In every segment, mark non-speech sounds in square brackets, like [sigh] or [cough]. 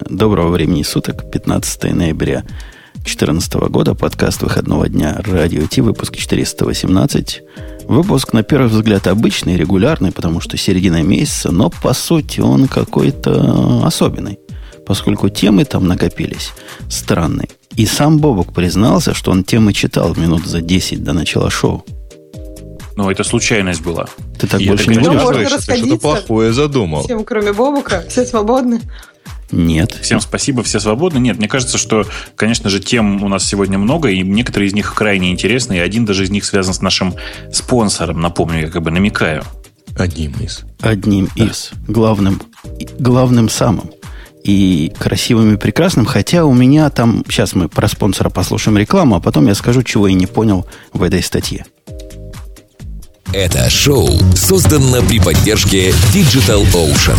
Доброго времени суток, 15 ноября 2014 года, подкаст выходного дня Радио Ти, выпуск 418. Выпуск, на первый взгляд, обычный, регулярный, потому что середина месяца, но по сути он какой-то особенный, поскольку темы там накопились странные. И сам Бобок признался, что он темы читал минут за 10 до начала шоу. Ну, это случайность была. Ты так И больше не будешь? ты что-то плохое задумал. Всем, кроме Бобука, все свободны. Нет. Всем спасибо, все свободны. Нет, мне кажется, что, конечно же, тем у нас сегодня много, и некоторые из них крайне интересны, и один даже из них связан с нашим спонсором, напомню, я как бы намекаю. Одним из. одним из главным, главным самым и красивым и прекрасным. Хотя у меня там... Сейчас мы про спонсора послушаем рекламу, а потом я скажу, чего я не понял в этой статье. Это шоу создано при поддержке Digital Ocean.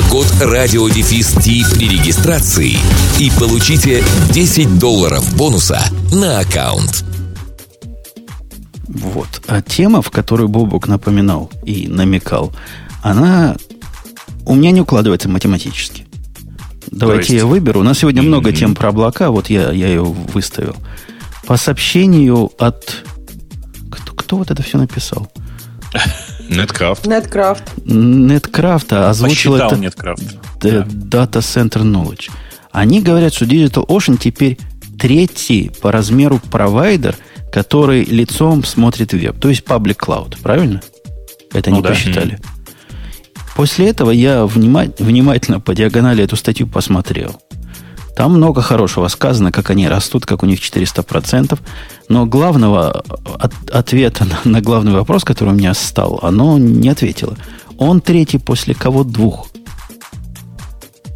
промокод RadioDefist при регистрации и получите 10 долларов бонуса на аккаунт. Вот. А тема, в которую Бобук напоминал и намекал, она у меня не укладывается математически. Давайте есть? я выберу. У нас сегодня много тем про облака. Вот я, я ее выставил. По сообщению от... Кто, кто вот это все написал? [laughs] Неткрафт. Неткрафт. Неткрафта озвучил Посчитал это. Д- Data Center Knowledge. Они говорят, что Digital Ocean теперь третий по размеру провайдер, который лицом смотрит веб. То есть Public Cloud, правильно? Это Ну они да. посчитали. После этого я внима- внимательно по диагонали эту статью посмотрел. Там много хорошего сказано, как они растут, как у них 400%. Но главного от- ответа на, на главный вопрос, который у меня стал, оно не ответило. Он третий после кого двух.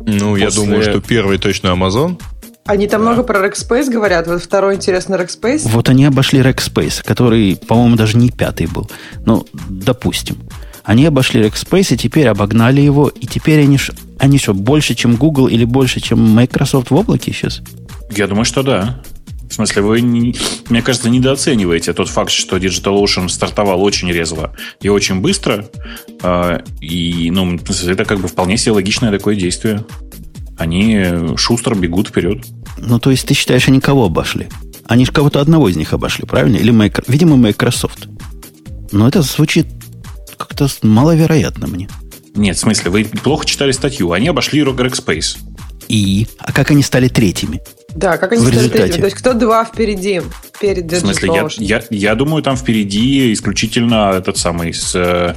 Ну, я После- думаю, что первый точно Amazon. Они там много про Rackspace говорят. Вот второй интересный Rackspace. Вот они обошли Rackspace, который, по-моему, даже не пятый был. Ну, допустим. Они обошли Rackspace и теперь обогнали его. И теперь они, они что, больше, чем Google или больше, чем Microsoft в облаке сейчас? Я думаю, что да. В смысле, вы, не- мне кажется, недооцениваете тот факт, что DigitalOcean стартовал очень резво и очень быстро. А, И, ну, это как бы вполне себе логичное такое действие. Они шустро бегут вперед. Ну, то есть ты считаешь, они кого обошли? Они же кого-то одного из них обошли, правильно? Или Micro- Видимо, Microsoft. Но это звучит как-то маловероятно мне. Нет, в смысле, вы плохо читали статью. Они обошли Rackspace. И? А как они стали третьими? Да, как они В стали результате. третьими. То есть кто два впереди перед В смысле, я, я, я думаю, там впереди исключительно этот самый с... э,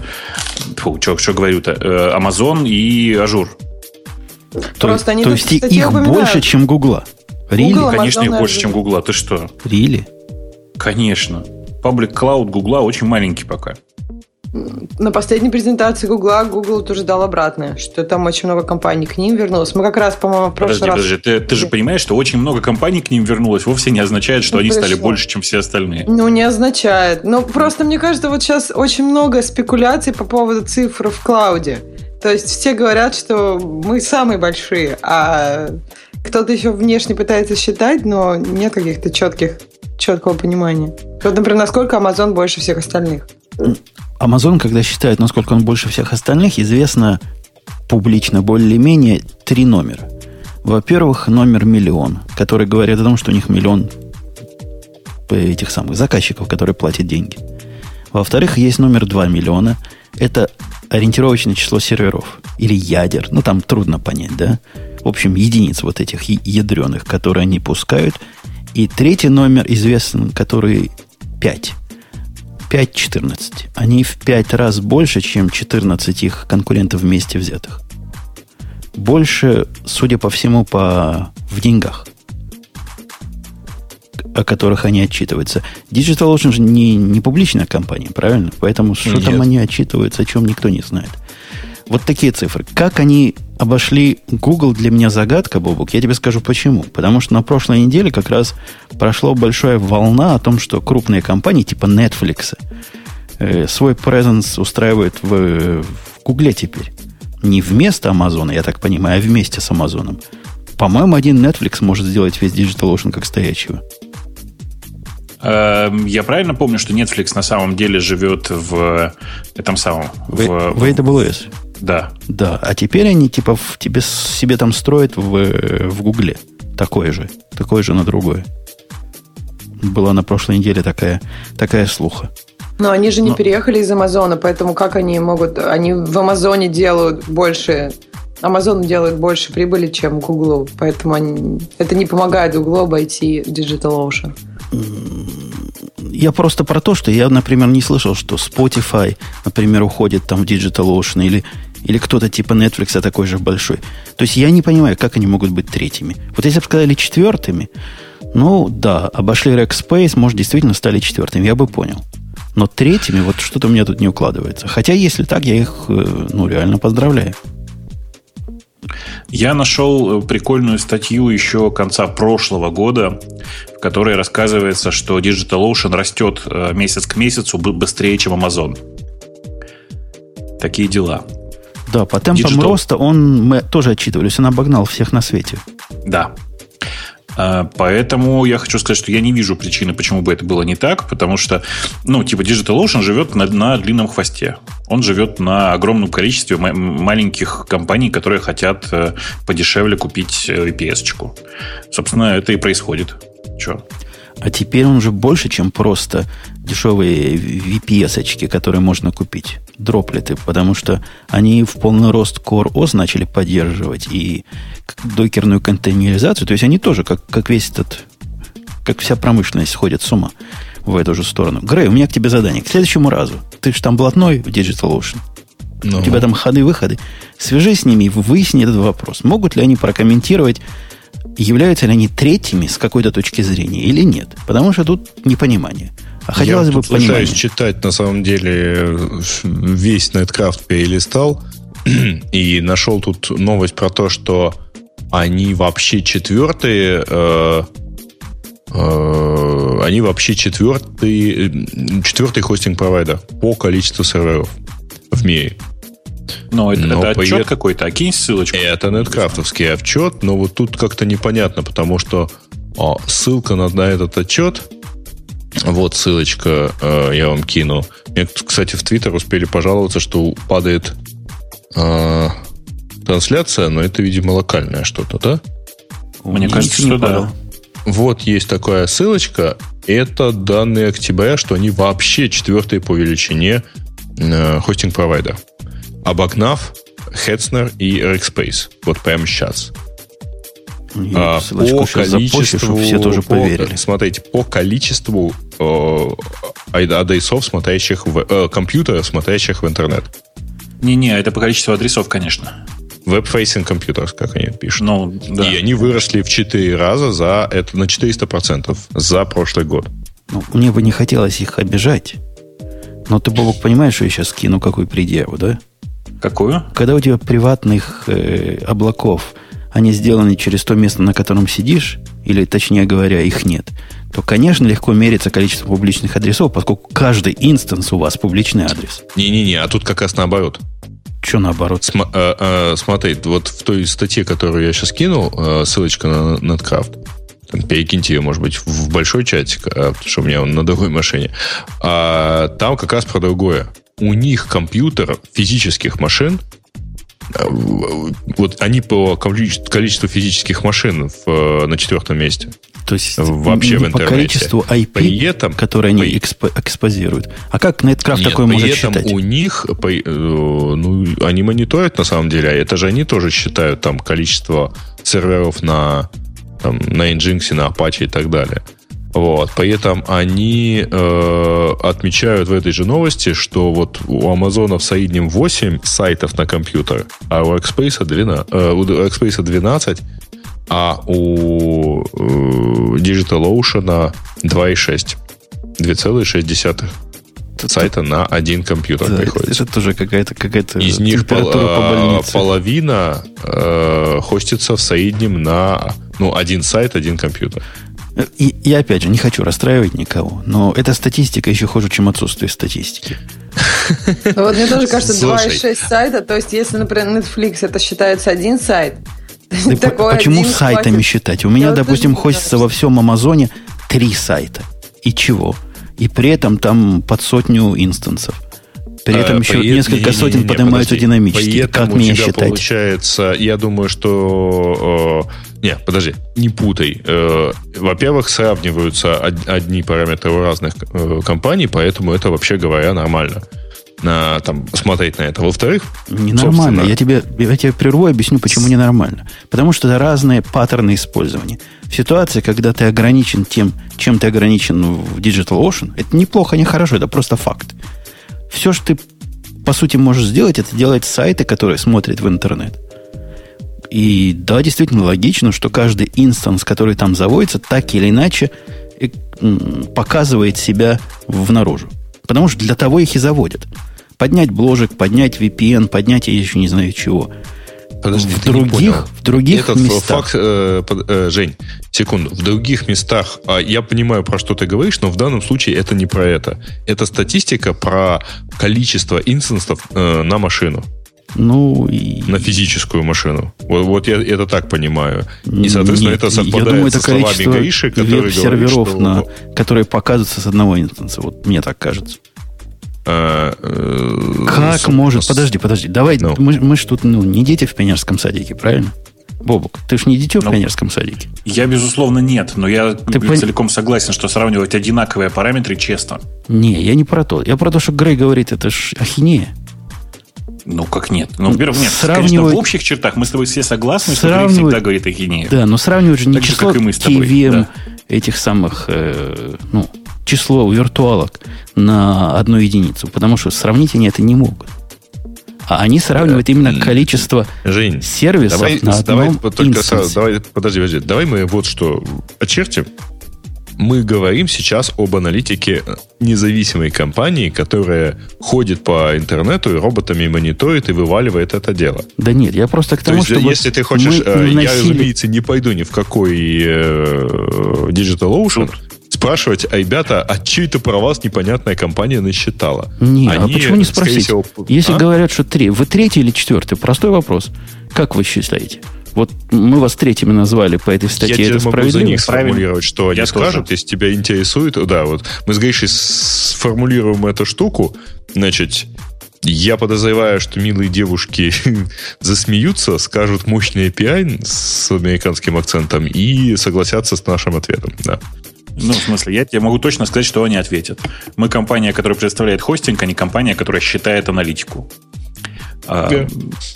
Фу, что говорю-то? э, Amazon и Azure. То, Просто они то есть их упоминают. больше, чем Гугла. Really? Google, Конечно, их больше, чем Гугла. Ты что? Really? Конечно. Паблик Cloud Гугла очень маленький пока. На последней презентации Гугла Google утверждал обратное, что там очень много компаний к ним вернулось. Мы как раз, по-моему, в прошлый Подожди, раз... подожди. Ты, ты же понимаешь, что очень много компаний к ним вернулось, вовсе не означает, что Ну, они стали пришло. больше, чем все остальные. Ну, не означает. Ну, просто мне кажется, вот сейчас очень много спекуляций по поводу цифр в клауде. То есть все говорят, что мы самые большие, а кто-то еще внешне пытается считать, но нет каких-то четких, четкого понимания. Вот, например, насколько Amazon больше всех остальных. Amazon, когда считает, насколько он больше всех остальных, известно публично более-менее три номера. Во-первых, номер миллион, который говорит о том, что у них миллион этих самых заказчиков, которые платят деньги. Во-вторых, есть номер 2 миллиона. Это ориентировочное число серверов или ядер. Ну, там трудно понять, да? В общем, единиц вот этих ядреных, которые они пускают. И третий номер известен, который 5. 5-14. Они в 5 раз больше, чем 14 их конкурентов вместе взятых. Больше, судя по всему, по, в деньгах, о которых они отчитываются. DigitalOcean же не, не публичная компания, правильно? Поэтому что там Нет. они отчитываются, о чем никто не знает. Вот такие цифры. Как они обошли Google, для меня загадка, Бобук. Я тебе скажу почему. Потому что на прошлой неделе как раз прошла большая волна о том, что крупные компании типа Netflix э, свой презенс устраивают в, в Гугле теперь. Не вместо Амазона, я так понимаю, а вместе с Амазоном. По-моему, один Netflix может сделать весь DigitalOcean как стоячего. Эм, Я правильно помню, что Netflix на самом деле живет в этом самом... В, В, в AWS. Да. Да, а теперь они типа в, тебе, себе там строят в, э, в Гугле. Такое же. Такое же на другое. Была на прошлой неделе такая, такая слуха. Но они же не Но- переехали из Амазона, поэтому как они могут... Они в Амазоне делают больше... Амазон делает больше прибыли, чем Google, поэтому они, это не помогает Google обойти DigitalOcean. Я просто про то, что я, например, не слышал, что Spotify, например, уходит там в DigitalOcean или, или кто-то типа Netflix такой же большой. То есть я не понимаю, как они могут быть третьими. Вот если бы сказали четвертыми, ну да, обошли Rackspace, может, действительно стали четвертыми, я бы понял. Но третьими вот что-то у меня тут не укладывается. Хотя, если так, я их, э, ну, реально поздравляю. Я нашел э, прикольную статью еще конца прошлого года, в которой рассказывается, что DigitalOcean растет э, месяц к месяцу бы- быстрее, чем Amazon. Такие дела. Да, по темпам Digital. роста он, мы тоже отчитывались, он обогнал всех на свете. Да. А, Поэтому я хочу сказать, что я не вижу причины, почему бы это было не так, потому что, ну, типа DigitalOcean живет на, на длинном хвосте. Он живет на огромном количестве ма- маленьких компаний, которые хотят э, подешевле купить э, VPS-очку. Собственно, это и происходит. Че? А теперь он уже больше, чем просто дешевые VPS-очки, которые можно купить. Дроплеты, потому что они в полный рост Core OS начали поддерживать и докерную контейнеризацию. То есть они тоже, как, как весь этот, как вся промышленность, сходят с ума в эту же сторону. Грей, у меня к тебе задание. К следующему разу. Ты же там блатной в DigitalOcean. Ну, У тебя там ходы-выходы. Свяжись с ними и выясни этот вопрос. Могут ли они прокомментировать, являются ли они третьими с какой-то точки зрения или нет? Потому что тут непонимание. А хотелось я бы тут пытаюсь понимания. читать, на самом деле, весь Netcraft перелистал [clears throat] и нашел тут новость про то, что они вообще четвертые, э, э, они вообще четвертый, четвертый хостинг-провайдер по количеству серверов в мире. Ну, это, Но это отчет е- какой-то, а кинь ссылочку. Это неткрафтовский отчет, но вот тут как-то непонятно, потому что а, ссылка на, на этот отчет, вот ссылочка, э, я вам кину. Мне, кстати, в Твиттер успели пожаловаться, что падает э, трансляция, но это, видимо, локальное что-то, да? Мне кажется, что да. Вот есть такая ссылочка. Это данные октября, что они вообще четвертые по величине э, хостинг-провайдер. Обогнав Hetzner и Rackspace. Вот прямо сейчас. Я А, по сейчас запущу, количеству... чтобы все тоже по- поверили. смотрите, по количеству э, адресов, смотрящих в... э, компьютеров, смотрящих в интернет. Не-не, это по количеству адресов, конечно. Web-facing computers, как они пишут. Ну, да. И они выросли в 4 раза за это на 400% за прошлый год. Ну, мне бы не хотелось их обижать. Но ты, Бобок, понимаешь, что я сейчас кину какую предъяву, да? Какую? Когда у тебя приватных э, облаков, они сделаны через то место, на котором сидишь, или, точнее говоря, их нет, то, конечно, легко мерится количество публичных адресов, поскольку каждый инстанс у вас публичный адрес. Не-не-не, а тут как раз наоборот. Что наоборот? Сма- э, э, смотри, вот в той статье, которую я сейчас кинул, э, ссылочка на Netcraft, там, перекиньте ее, может быть, в большой чатик, э, потому что у меня он на другой машине. А, там как раз про другое. У них компьютер физических машин, э, вот они по количеству физических машин в, э, на четвертом месте. То есть Вообще не в по интернете. количеству IP, При этом- которые они при- экспо- экспозируют. А как Netcraft Нет, такое при может этом считать? у них, по- э, ну, они мониторят на самом деле, а это же они тоже считают там количество серверов на, там, на Nginx, на Apache и так далее. Вот. При этом они э, отмечают в этой же новости, что вот у Амазона в среднем 8 сайтов на компьютер, а у Rackspace 12, э, у Rackspace 12 а у э, DigitalOcean 2,6. 2,6. сайта на один компьютер Да, приходится. это тоже какая-то какая-то Из них пол- по больнице. половина э, хостится в среднем на ну, один сайт, один компьютер. И, и опять же, не хочу расстраивать никого, но эта статистика еще хуже, чем отсутствие статистики. Ну, Вот мне тоже кажется, Слушай. 2,6 сайта. То есть, если, например, Netflix это считается один сайт, [laughs] Да почему сайтами хватит. считать? У меня, Я допустим, знаю. во всем Амазоне три сайта. И чего? И при этом там под сотню инстансов. При этом Э, еще при- несколько не-не-не-не, сотен поднимаются подожди. динамически. Поэтому Как у тебя считать? получается, я думаю, что... э, не, подожди, не путай. Э, во-первых, сравниваются од- одни параметры у разных э, компаний, поэтому это, вообще говоря, нормально. На, там, смотреть на это. Во-вторых, Ненормально. Я тебе, я тебе прерву и объясню, почему ненормально. Потому что это разные паттерны использования. В ситуации, когда ты ограничен тем, чем ты ограничен в DigitalOcean, это неплохо, не хорошо, это просто факт. Все, что ты, по сути, можешь сделать, это делать сайты, которые смотрят в интернет. И да, действительно логично, что каждый инстанс, который там заводится, так или иначе э, показывает себя в наружу. Потому что для того их и заводят. Поднять бложек, поднять VPN, поднять я еще не знаю чего. Подожди, в других, в других Этот местах. факт, э, э, Жень, секунду. В других местах, а, я понимаю, про что ты говоришь, но в данном случае это не про это. Это статистика про количество инстансов э, на машину, Ну, и, на физическую машину. Вот, вот я это так понимаю. И, соответственно, Нет, это совпадает я думаю, это со словами количество Гриши, который говорит, веб-серверов, что... на, которые показываются с одного инстанса. Вот мне так кажется. Э, э, Как с- может... с- Подожди, подожди. Давай, Ну. мы, мы ж тут ну, не дети в пионерском садике, правильно? Бобук, ты ж не дитё в Ну, пионерском садике. Я, безусловно, нет, но я Ты пон- целиком согласен, что сравнивать одинаковые параметры честно. Не, я не про то. Я про то, что Грей говорит, это ж ахинея. Ну, как нет? Ну, во-первых, нет. Конечно, Сравнивать- в общих чертах мы с тобой все согласны, что Грей Сравнивать- всегда говорит ахинею. Да, но сравнивать же не Так же, число как и мы с тобой, KVM да. этих самых, э, ну, число виртуалок на одну единицу, потому что сравнить они это не могут. А они сравнивают именно количество Жень, сервисов давай, на давай одном только инстансе. сразу, давай, подожди, подожди, давай мы вот что очертим. Мы говорим сейчас об аналитике независимой компании, которая ходит по интернету и роботами мониторит и вываливает это дело. Да нет, я просто к То тому, есть, чтобы если ты хочешь, э, я, носили- разумеется, не пойду ни в какой э, DigitalOcean спрашивать, а ребята, а что это про вас непонятная компания насчитала? Не, а Они, почему не спросить? всего, Если а? говорят, что три, вы третий или четвертый? Простой вопрос. Как вы считаете? Вот мы вас третьими назвали по этой статье. Я тебе это могу за них сформулировать, что они Я скажут, тоже. если тебя интересует. Да, вот мы с Гришей сформулируем эту штуку. Значит, я подозреваю, что милые девушки [laughs] засмеются, скажут мощный API с американским акцентом и согласятся с нашим ответом. Да. Ну, в смысле, я тебе могу точно сказать, что они ответят. Мы компания, которая представляет хостинг, а не компания, которая считает аналитику. А, Да.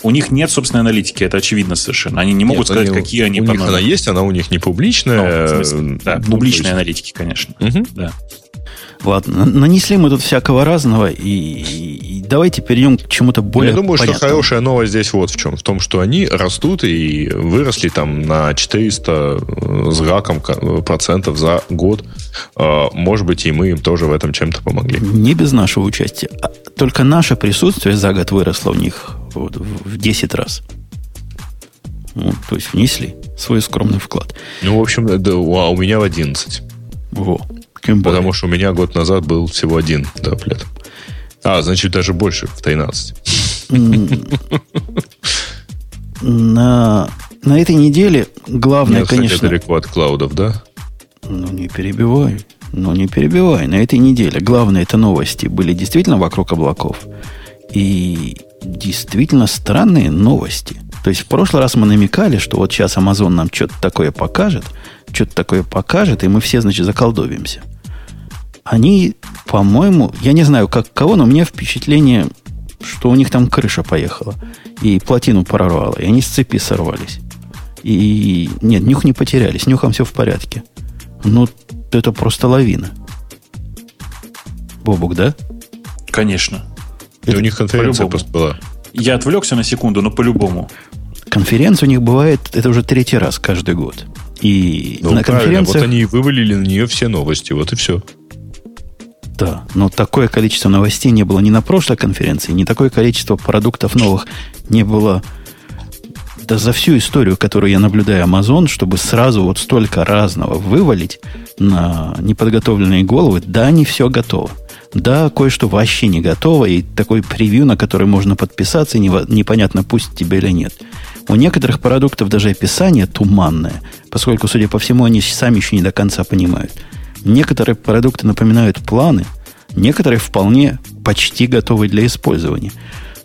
У них нет собственной аналитики, это очевидно совершенно. Они не могут Нет, сказать, они- какие они У по них она есть, она у них не Ну, публичная. в смысле, да, Ну, публичной есть- аналитики, конечно. Мгм. Да. Ладно, нанесли мы тут всякого разного, и, и- и давайте перейдем к чему-то более Я думаю, что понятному. хорошая новость здесь вот в чем. В том, что они растут и выросли там на 400 с гаком ка- процентов за год. А, Может быть, и мы им тоже в этом чем-то помогли. Не без нашего участия. А Только наше присутствие за год выросло у них вот в в 10 раз. Ну, то есть внесли свой скромный вклад. Ну, в общем, да, а у меня в 11. Во. Более. Потому что у меня год назад был всего один таблет. А, значит, даже больше, в 13. [laughs] на, на этой неделе главное, Нет, кстати, конечно... далеко от клаудов, да? Ну, не перебивай. Ну, не перебивай. На этой неделе главные это новости были действительно вокруг облаков. И действительно странные новости. То есть в прошлый раз мы намекали, что вот сейчас Amazon нам что-то такое покажет, что-то такое покажет, и мы все, значит, заколдовимся. Они, по-моему, я не знаю, как кого, но у меня впечатление, что у них там крыша поехала. И плотину прорвало, и они с цепи сорвались. И нет, нюх не потеряли, с нюхом все в порядке. Ну, это просто лавина. Бобук, да? Конечно. И у них конференция просто была. Я отвлекся на секунду, но по-любому. Конференция у них бывает, это уже третий раз каждый год. И Ну, на конференциях... вот они и вывалили на нее все новости, вот и все. Да, но такое количество новостей не было ни на прошлой конференции, ни такое количество продуктов новых не было да за всю историю, которую я наблюдаю Amazon, чтобы сразу вот столько разного вывалить на неподготовленные головы, да, не все готово. Да, кое-что вообще не готово, и такой превью, на который можно подписаться, и непонятно, пусть тебе или нет. У некоторых продуктов даже описание туманное, поскольку, судя по всему, они сами еще не до конца понимают. Некоторые продукты напоминают планы, некоторые вполне почти готовы для использования.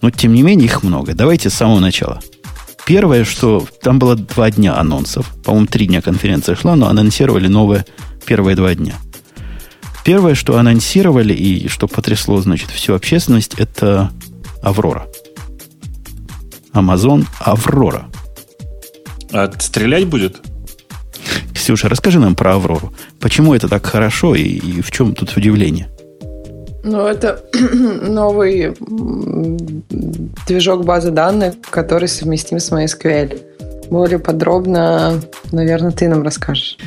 Но, тем не менее, их много. Давайте с самого начала. Первое, что там было два дня анонсов. По-моему, три дня конференция шла, но анонсировали новое первые два дня. Первое, что анонсировали и что потрясло, значит, всю общественность, это Аврора. Amazon Аврора. А стрелять будет? Ксюша, расскажи нам про Аврору. Почему это так хорошо и, и в чем тут удивление? Ну, это [clears throat] новый движок базы данных, который совместим с MySQL. Более подробно, наверное, ты нам расскажешь.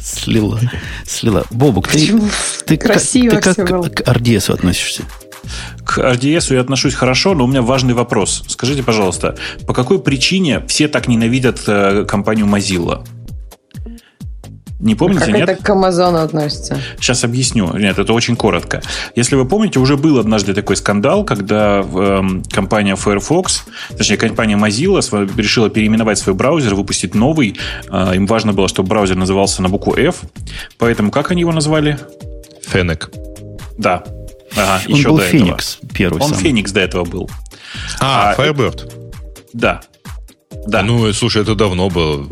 Слила. Слила. Бобук, ты, ты, Красиво ты как к RDS относишься? К RDS я отношусь хорошо, но у меня важный вопрос. Скажите, пожалуйста, по какой причине все так ненавидят э, компанию Mozilla? Не помните, как нет? это к Амазону относится? Сейчас объясню. Нет, это очень коротко. Если вы помните, уже был однажды такой скандал, когда э, компания Firefox, точнее, компания Mozilla решила переименовать свой браузер, выпустить новый. Э, им важно было, чтобы браузер назывался на букву F. Поэтому как они его назвали? Фенек. Да. Ага, Он еще был до Феникс этого. первый Он самый. Феникс до этого был. А, А, Firebird. Да. Да. Ну, слушай, это давно было.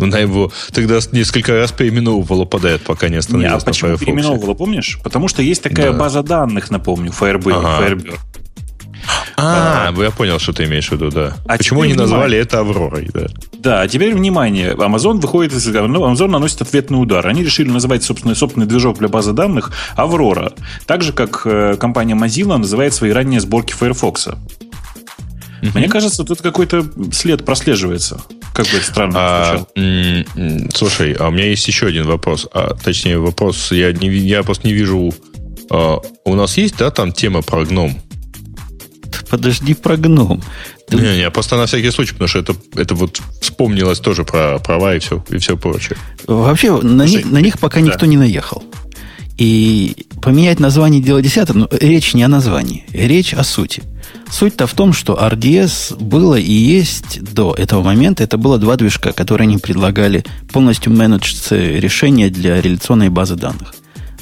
Она его тогда несколько раз переименовывала подряд, пока не Не, а остановилась на почему Firefox. переименовывала, помнишь? Потому что есть такая Да. база данных, напомню, Firebird. Ага. Firebird. А, я понял, что ты имеешь в виду, да. А Почему они назвали внимание. это Авророй, да? Да, а теперь внимание. Amazon выходит из... Amazon наносит ответный удар. Они решили называть собственный, собственный движок для базы данных Аврора. Так же, как э, компания Mozilla называет свои ранние сборки Firefox. Мне кажется, тут какой-то след прослеживается. Как бы это странно А, м, слушай, а у меня есть еще один вопрос. А, точнее, вопрос, я, не, я просто не вижу... а, у нас есть, да, там тема про гном? Подожди про гном. Ты- Не-не, просто на всякий случай, потому что это, это вот вспомнилось тоже про права и все, и все прочее. Вообще, на, Слушай, них, на них пока да. никто не наехал. И поменять название дело десятое, но речь не о названии, речь о сути. Суть-то в том, что RDS было и есть до этого момента. Это было два движка, которые они предлагали полностью менедж решения для реляционной базы данных.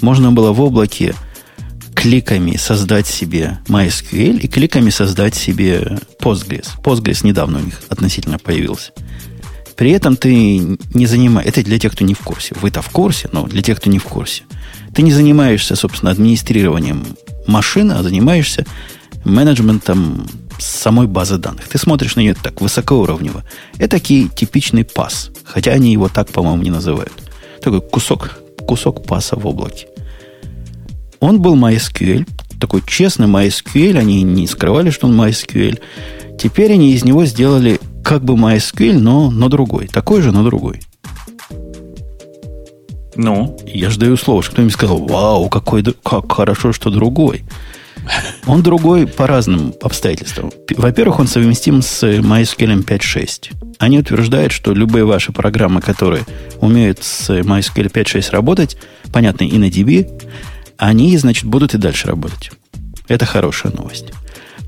Можно было в облаке кликами создать себе MySQL и кликами создать себе Postgres. Postgres недавно у них относительно появился. При этом ты не занимаешь... Это для тех, кто не в курсе. Вы-то в курсе, но для тех, кто не в курсе. Ты не занимаешься, собственно, администрированием машины, а занимаешься менеджментом самой базы данных. Ты смотришь на нее так высокоуровнево. Это такой типичный пас. Хотя они его так, по-моему, не называют. Такой кусок, кусок паса в облаке. Он был MySQL, такой честный MySQL, они не скрывали, что он MySQL. Теперь они из него сделали как бы MySQL, но, но другой. Такой же, но другой. Ну, Я же даю слово, что кто-нибудь сказал, вау, какой, как хорошо, что другой. [laughs] Он другой по разным обстоятельствам. Во-первых, он совместим с MySQL 5.6. Они утверждают, что любые ваши программы, которые умеют с MySQL 5.6 работать, понятно, и на DB, они, значит, будут и дальше работать. Это хорошая новость.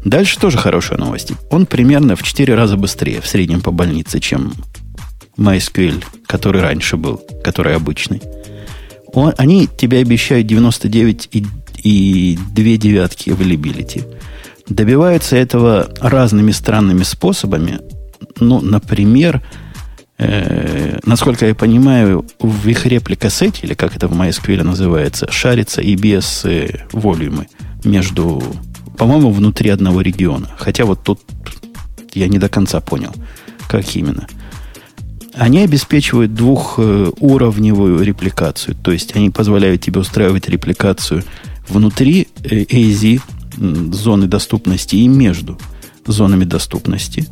Дальше тоже хорошая новость. Он примерно в 4 раза быстрее в среднем по больнице, чем MySQL, который раньше был, который обычный. Он- они тебе обещают 99 и, 2 девятки availability. Добиваются этого разными странными способами. Ну, например, э, насколько я понимаю, в их репликасете, или как это в MySQL называется, шарится без э, волюмы между, по-моему, внутри одного региона. Хотя вот тут я не до конца понял, как именно. Они обеспечивают двухуровневую репликацию. То есть они позволяют тебе устраивать репликацию внутри э, AZ зоны доступности и между зонами доступности.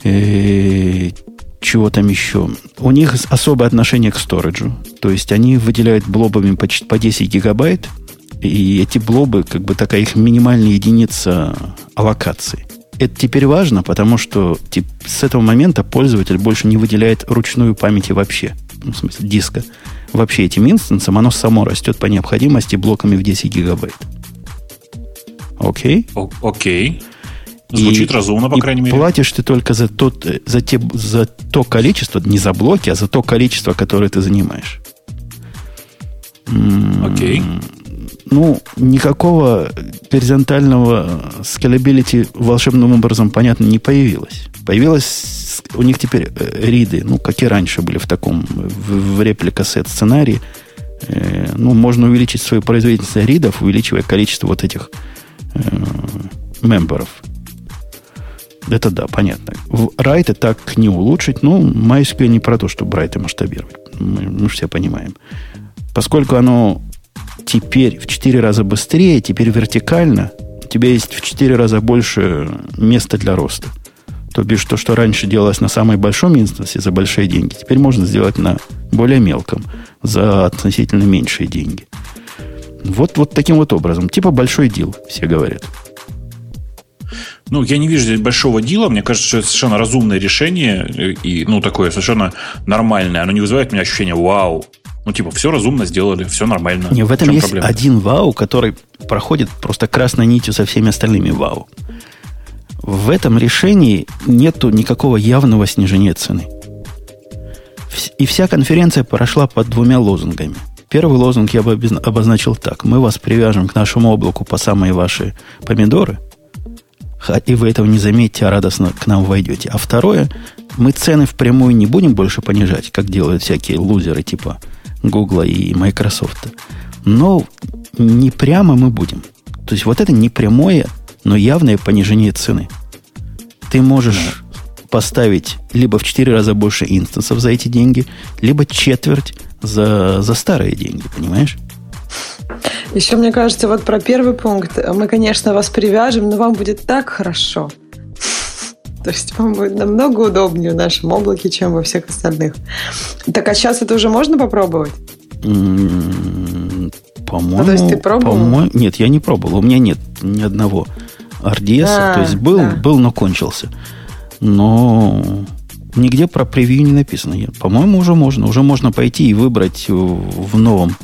Что чего там еще? У них особое отношение к сториджу. То есть они выделяют блобами по, по 10 гигабайт, и эти блобы, как бы такая их минимальная единица аллокации. Это теперь важно, потому что тип, с этого момента пользователь больше не выделяет ручную памяти вообще. Ну, в смысле, диска. Вообще этим инстансом оно само растет по необходимости блоками в 10 гигабайт. Окей? Окей. Звучит И- разумно, по и крайней мере. платишь ты только за, тот, э, за, те, за то количество, не за блоки, а за то количество, которое ты занимаешь. Окей. Ну, никакого горизонтального scalability волшебным образом, понятно, не появилось. Появилось у них теперь э, риды, ну, как и раньше были в таком, в, в реплика-сет сценарии. Э, ну, можно увеличить свою производительность ридов, увеличивая количество вот этих э, мемберов. Это да, понятно. В райты так не улучшить. Ну, MySQL не про то, чтобы райты масштабировать. Мы, мы все понимаем. Поскольку оно теперь в 4 раза быстрее, теперь вертикально, у тебя есть в 4 раза больше места для роста. То бишь, то, что раньше делалось на самой большом инстансе за большие деньги, теперь можно сделать на более мелком за относительно меньшие деньги. Вот, вот таким вот образом. Типа большой дел, все говорят. Ну, я не вижу здесь большого дела. Мне кажется, что это совершенно разумное решение и, ну, такое совершенно нормальное. Оно не вызывает у меня ощущения «Вау!» Ну, типа, все разумно сделали, все нормально. Не, в этом чем есть проблема? один вау, который проходит просто красной нитью со всеми остальными вау. В этом решении нету никакого явного снижения цены. И вся конференция прошла под двумя лозунгами. Первый лозунг я бы обозначил так. Мы вас привяжем к нашему облаку по самые ваши помидоры, и вы этого не заметите, а радостно к нам войдете. А второе, мы цены впрямую не будем больше понижать, как делают всякие лузеры типа Гугла и Microsoft. Но не прямо мы будем. То есть вот это не прямое, но явное понижение цены. Ты можешь поставить либо в 4 раза больше инстансов за эти деньги, либо четверть за, за старые деньги, понимаешь? Еще, мне кажется, вот про первый пункт. Мы, конечно, вас привяжем, но вам будет так хорошо. То есть вам будет намного удобнее в нашем облаке, чем во всех остальных. Так, а сейчас это уже можно попробовать? М, По-моему... Ну, то есть ты пробовал? по-моему- Нет, я не пробовал. У меня нет ни одного RDS. А, то есть был, да. был, но кончился. Но нигде про превью не написано. По-моему, уже можно. Уже можно пойти и выбрать в новом.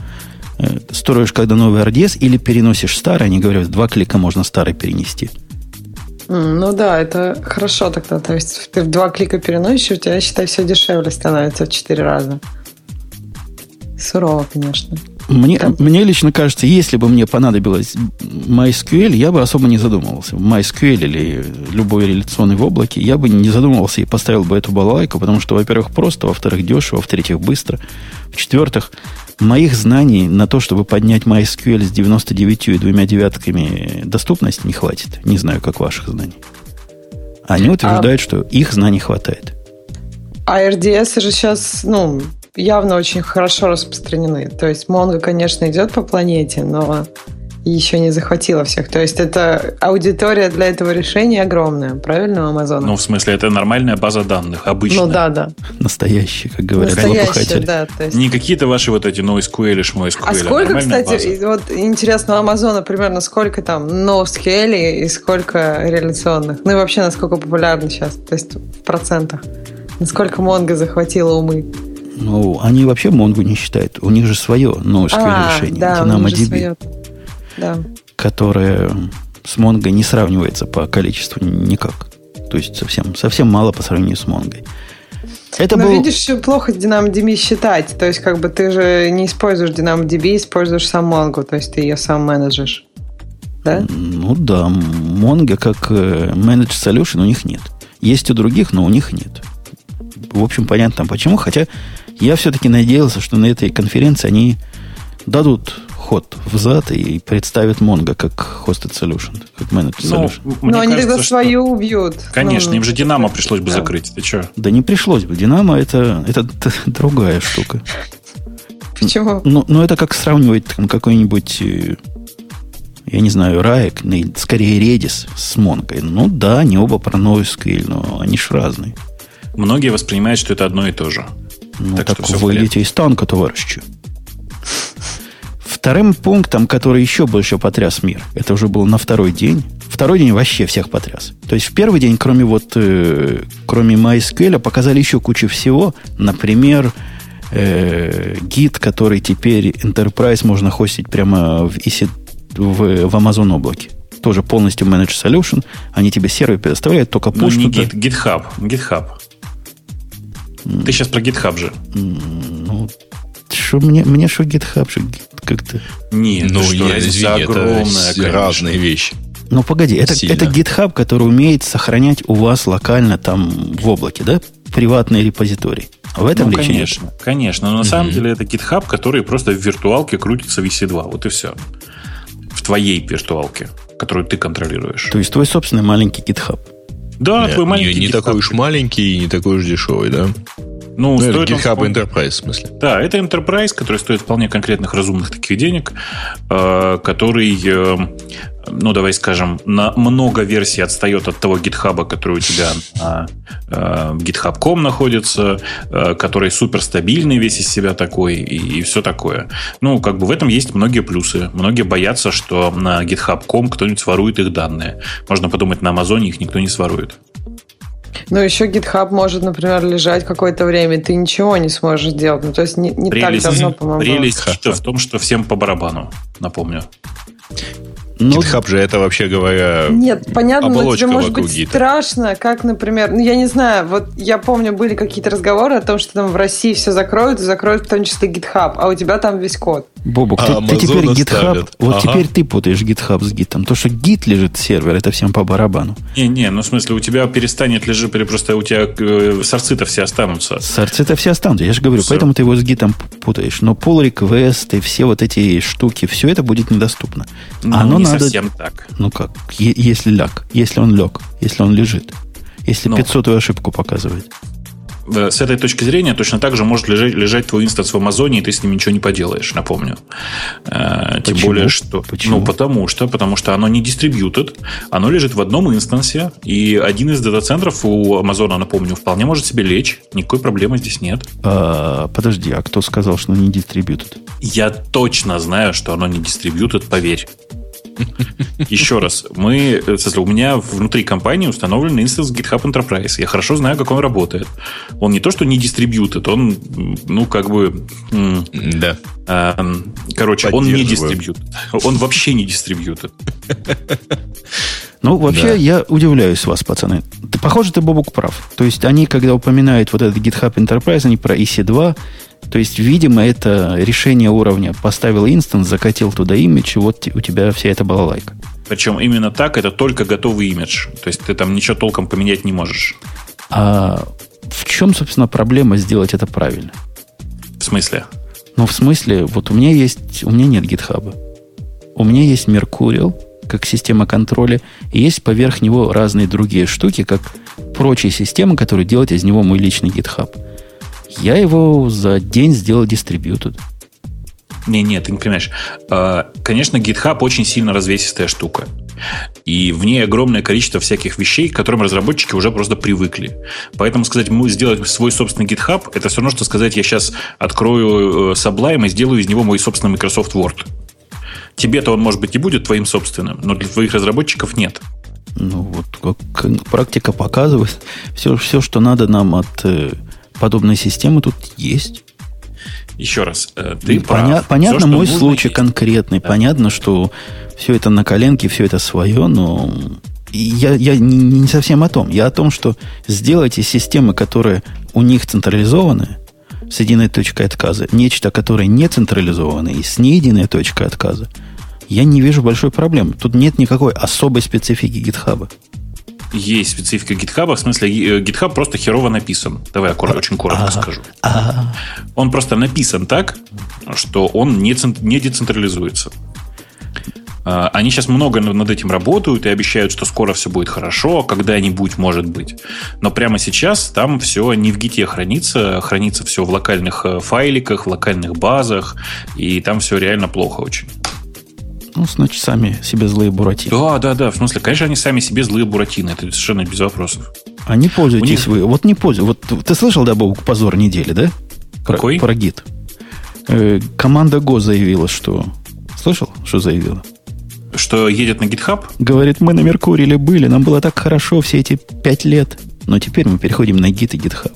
э, Строишь, когда новый RDS, или переносишь старый. Они говорят, два клика можно старый перенести. Ну да, это хорошо тогда. То есть ты в два клика переносишь, у тебя, считай, все дешевле становится в четыре раза. Сурово, конечно. Мне, Да. мне лично кажется, если бы мне понадобилось MySQL, я бы особо не задумывался. MySQL или любой реляционный в облаке, я бы не задумывался и поставил бы эту балалайку, потому что, во-первых, просто, во-вторых, дешево, в-третьих, быстро. В-четвертых, моих знаний на то, чтобы поднять MySQL с 99 и двумя девятками доступность не хватит. Не знаю, как ваших знаний. Они утверждают, что их знаний хватает. А RDS же сейчас, ну, явно очень хорошо распространены. То есть Mongo, конечно, идет по планете, но еще не захватила всех. То есть это аудитория для этого решения огромная, правильно, у Амазона? Ну, в смысле, это нормальная база данных, обычная. Ну да, да. Настоящий, как говорят Настоящая, да. То есть... Не какие-то ваши вот эти NoSQL и SQL. А сколько, нормальная кстати, база. вот интересно, у Амазона примерно сколько там NoSQL и сколько реляционных? Ну и вообще, насколько популярны сейчас? То есть в процентах. Насколько Монго захватила умы? Ну, они вообще Монгу не считают. У них же свое NoSQL А, решение. да, у них же DynamoDB. Да. которое с Монго не сравнивается по количеству никак. То есть совсем, совсем мало по сравнению с Монгой. Это Но был... видишь, плохо DynamoDB считать. То есть, как бы ты же не используешь DynamoDB, используешь сам Mongo, то есть ты ее сам менеджешь. Да? Ну да, Монго как э, Managed Solution у них нет. Есть у других, но у них нет. В общем, понятно почему. Хотя я все-таки надеялся, что на этой конференции они дадут ход взад и представят Монго как Hosted Solution, как Managed Ну, Solution. мне Но они тогда кажется, что- свою убьют. Конечно, Ну, им же Динамо пришлось бы да. закрыть. Ты что? Да не пришлось бы. Динамо это, это другая штука. Почему? Ну, ну, это как сравнивать там, какой-нибудь, э, я не знаю, Раек, ну, скорее Redis с Монкой. Ну да, они оба про NoSQL, но они ж разные. многие воспринимают, что это одно и то же. Ну, так, так выйдите из танка, товарищи. Вторым пунктом, который еще больше потряс мир, это уже был на второй день. Второй день вообще всех потряс. То есть в первый день, кроме вот, э, кроме MySQL, показали еще кучу всего. Например, э, гид, который теперь Enterprise можно хостить прямо в, EC, в, в Amazon облаке. Тоже полностью Managed Solution. Они тебе сервер предоставляют, только push. Ну, не гид, GitHub. GitHub. Ты сейчас про GitHub же. Ну, что мне, мне что GitHub, что как-то... Не, ну, что, я, извини, огромная, это разные вещи. Ну, погоди, это, это GitHub, который умеет сохранять у вас локально там в облаке, да? Приватный репозиторий. В этом ну, конечно, нет? конечно. Но на mm-hmm. самом деле это GitHub, который просто в виртуалке крутится в EC2. Вот и все. В твоей виртуалке, которую ты контролируешь. То есть твой собственный маленький GitHub. Да, Нет, твой маленький Не, не такой уж маленький и не такой уж дешевый, да? Ну, ну стоит GitHub он... Enterprise, в смысле. Да, это Enterprise, который стоит вполне конкретных разумных таких денег, э, который, э, ну, давай скажем, на много версий отстает от того GitHub, который у тебя на э, GitHub.com находится, э, который суперстабильный весь из себя такой и, и все такое. Ну, как бы в этом есть многие плюсы. Многие боятся, что на GitHub.com кто-нибудь сворует их данные. Можно подумать, на Амазоне их никто не сворует. Ну, еще GitHub может, например, лежать какое-то время, ты ничего не сможешь делать. Ну, то есть не, не прелесть, так давно, по-моему. Прелесть в том, что всем по барабану, напомню. Ну, GitHub же это, вообще говоря, Нет, понятно, но тебе может быть гита. страшно, как, например, ну, я не знаю, вот я помню, были какие-то разговоры о том, что там в России все закроют, и закроют в том числе GitHub, а у тебя там весь код. Бобок, а ты, ты теперь GitHub, вот ага. теперь ты путаешь GitHub с гитом. То, что гит лежит сервер, это всем по барабану. Не-не, ну в смысле, у тебя перестанет лежать, просто у тебя э, сорцы-то все останутся. Сорцы-то все останутся, я же говорю, все. поэтому ты его с гитом путаешь. Но pull request и все вот эти штуки, все это будет недоступно. Ну, Оно не надо... совсем так. Ну как, если ляг, если он лег, если он лежит. Если ну, 500 ошибку показывает. Э, с этой точки зрения точно так же может лежать, лежать твой инстанс в Амазоне, и ты с ним ничего не поделаешь, напомню. Почему? Тем более, что... Почему? Ну, потому что, потому что оно не дистрибьютед, оно лежит в одном инстансе, и один из дата-центров у Амазона, напомню, вполне может себе лечь, никакой проблемы здесь нет. А, подожди, а кто сказал, что оно не дистрибьютед? Я точно знаю, что оно не дистрибьютед, поверь. Еще раз, мы, у меня внутри компании установлен instance GitHub Enterprise. Я хорошо знаю, как он работает. Он не то, что не distributed, он, ну, как бы... Да. Э, короче, он не distributed. Он вообще не distributed. [laughs] Ну, вообще, да. я удивляюсь вас, пацаны. Ты, похоже, ты, Бобук, прав. То есть, они, когда упоминают вот этот GitHub Enterprise, они про EC2, то есть, видимо, это решение уровня. Поставил instance, закатил туда имидж, и вот у тебя вся эта балалайка. Причем именно так, это только готовый имидж. То есть, ты там ничего толком поменять не можешь. А в чем, собственно, проблема сделать это правильно? В смысле? Ну, в смысле, вот у меня есть, у меня нет гитхаба. У меня есть Mercurial, как система контроля, и есть поверх него разные другие штуки, как прочие системы, которые делают из него мой личный GitHub. Я его за день сделал дистрибьютед. Не, нет, ты не понимаешь. А, конечно, GitHub очень сильно развесистая штука. И в ней огромное количество всяких вещей, к которым разработчики уже просто привыкли. Поэтому сказать, мы сделать свой собственный GitHub, это все равно, что сказать, я сейчас открою э, Sublime и сделаю из него мой собственный Microsoft Word. Тебе-то он, может быть, и будет твоим собственным, но для твоих разработчиков нет. Ну, вот как практика показывает, все, все, что надо нам от подобной системы тут есть. Еще раз, э, ты Поня- прав. Понятно, все, мой случай есть. конкретный. Да. Понятно, что все это на коленке, все это свое, но я, я не, не совсем о том. Я о том, что сделайте системы, которые у них централизованы, с единой точкой отказа, нечто, которое не централизовано и с не единой точкой отказа, я не вижу большой проблемы. Тут нет никакой особой специфики гитхаба есть специфика GitHub, в смысле э, GitHub просто херово написан. Давай я очень коротко а скажу. а Он просто написан так, что он не, не децентрализуется. А, они сейчас много над этим работают и обещают, что скоро все будет хорошо, когда-нибудь может быть. Но прямо сейчас там все не в гите хранится, хранится все в локальных э, файликах, в локальных базах, и там все реально плохо очень. Ну, значит, сами себе злые буратины. Да, да, да. В смысле, конечно, они сами себе злые буратины. Это совершенно без вопросов. А не пользуетесь них... вы. Вот не пользуйтесь. Вот ты слышал, да, Бог, позор недели, да? Какой? Про, про гид. Э, команда Go заявила, что... Слышал, что заявила? Что едет на GitHub? Говорит, мы на Меркурии были, нам было так хорошо все эти пять лет. Но теперь мы переходим на Git и GitHub.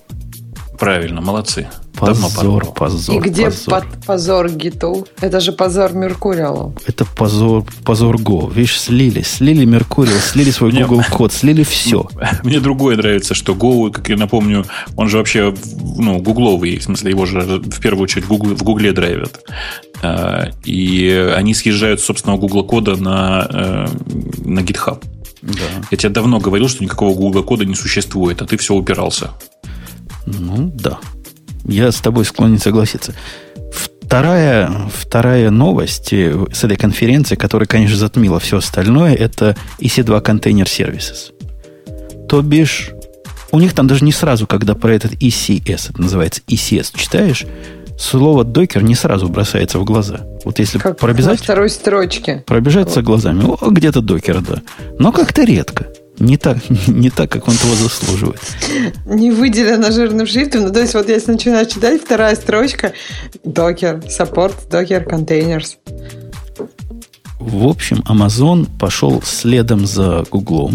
Правильно, молодцы. Позор, позор. И где позор. Под, позор Гиту? Это же позор Меркуриала. Это позор, позор Go. Видишь, слили, слили Меркуриал, слили свой Google код, слили все. Мне другое нравится, что Go, как я напомню, он же вообще, ну, гугловый, в смысле, его же в первую очередь в Гугле драйвят. А, и они съезжают с собственного Google кода на, э, на GitHub. Да. Я тебе давно говорил, что никакого Google кода не существует, а ты все упирался. Ну, да. Я с тобой склонен согласиться. Вторая, вторая новость э, с этой конференции, которая, конечно, затмила все остальное, это EC2 Container Services. То бишь, у них там даже не сразу, когда про этот ECS, это называется ECS, читаешь, слово докер не сразу бросается в глаза. Вот если как пробежать... На второй строчке. Пробежаться вот. глазами. О, где-то докер, да. Но как-то редко. Не так, [laughs] не так, как он того заслуживает. Не выделено жирным шрифтом. Ну, то есть, вот если начинаю читать, вторая строчка докер, support, докер, containers. В общем, Amazon пошел следом за Google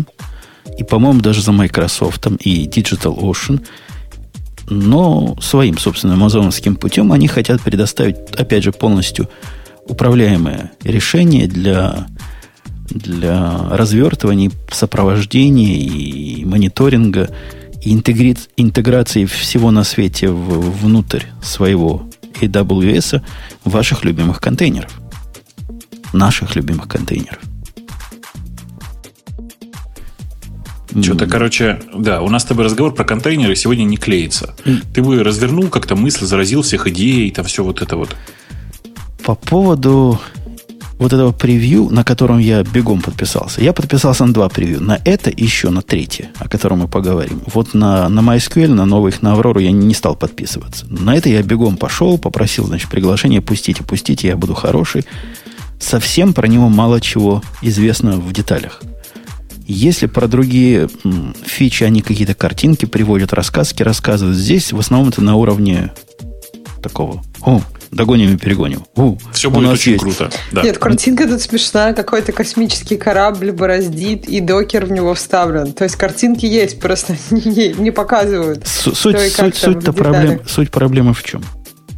и, по-моему, даже за Microsoft и DigitalOcean, но своим собственным амазоновским путем они хотят предоставить, опять же, полностью управляемое решение для для развертывания, сопровождения и мониторинга и интегри... интеграции всего на свете в... внутрь своего AWS ваших любимых контейнеров. Наших любимых контейнеров. Что-то, короче, да, у нас с тобой разговор про контейнеры сегодня не клеится. Ты бы развернул как-то мысль, заразил всех идей, там все вот это вот. По поводу вот этого превью, на котором я бегом подписался. Я подписался на два превью. На это и еще на третье, о котором мы поговорим. Вот на, на MySQL, на новых, на Аврору я не стал подписываться. На это я бегом пошел, попросил, значит, приглашение, пустите, пустите, я буду хороший. Совсем про него мало чего известно в деталях. Если про другие фичи они какие-то картинки приводят, рассказки рассказывают, здесь в основном это на уровне такого. О, догоним и перегоним. У, Все будет очень есть. круто. Да. Нет, картинка тут смешная. Какой-то космический корабль бороздит, и докер в него вставлен. То есть картинки есть, просто [laughs] не, не показывают. С, суть, суть, суть, проблем, суть проблемы в чем?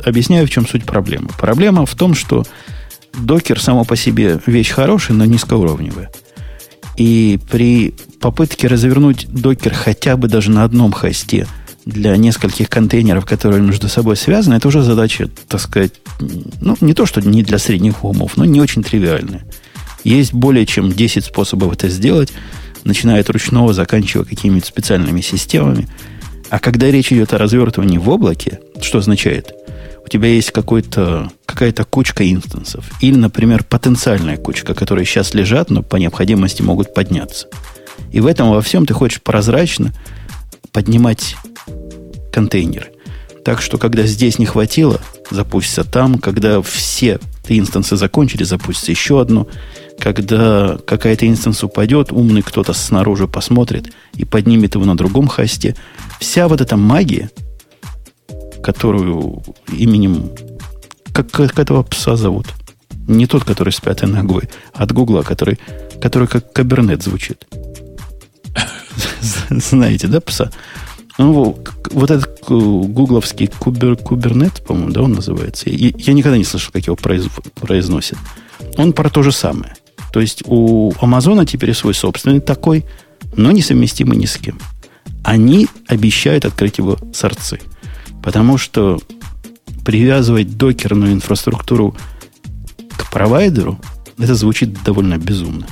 Объясняю, в чем суть проблемы. Проблема в том, что докер само по себе вещь хорошая, но низкоуровневая. И при попытке развернуть докер хотя бы даже на одном хосте – для нескольких контейнеров, которые между собой связаны, это уже задача, так сказать, ну, не то, что не для средних умов, но не очень тривиальная. Есть более чем 10 способов это сделать, начиная от ручного, заканчивая какими-то специальными системами. А когда речь идет о развертывании в облаке, что означает? У тебя есть какой-то, какая-то кучка инстансов. Или, например, потенциальная кучка, которые сейчас лежат, но по необходимости могут подняться. И в этом во всем ты хочешь прозрачно поднимать контейнеры. Так что, когда здесь не хватило, запустится там. Когда все инстансы закончили, запустится еще одно. Когда какая-то инстанс упадет, умный кто-то снаружи посмотрит и поднимет его на другом хосте. Вся вот эта магия, которую именем... Как, как этого пса зовут? Не тот, который с пятой ногой, а от Гугла, который, который как кабернет звучит. [laughs] Знаете, да, пса? Ну, вот этот гугловский кубер, кубернет, по-моему, да, он называется. Я, я никогда не слышал, как его произ, произносят. Он про то же самое. То есть у Амазона теперь свой собственный такой, но несовместимый ни с кем. Они обещают открыть его сорцы. Потому что привязывать докерную инфраструктуру к провайдеру, это звучит довольно безумно.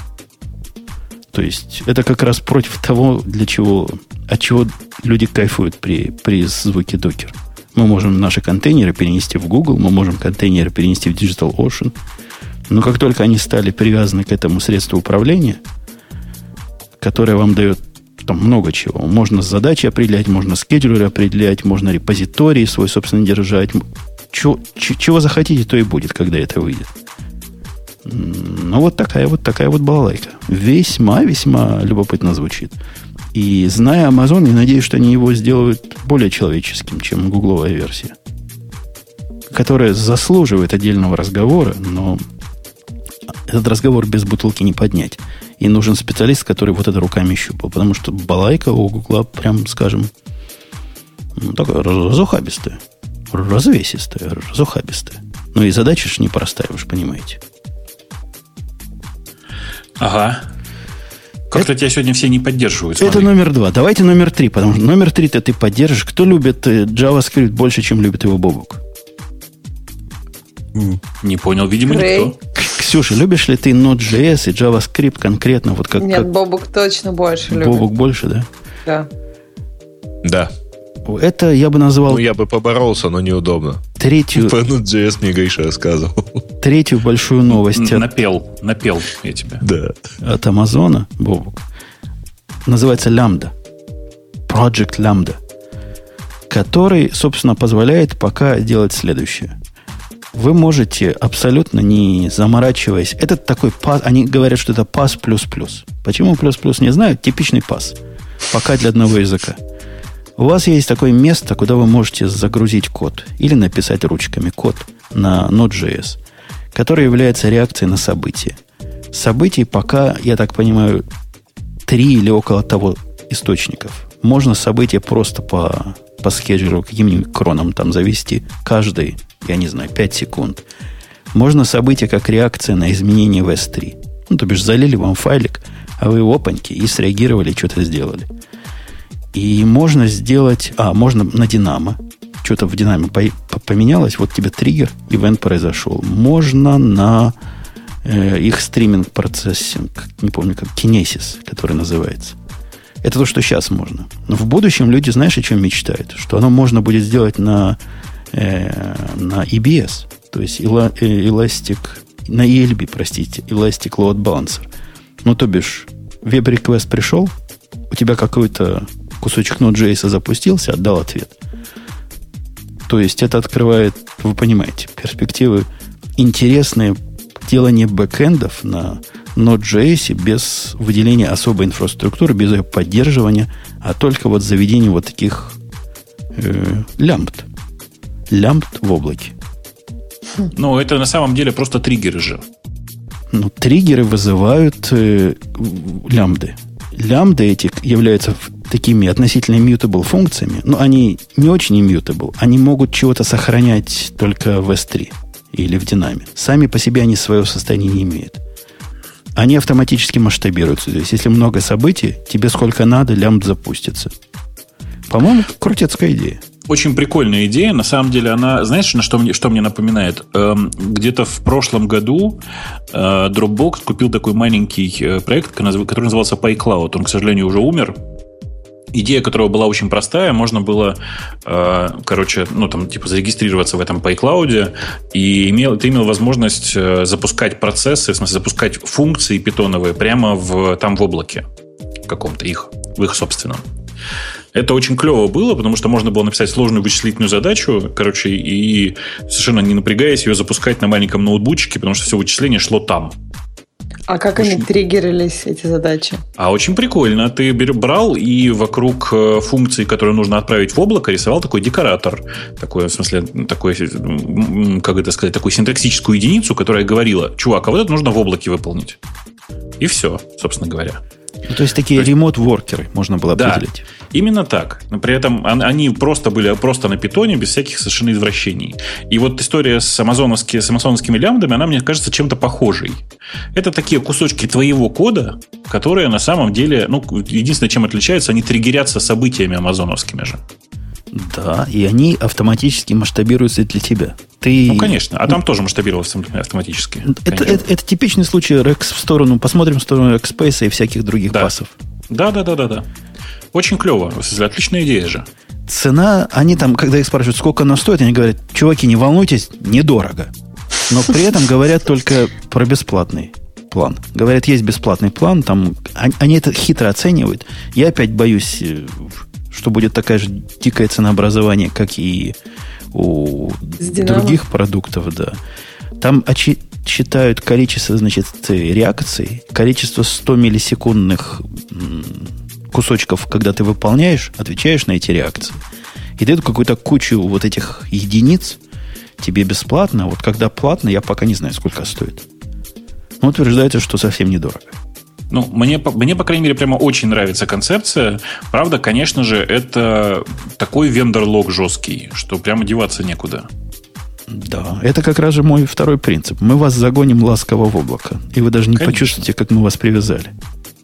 То есть это как раз против того, для чего, от чего люди кайфуют при, при звуке докер. Мы можем наши контейнеры перенести в Google, мы можем контейнеры перенести в Digital Ocean. Но как только они стали привязаны к этому средству управления, которое вам дает там много чего. Можно задачи определять, можно скеджулеры определять, можно репозитории свой, собственно, держать. Чего, чего захотите, то и будет, когда это выйдет. Ну, вот такая вот такая вот балалайка. Весьма-весьма любопытно звучит. И зная Amazon, я надеюсь, что они его сделают более человеческим, чем гугловая версия. Которая заслуживает отдельного разговора, но этот разговор без бутылки не поднять. И нужен специалист, который вот это руками щупал. Потому что балайка у Гугла, прям скажем, ну, такая разухабистая. Развесистая, разухабистая. Ну и задача же непростая, вы же понимаете. Ага. Как-то тебя сегодня все не поддерживают. Смотри. Это номер два. Давайте номер три, потому что номер три-то ты поддержишь. Кто любит э, JavaScript больше, чем любит его Бобук? Не понял, видимо, Рэй. никто. Ксюша, любишь ли ты Node.js и JavaScript конкретно? Вот как, Нет, как... Бобук точно больше любит. Бобук больше, да? Да. Да. Это я бы назвал... Ну, я бы поборолся, но неудобно. Третью... [laughs] По Node.js мне Гриша рассказывал. Третью большую новость. Напел, напел я тебя. Да. От Амазона, Бобук. Называется Lambda. Project Lambda. Который, собственно, позволяет пока делать следующее вы можете абсолютно не заморачиваясь. Это такой пас. Они говорят, что это пас плюс-плюс. Почему плюс-плюс, не знаю. Типичный пас. Пока для одного языка. У вас есть такое место, куда вы можете загрузить код или написать ручками код на Node.js, который является реакцией на события. Событий пока, я так понимаю, три или около того источников. Можно события просто по, по скеджеру каким-нибудь кроном там завести каждый я не знаю, 5 секунд. Можно событие как реакция на изменение в S3. Ну, то бишь, залили вам файлик, а вы опаньки и среагировали, что-то сделали. И можно сделать... А, можно на Динамо. Что-то в Динамо поменялось. Вот тебе триггер, ивент произошел. Можно на э, их стриминг процессинг, не помню, как Kinesis, который называется. Это то, что сейчас можно. Но в будущем люди, знаешь, о чем мечтают? Что оно можно будет сделать на э, на EBS, то есть э, Elastic, на ELB, простите, Elastic Load Balancer. Ну, то бишь, веб-реквест пришел, у тебя какой-то кусочек Node.js запустился, отдал ответ. То есть это открывает, вы понимаете, перспективы интересные делание бэкэндов на Node.js без выделения особой инфраструктуры, без ее поддерживания, а только вот заведение вот таких э, лямбд лямбд в облаке. Ну, это на самом деле просто триггеры же. Ну, триггеры вызывают э, лямбды. Лямбды эти являются такими относительно immutable функциями, но они не очень immutable. Они могут чего-то сохранять только в S3 или в динаме. Сами по себе они своего состояния не имеют. Они автоматически масштабируются. То есть, если много событий, тебе сколько надо, лямбд запустится. По-моему, крутецкая идея. Очень прикольная идея. На самом деле, она, знаешь, на что мне, что мне напоминает? Эм, где-то в прошлом году э, Dropbox купил такой маленький э, проект, который назывался PyCloud. Он, к сожалению, уже умер. Идея которого была очень простая, можно было, э, короче, ну там типа зарегистрироваться в этом PyCloud, и имел, ты имел возможность э, запускать процессы, в смысле запускать функции питоновые прямо в, там в облаке каком-то их, в их собственном. Это очень клево было, потому что можно было написать сложную вычислительную задачу, короче, и совершенно не напрягаясь ее запускать на маленьком ноутбучике, потому что все вычисление шло там. А как очень... они триггерились, эти задачи? А очень прикольно. Ты брал и вокруг э, функции, которую нужно отправить в облако, рисовал такой декоратор. Такой, в смысле, такой, как это сказать, такую синтаксическую единицу, которая говорила, чувак, а вот это нужно в облаке выполнить. И все, собственно говоря. Ну, то есть такие ремонт-воркеры можно было определить. Да, именно так. Но при этом они просто были просто на питоне, без всяких совершенно извращений. И вот история с, амазоновскими, с амазоновскими лямбдами, она мне кажется чем-то похожей. Это такие кусочки твоего кода, которые на самом деле, ну, единственное, чем отличаются, они триггерятся событиями амазоновскими же. Да, и они автоматически масштабируются для тебя. Ты... Ну, конечно. А там тоже масштабировался автоматически. Это, это, это типичный случай Rex в сторону, посмотрим в сторону Rackspace и всяких других да. пасов. Да, да, да, да, да. Очень клево. Отличная идея же. Цена, они там, когда их спрашивают, сколько она стоит, они говорят, чуваки, не волнуйтесь, недорого. Но при этом говорят только про бесплатный план. Говорят, есть бесплатный план, там они это хитро оценивают. Я опять боюсь э, что будет такая же дикое ценообразование, как и у других продуктов, да. Там очи- считают количество, значит, реакций, количество 100 миллисекундных кусочков, когда ты выполняешь, отвечаешь на эти реакции. И дают какую-то кучу вот этих единиц тебе бесплатно. Вот когда платно, я пока не знаю, сколько стоит. Но утверждается, что совсем недорого. Ну, мне, мне, по крайней мере, прямо очень нравится концепция. Правда, конечно же, это такой вендор-лог жесткий, что прямо деваться некуда. Да, это как раз же мой второй принцип. Мы вас загоним ласково в облако, и вы даже не Конечно. почувствуете, как мы вас привязали.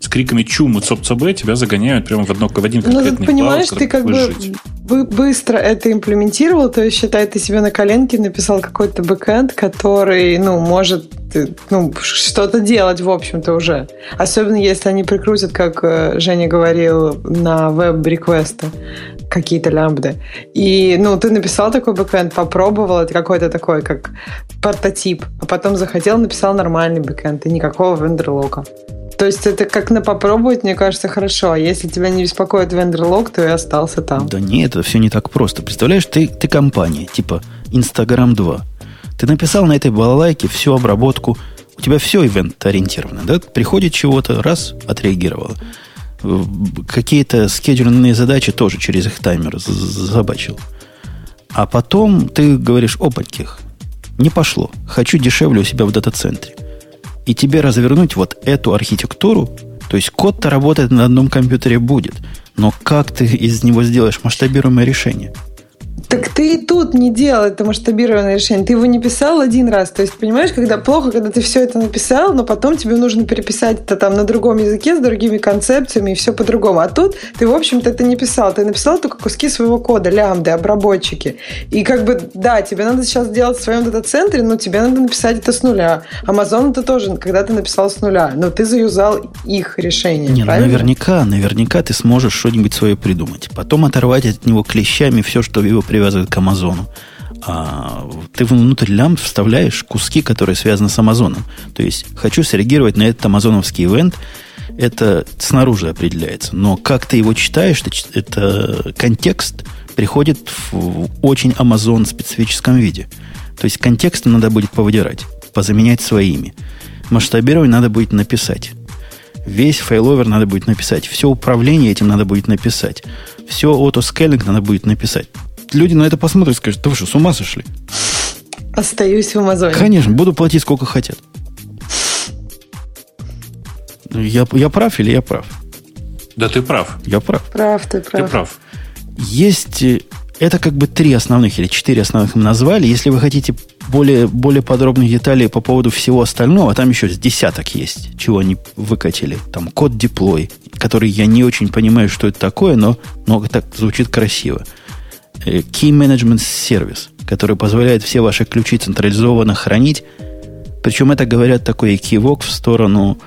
С криками чум и цоп-цб тебя загоняют прямо в, одно, в один конкретный Ну, ты понимаешь, клауд, ты как бы жить. быстро это имплементировал, то есть, считай, ты себе на коленке написал какой-то бэкэнд, который, ну, может ну, что-то делать, в общем-то, уже. Особенно, если они прикрутят, как э, Женя говорил, на web request ы какие-то лямбды. И, ну, ты написал такой бэкэнд, попробовал, это какой-то такой, как прототип, а потом захотел, написал нормальный бэкэнд, и никакого vendor lock а. То есть это как на попробовать, мне кажется, хорошо. А если тебя не беспокоит vendor lock, то и остался там. Да нет, это все не так просто. Представляешь, ты, ты компания, типа Instagram 2. Ты написал на этой балалайке всю обработку. У тебя все ивент-ориентировано, да? Приходит чего-то, раз, отреагировало какие-то скеджерные задачи тоже через их таймер забачил. А потом ты говоришь, опаньких, не пошло. Хочу дешевле у себя в дата-центре. И тебе развернуть вот эту архитектуру, то есть код-то работает на одном компьютере будет, но как ты из него сделаешь масштабируемое решение – так ты и тут не делал это масштабированное решение. Ты его не писал один раз. То есть, понимаешь, когда плохо, когда ты все это написал, но потом тебе нужно переписать это там на другом языке с другими концепциями и все по-другому. А тут ты, в общем-то, это не писал. Ты написал только куски своего кода, лямбды, обработчики. И как бы, да, тебе надо сейчас делать в своем дата-центре, но тебе надо написать это с нуля. Amazon это тоже, когда ты написал с нуля. Но ты заюзал их решение. Не, ну, наверняка, наверняка ты сможешь что-нибудь свое придумать. Потом оторвать от него клещами все, что его привязывает к Амазону. А ты внутрь лямбд вставляешь куски, которые связаны с Амазоном. То есть, хочу среагировать на этот амазоновский ивент, это снаружи определяется. Но как ты его читаешь, это контекст приходит в очень Амазон специфическом виде. То есть контексты надо будет повыдирать, позаменять своими. Масштабирование надо будет написать. Весь файловер надо будет написать. Все управление этим надо будет написать. Все автоскейлинг надо будет написать люди на это посмотрят и скажут, да вы что, с ума сошли? Остаюсь в Амазоне. Конечно, буду платить сколько хотят. Я, я прав или я прав? Да ты прав. Я прав. Прав, ты прав. Ты прав. Есть... Э, это как бы три основных или четыре основных мы назвали. Если вы хотите более, более подробных деталей по поводу всего остального, там еще с десяток есть, чего они выкатили. Там код deploy, который я не очень понимаю, что это такое, но, но так звучит красиво. Э, Key Management Service, который позволяет все ваши ключи централизованно хранить. Причем это, говорят, такой кивок в сторону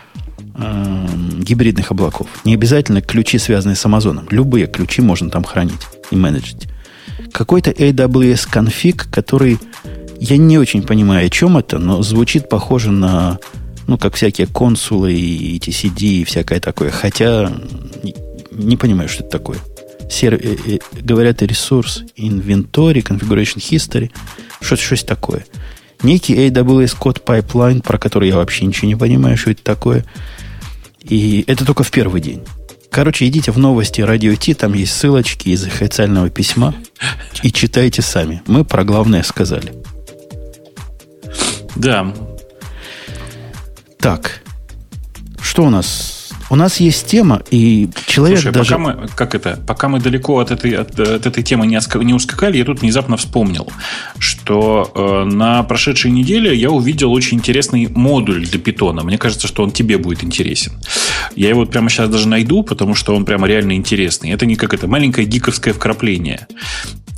э, гибридных облаков. Не обязательно ключи, связанные с Амазоном. Любые ключи можно там хранить и менеджить. Какой-то AWS конфиг, который я не очень понимаю, о чем это, но звучит похоже на, ну, как всякие консулы и TCD и всякое такое. Хотя не понимаю, что это такое сер... Э, э, говорят ресурс inventory, configuration history, что-то что такое. Некий AWS код pipeline, про который я вообще ничего не понимаю, что это такое. И это только в первый день. Короче, идите в новости Радио Ти, там есть ссылочки из официального письма и читайте сами. Мы про главное сказали. Да. Так, что у нас у нас есть тема, и человек Слушай, даже... пока мы, как это, пока мы далеко от этой, от, от этой темы не, не ускакали, я тут внезапно вспомнил, что э, на прошедшей неделе я увидел очень интересный модуль для питона. Мне кажется, что он тебе будет интересен. Я его прямо сейчас даже найду, потому что он прямо реально интересный. Это не как это маленькое гиковское вкрапление.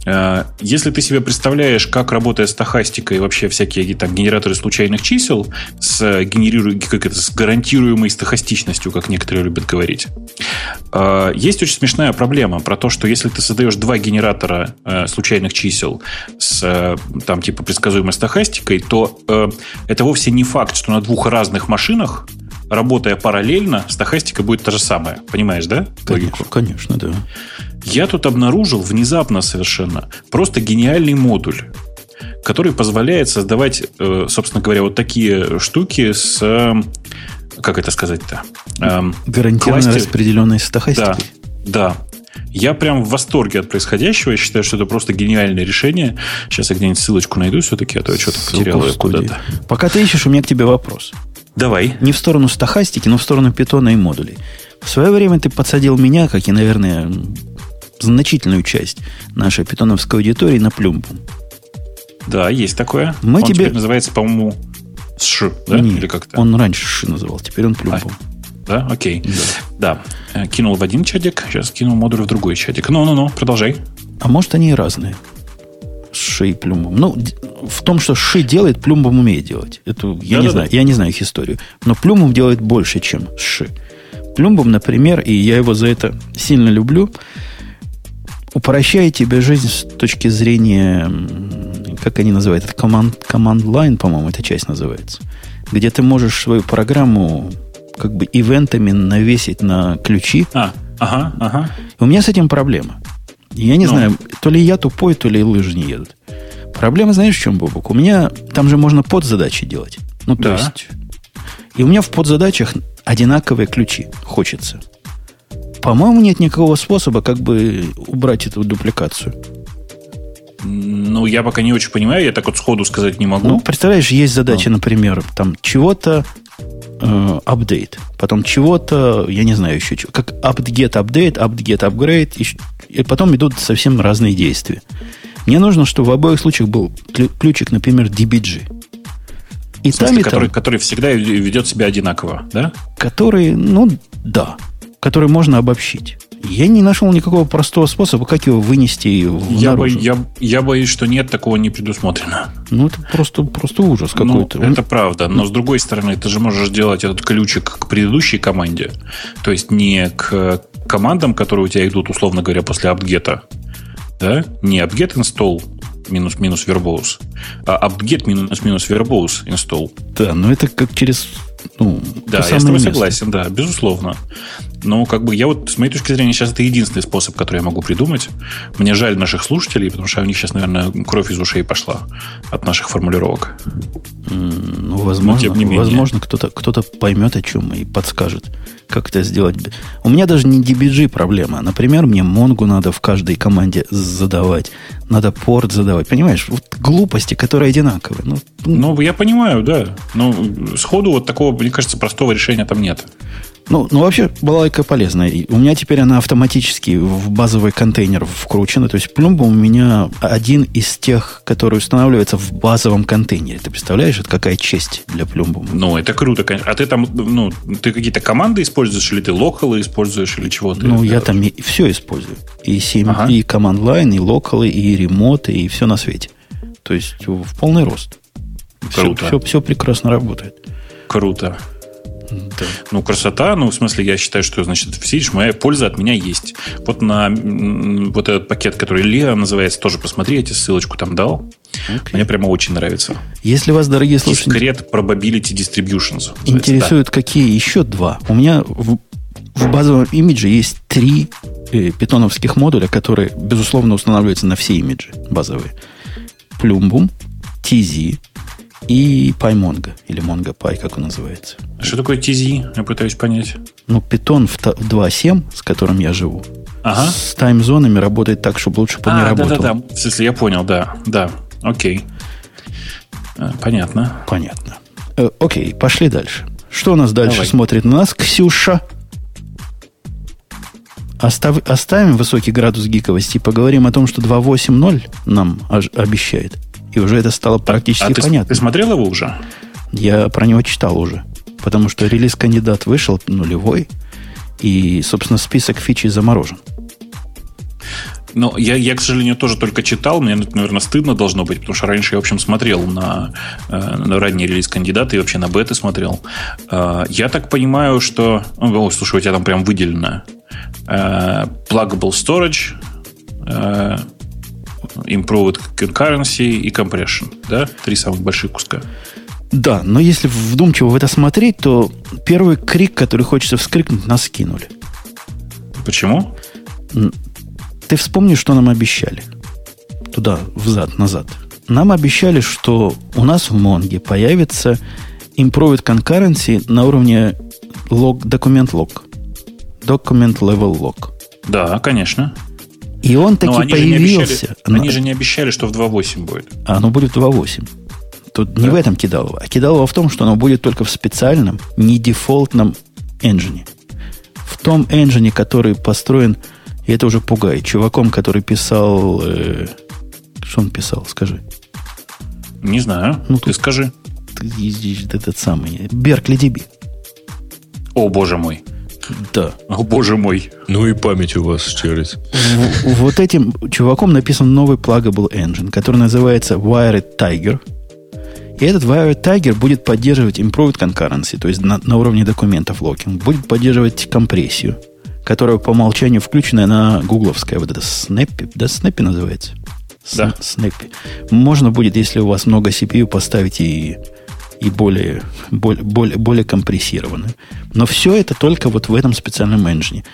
Э, если ты себе представляешь, как работает стахастика и вообще всякие там генераторы случайных чисел с, генериру... как это, с гарантируемой стахастичностью, как некоторые любят говорить, э, есть очень смешная проблема про то, что если ты создаешь два генератора э, случайных чисел с там типа предсказуемой стахастикой, то это вовсе не факт, что на двух разных машинах работая параллельно, стахастика будет та же самая. Понимаешь, да? Конечно, конечно, да. Я тут обнаружил внезапно совершенно просто гениальный модуль, который позволяет создавать, э, собственно говоря, вот такие штуки с как это сказать-то? Эм, Гарантированно кластеры- распределенной Да, стохастикой. да. Я прям в восторге от происходящего. Я считаю, что это просто гениальное решение. Сейчас я где-нибудь ссылочку найду все-таки, а то я что-то потерял ее куда-то. Пока ты ищешь, у меня к тебе вопрос. Давай. Не в сторону стохастики, но в сторону питона и модулей. В свое время ты подсадил меня, как и, наверное, значительную часть нашей питоновской аудитории на плюмбум. Да, есть такое. Мы Он тебе- теперь называется, по-моему, СШ, да? Не, Или как-то? Он раньше Ши называл, теперь он плюмбум. Да, окей. Да. Э, Кинул в один чатик, сейчас кинул модуль в другой чатик. Ну-ну-ну, продолжай. А может, они и разные. Ши и плюмбум. Ну, в том, что Ши делает, плюмбум умеет делать. Это я не Да-да-да. знаю. Я не знаю их историю. Но плюмбум делает больше, чем Ши. Плюмбум, например, и я его за это сильно люблю, упрощает тебе жизнь с точки зрения, как они называют, это команд, command line, по-моему, эта часть называется, где ты можешь свою программу как бы ивентами навесить на ключи, А, ага, ага. у меня с этим проблема. Я не Ну. знаю, то ли я тупой, то ли лыжи не едут. Проблема, знаешь, в чем, Бобок? У меня там же можно подзадачи делать. Ну, то Да. есть... И у меня в подзадачах одинаковые ключи. Хочется. По-моему, нет никакого способа как бы убрать эту дупликацию. Ну, я пока не очень понимаю, я так вот сходу сказать не могу. Ну, представляешь, есть задача, например, там чего-то э, апдейт, потом чего-то, я не знаю еще, чего, как apt-get update, apt-get upgrade, и, потом идут совсем разные действия. Мне нужно, чтобы в обоих случаях был клю- ключик, например, DBG. И в смысле, там, и который, там, который всегда ведет себя одинаково, да? который, ну, да, который можно обобщить. Я не нашел никакого простого способа, как его вынести Я, бо- я, я боюсь, что нет, такого не предусмотрено. Ну, это просто, просто ужас какой-то. Ну, это правда. Но с другой стороны, ты же можешь сделать этот ключик к предыдущей команде. То есть не к командам, которые у тебя идут, условно говоря, после апгета. Да? Не apt-get install минус-минус verbose, а apt-get минус-минус verbose install. Да, но это как через... Ну, Да, я с тобой место. согласен, да, безусловно. Но как бы я вот, с моей точки зрения, сейчас это единственный способ, который я могу придумать. Мне жаль наших слушателей, потому что у них сейчас, наверное, кровь из ушей пошла от наших формулировок. Ну, возможно, менее. возможно кто-то кто поймет о чем и подскажет, как это сделать. У меня даже не DBG проблема. Например, мне Монгу надо в каждой команде задавать. Надо порт задавать. Понимаешь, вот глупости, которые одинаковые. Ну, Ну, я понимаю, да. Но сходу вот такого, мне кажется, простого решения там нет. Ну, ну, вообще, балайка полезная. И у меня теперь она автоматически в базовый контейнер вкручена. То есть Plumbo у меня один из тех, который устанавливается в базовом контейнере. Ты представляешь, это какая честь для Plumbo? Ну, это круто, конечно. А ты там, ну, ты какие-то команды используешь, или ты локалы используешь, или чего ты? Ну, я там и все использую. И 7, Ага. и command line, и локалы, и ремоты, и все на свете. То есть в полный рост. Круто. Все, все, прекрасно работает. Круто. Да. Ну, красота, ну, в смысле, я считаю, что, значит, видишь, моя польза от меня есть. Вот на вот этот пакет, который Лео называется, тоже посмотри, я тебе ссылочку там дал. Мне прямо очень нравится. Если вас, дорогие слушатели, Discrete Probability Distributions. называется, интересуют какие еще два, у меня в, в базовом имидже есть три э, питоновских модуля, которые, безусловно, устанавливаются на все имиджи базовые. Plumbum, TZ и PyMongo, или MongoPy, как он называется. да. Что такое TZ? Я пытаюсь понять. Ну, питон в та- в 2.7, с которым я живу, Ага. с таймзонами работает так, чтобы лучше бы не А, да, работал. да, да. В смысле, я понял, да. Да. Окей. А, Понятно. Понятно. Э, окей, пошли дальше. Что у нас дальше Давай. смотрит на нас? Ксюша. Остав- оставим высокий градус гиковости и поговорим о том, что 2.8.0 нам ож- обещает. И уже это стало практически А ты, понятно. ты смотрел его уже? Я про него читал уже. Потому что релиз-кандидат вышел нулевой, и, собственно, список фичей заморожен. Ну, я, я, к сожалению, тоже только читал. Мне, наверное, стыдно должно быть, потому что раньше я, в общем, смотрел на, э, на ранний релиз кандидата и вообще на беты смотрел. Э, я так понимаю, что... О, слушай, у тебя там прям выделено. Э, pluggable storage, improved concurrency и compression. Да? Три самых больших куска. Да, но если вдумчиво в это смотреть, то первый крик, который хочется вскрикнуть, нас скинули. Почему? Ты вспомни, что нам обещали. Туда, взад, назад. Нам обещали, что у нас в Монге появится improved concurrency на уровне лог, документ лог. Документ level log. Да, конечно. И он таки они появился. Же не обещали, Они же не обещали, что в 2.8 будет. а оно будет 2.8. Тут не Да. в этом кидалово, а кидалово в том, что оно будет только в специальном, не дефолтном энджине. В том энджине, который построен, и это уже пугает, чуваком, который писал... э, что он писал, скажи. Не знаю. Ну, Ты тут- скажи. Ты этот самый... Беркли DB. О, боже мой. Да. О, боже мой. Ну и память у вас. В- вот этим чуваком написан новый pluggable engine, который называется Wired Tiger. И этот Wired Tiger будет поддерживать improved concurrency, то есть на, на уровне документов локинг, будет поддерживать компрессию, которая по умолчанию включена на гугловская, вот это Snappy, да, Snappy называется? С- Да. Snappy. Можно будет, если у вас много CPU, поставить и, и более, более, более, более компрессированную. Но все это только вот в этом специальном engine.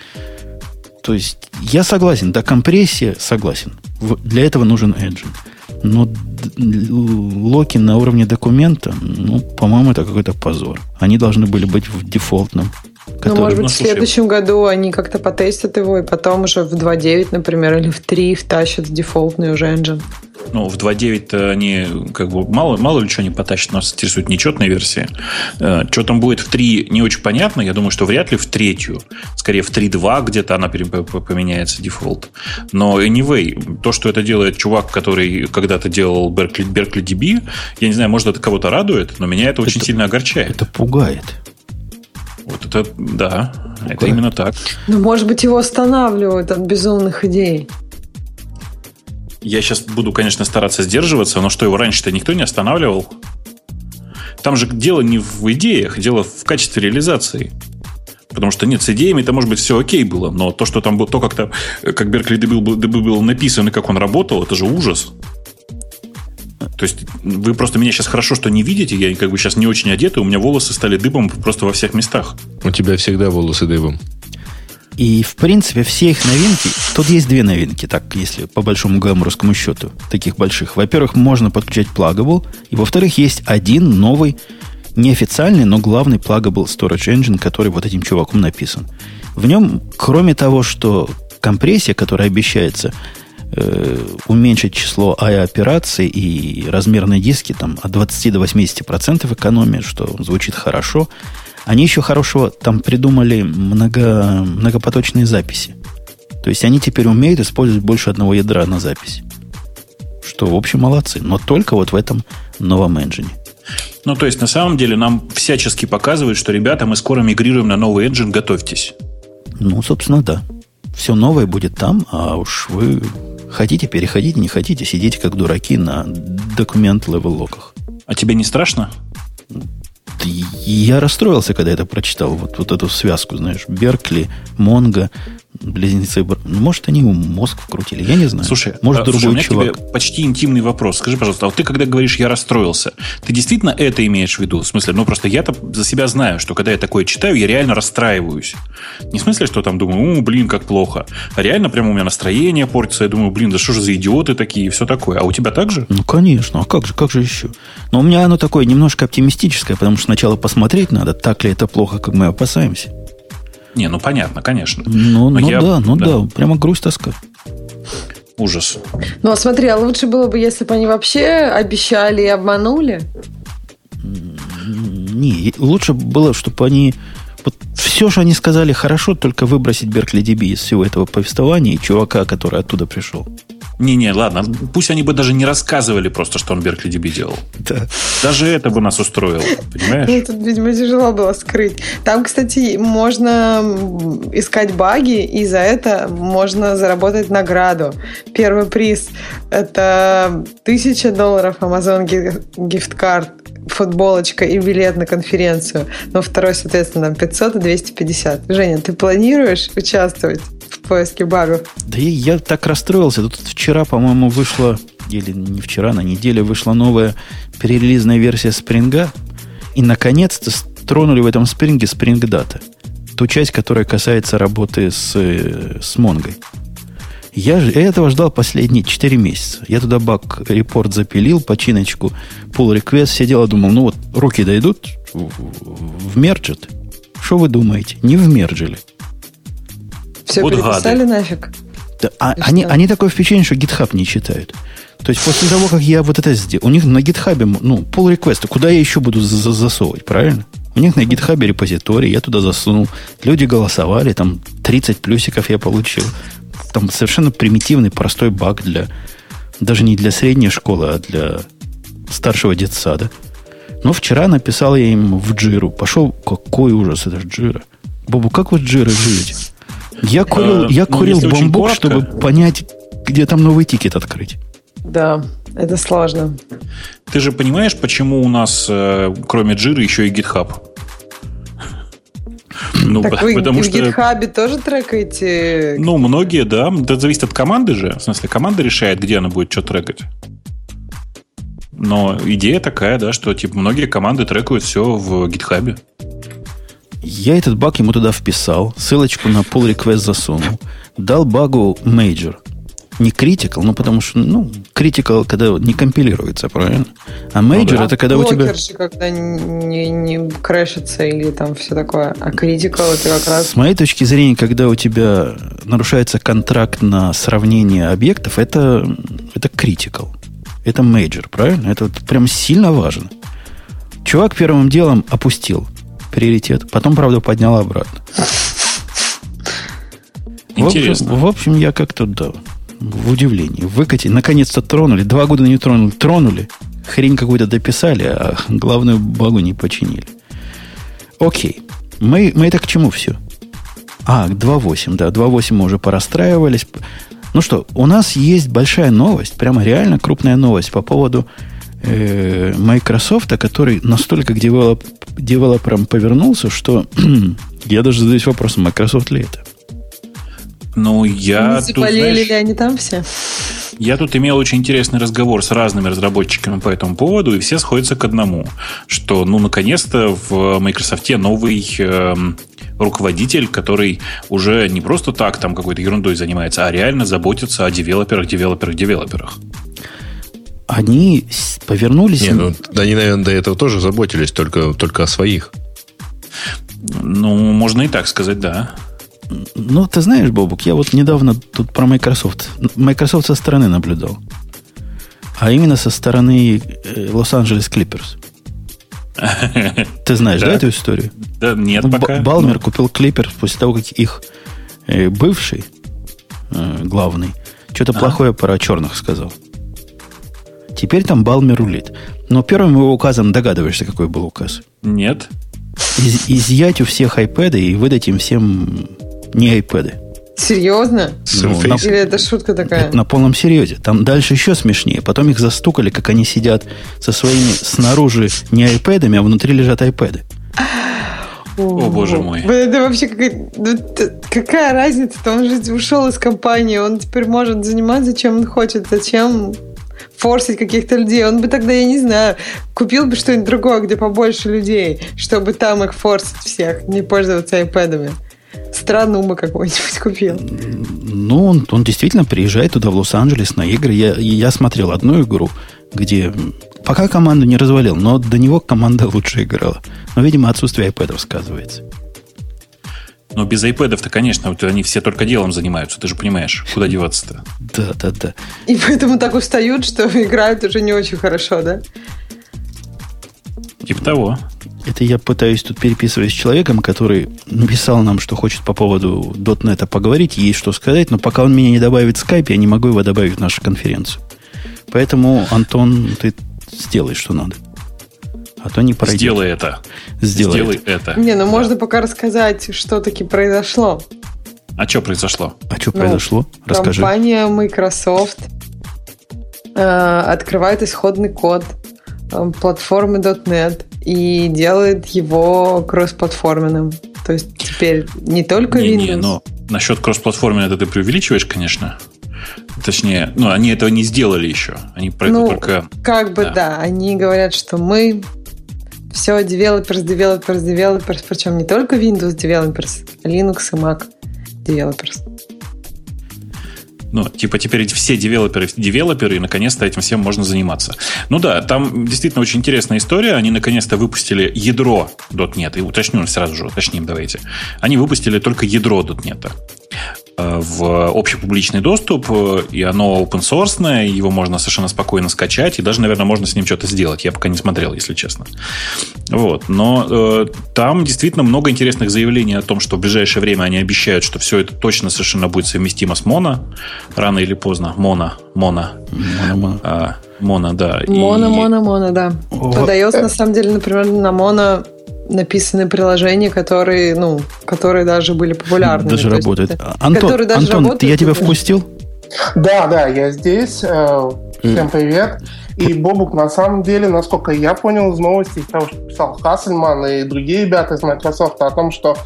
То есть я согласен, да, компрессия согласен. Для этого нужен engine. Но локи на уровне документа, ну, по-моему, это какой-то позор. Они должны были быть в дефолтном. Ну, может быть, ну, в следующем году они как-то потестят его, и потом уже в 2.9, например, или в 3 втащат в дефолтный уже engine. Ну, в 2.9 они как бы мало, мало ли что они потащат, нас интересует нечетная версия. Э, Что там будет в 3, не очень понятно. Я думаю, что вряд ли в третью. Скорее, в 3.2 где-то она поменяется, дефолт. Но anyway, то, что это делает чувак, который когда-то делал Berkeley, Berkeley DB, я не знаю, может, это кого-то радует, но меня это очень Это- сильно огорчает. Это пугает. Вот это, да, это Какое? именно так. Ну, может быть, его останавливают от безумных идей. Я сейчас буду, конечно, стараться сдерживаться, но что его раньше-то никто не останавливал? Там же дело не в идеях, дело в качестве реализации. Потому что нет, с идеями это может быть все окей было, но то, что там было, то, как, там, как Беркли DB был, DB был написан и как он работал, это же ужас. То есть вы просто меня сейчас хорошо что не видите, я как бы сейчас не очень одетый, у меня волосы стали дыбом просто во всех местах. У тебя всегда волосы дыбом. И, в принципе, все их новинки... Тут есть две новинки, так, если по большому гламурскому счету, таких больших. Во-первых, можно подключать Pluggable. И, во-вторых, есть один новый, неофициальный, но главный Pluggable Storage Engine, который вот этим чуваком написан. В нем, кроме того, что компрессия, которая обещается э, уменьшить число AI-операций и размерные диски там, от 20 до 80% экономии, что звучит хорошо, они еще хорошего там придумали много, многопоточные записи. То есть они теперь умеют использовать больше одного ядра на запись. Что, в общем, молодцы. Но только вот в этом новом engine е. Ну, то есть, на самом деле, нам всячески показывают, что, ребята, мы скоро мигрируем на новый engine, готовьтесь. Ну, собственно, да. Все новое будет там, а уж вы хотите, переходите, не хотите, сидите как дураки на document level lock ах. А тебе не страшно? Я расстроился, когда это прочитал, вот, вот эту связку, знаешь, Беркли, Монго, близнецы. Ну, Может, они ему мозг вкрутили, я не знаю. Слушай, может, а, другой слушай, у меня к чувак. тебе почти интимный вопрос. Скажи, пожалуйста, а вот ты когда говоришь «я расстроился», ты действительно это имеешь в виду? В смысле, ну просто я-то за себя знаю, что когда я такое читаю, я реально расстраиваюсь. Не в смысле, что там думаю, «У, блин, как плохо. А реально прямо у меня настроение портится, я думаю, блин, да что же за идиоты такие и все такое. А у тебя так же? Ну, конечно, а как же, как же еще? Но у меня оно такое немножко оптимистическое, потому что сначала посмотреть надо, так ли это плохо, как мы опасаемся. Не, ну понятно, конечно. Ну, Но ну я- да, ну да. да. прямо грусть тоска. Ужас. Ну, а смотри, а лучше было бы, если бы они вообще обещали и обманули. Не, лучше было, чтобы они... Вот все, что они сказали хорошо, только выбросить Беркли DB из всего этого повествования и чувака, который оттуда пришел. Не-не, ладно, пусть они бы даже не рассказывали просто, что он Беркли DB делал. Да. Даже это бы нас устроило, Ну, понимаешь? тут, видимо, тяжело было скрыть. Там, кстати, можно искать баги, и за это можно заработать награду. Первый приз – это тысяча долларов Amazon ги- гифткарт, футболочка и билет на конференцию. Но второй, соответственно, там 500 и 250. Женя, ты планируешь участвовать в поиске багов? Да я, я так расстроился. Тут вчера, по-моему, вышла, или не вчера, на неделе вышла новая перерелизная версия спринга. И, наконец-то, тронули в этом спринге Data. Ту часть, которая касается работы с, э, с Монгой. Я, же- я этого ждал последние 4 месяца. Я туда баг-репорт запилил, починочку, pull request, сидел и думал, ну вот руки дойдут в, в, в мерджет, Что вы думаете? Не вмерджили. Все Вот переписали гады. нафиг. Да, а они, что? они такое впечатление, что GitHub не читают. То есть после того, как я вот это сделал, у них на GitHub, ну, pull реквесты куда я еще буду за- за- засовывать, правильно? У них на GitHub репозиторий, я туда засунул. Люди голосовали, там 30 плюсиков я получил. Там совершенно примитивный, простой баг для, даже не для средней школы, а для старшего детсада. Но вчера написал я им в джиру. Пошел, какой ужас, это ж джира. Бобу, как вы с джирой живете? Я курил, Э, я ну, курил если очень бамбук, коротко. чтобы понять, где там новый тикет открыть. Да, это сложно. Ты же понимаешь, почему у нас, э, кроме Jira, еще и GitHub? [laughs] Ну, так вы потому в что... GitHub тоже трекаете? Ну, многие, да. Это зависит от команды же. В смысле, команда решает, где она будет что трекать. Но идея такая, да, что типа многие команды трекают все в GitHub. Я этот баг ему туда вписал, ссылочку на pull request засунул, дал багу major. Не critical, ну потому что, ну, critical, когда не компилируется, правильно? А major да. это когда у тебя... Когда не, не крэшится или там все такое. А critical это как раз... С моей точки зрения, когда у тебя нарушается контракт на сравнение объектов, это, это critical. Это major, правильно? Это вот прям сильно важно. Чувак первым делом опустил приоритет, потом, правда, поднял обратно. Интересно. В общем, в общем, я как-то, да, в удивлении. Выкатили, наконец-то тронули. Два года не тронули. Тронули. Хрень какую-то дописали, а главную багу не починили. Окей. Мы, мы это к чему все? А, к 2.8, да. 2.8 мы уже порастраивались. Ну что, у нас есть большая новость, прямо реально крупная новость по поводу э, Microsoft, который настолько к девелоп, девелоперам повернулся, что [clears throat] я даже задаюсь вопросом, Microsoft ли это? Ну, я не тут, заболели знаешь, ли они там все? я тут имел очень интересный разговор с разными разработчиками по этому поводу, и все сходятся к одному, что, ну, наконец-то в Microsoft новый эм, руководитель, который уже не просто так там какой-то ерундой занимается, а реально заботится о девелоперах, девелоперах, девелоперах. Они повернулись... Не, ну, они, наверное, до этого тоже заботились, только, только о своих. Ну, можно и так сказать, да. Ну, ты знаешь, Бобук, я вот недавно тут про Microsoft. Microsoft со стороны наблюдал. А именно со стороны э, Лос-Анджелес Клиперс. [laughs] Ты знаешь, да, Да. эту историю? Да нет Ну, пока. Балмер купил Клиперс после того, как их э, бывший э, главный что-то плохое про черных сказал. Теперь там Балмер рулит. Но первым его указом догадываешься, какой был указ. Ну, Нет. Из- изъять у всех iPad и выдать им всем не iPad. Серьезно? Surface. Или это шутка такая? На полном серьезе. Там дальше еще смешнее. Потом их застукали, как они сидят со своими снаружи не айпэдами, а внутри лежат айпэды. О, боже мой. Это вообще какая, ну, какая разница? Он же ушел из компании, он теперь может заниматься, чем он хочет. Зачем форсить каких-то людей? Он бы тогда, я не знаю, купил бы что-нибудь другое, где побольше людей, чтобы там их форсить всех, не пользоваться айпэдами. Страну бы какую-нибудь [laughs] купил. Ну, он, он действительно приезжает туда, в Лос-Анджелес, на игры. Я, я смотрел одну игру, где пока команду не развалил, но до него команда лучше играла. Но, видимо, отсутствие айпэдов сказывается. Но без iPad-то, конечно, вот они все только делом занимаются, ты же понимаешь, куда деваться-то. Да, да, да. И поэтому так устают, что [laughs] играют уже не очень хорошо, да? Типа того. Это я пытаюсь тут переписывать с человеком, который написал нам, что хочет по поводу .NET поговорить, есть что сказать, но пока он меня не добавит в Skype, я не могу его добавить в нашу конференцию. Поэтому, Антон, ты сделай, что надо. А то не пройдет. Сделай это. Сделай. Сделай это. Не, ну можно пока рассказать, что таки произошло. А что произошло? А что Ну, произошло? Расскажи. Компания Microsoft э, открывает исходный код э, платформы .NET и делает его кроссплатформенным. То есть теперь не только Windows. Не-не, но насчет кроссплатформы это ты преувеличиваешь, конечно. Точнее, ну, они этого не сделали еще. Они про Ну, это только... Как бы Да. да. они говорят, что мы все developers, developers, developers, причем не только Windows developers, Linux и Mac developers. Ну, типа теперь все девелоперы, девелоперы, и наконец-то этим всем можно заниматься. Ну да, там действительно очень интересная история. Они наконец-то выпустили ядро .NET. И уточню сразу же, уточним давайте. Они выпустили только ядро .NET в общепубличный доступ, э, и оно open source, его можно совершенно спокойно скачать, и даже, наверное, можно с ним что-то сделать. Я пока не смотрел, если честно. Вот. Но э, там действительно много интересных заявлений о том, что в ближайшее время они обещают, что все это точно совершенно будет совместимо с Моно, рано или поздно. Моно, Моно. Моно, а, моно да. Моно, и... Моно, Моно, да. О. Подается, на самом деле, например, на Моно написаны приложения, которые, ну, которые даже были популярны. Даже работают. Это, Антон, даже Антон работают, я тебя впустил? Да, да, я здесь. Э, всем привет. И Бобук, на самом деле, насколько я понял из новостей, того, что писал Хассельман и другие ребята из Microsoft, о том, что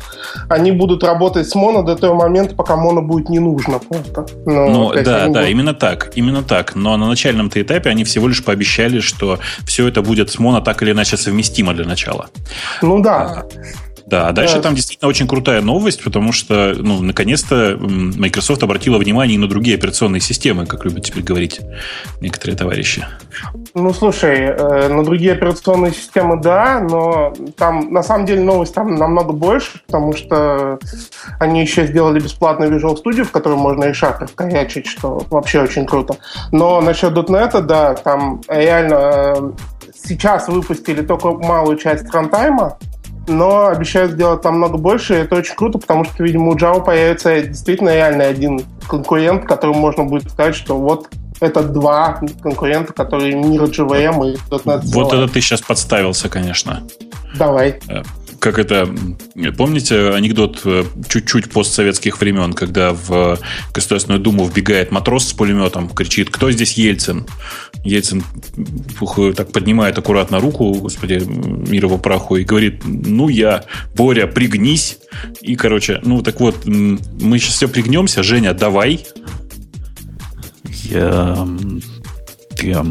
они будут работать с Моно до того момента, пока Моно будет не нужно просто. Ну, ну да, да, будут... именно так, именно так. Но на начальном-то этапе они всего лишь пообещали, что все это будет с Моно так или иначе совместимо для начала. Ну да. А, да, а дальше да. там действительно очень крутая новость, потому что, ну, наконец-то Microsoft обратила внимание и на другие операционные системы, как любят теперь говорить некоторые товарищи. Ну, слушай, э, на другие операционные системы, да, но там, на самом деле, новость там намного больше, потому что они еще сделали бесплатный Visual Studio, в котором можно и шахтер вкорячить, что вообще очень круто. Но насчет .NET, да, там реально э, сейчас выпустили только малую часть фронтайма, но обещают сделать намного больше, и это очень круто, потому что, видимо, у Java появится действительно реальный один конкурент, которому можно будет сказать, что вот это два конкурента, которые мир JVM и .NET. Вот это ты сейчас подставился, конечно. Давай. Э, как это, помните анекдот э, чуть-чуть постсоветских времен, когда в Государственную Думу вбегает матрос с пулеметом, кричит, кто здесь Ельцин? Ельцин так поднимает аккуратно руку, господи, мир его праху, и говорит, ну я, Боря, пригнись. И, короче, ну так вот, мы сейчас все пригнемся, Женя, давай. Я как,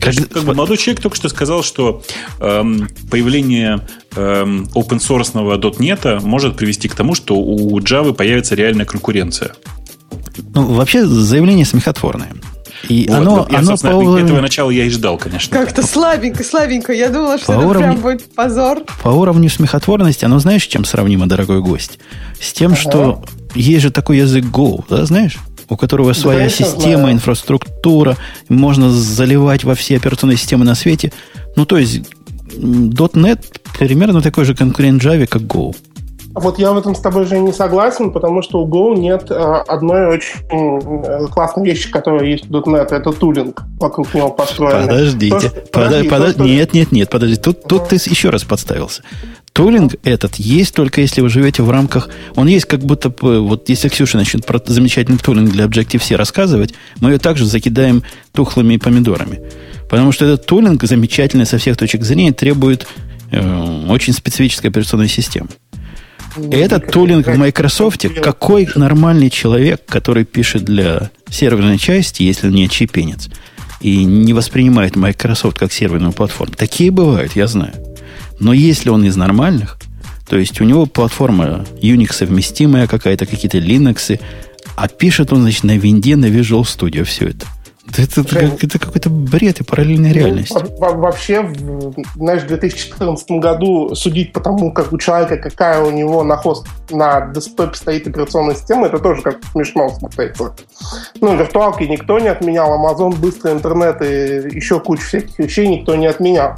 как бы молодой человек только что сказал, что эм, появление эм, open source .NET может привести к тому, что у Java появится реальная конкуренция. Ну, вообще, заявление смехотворное. И вот, оно, я, оно по уровню... Этого начала я и ждал, конечно. Как-то слабенько, слабенько. Я думала, что по это уровню... прям будет позор. По уровню смехотворности, оно знаешь, чем сравнимо, дорогой гость? С тем, ага. что есть же такой язык Go, да, знаешь? У которого своя да, система, знаю. инфраструктура, можно заливать во все операционные системы на свете. Ну, то есть, .NET примерно такой же конкурент Java, как Go. Вот я в этом с тобой же не согласен, потому что у Go нет э, одной очень э, классной вещи, которая есть в .NET. Это тулинг вокруг него построен. Подождите. То, подожди, подожди, подожди, то, нет, нет, нет, подожди. Тут, тут ты еще раз подставился. Тулинг этот есть только если вы живете в рамках... Он есть как будто... Вот если Ксюша начнет про замечательный тулинг для Objective-C рассказывать, мы ее также закидаем тухлыми помидорами. Потому что этот тулинг замечательный со всех точек зрения требует э, очень специфической операционной системы. Этот тулинг в Microsoft, какой нормальный человек, который пишет для серверной части, если не чипенец, и не воспринимает Microsoft как серверную платформу. Такие бывают, я знаю. Но если он из нормальных, то есть у него платформа Unix совместимая какая-то, какие-то Linux, а пишет он, значит, на винде, на Visual Studio все это – это, это, это какой-то бред и параллельная ну, реальность. Вообще, знаешь, в 2014 году судить по тому, как у человека, какая у него на хост, на десктопе стоит операционная система, это тоже как смешно смотрится. Ну, виртуалки никто не отменял, Amazon, быстрый интернет и еще кучу всяких вещей никто не отменял.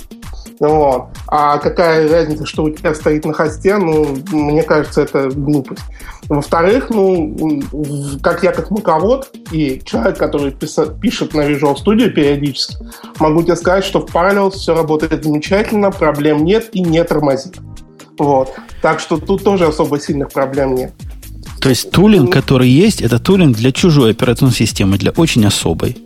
Вот. А какая разница, что у тебя стоит на хосте, ну, мне кажется, это глупость. Во-вторых, ну, как я как муковод и человек, который пишет на Visual Studio периодически, могу тебе сказать, что в Parallels все работает замечательно, проблем нет и не тормозит. Вот. Так что тут тоже особо сильных проблем нет. То есть тулинг, который есть, это тулинг для чужой операционной системы, для очень особой,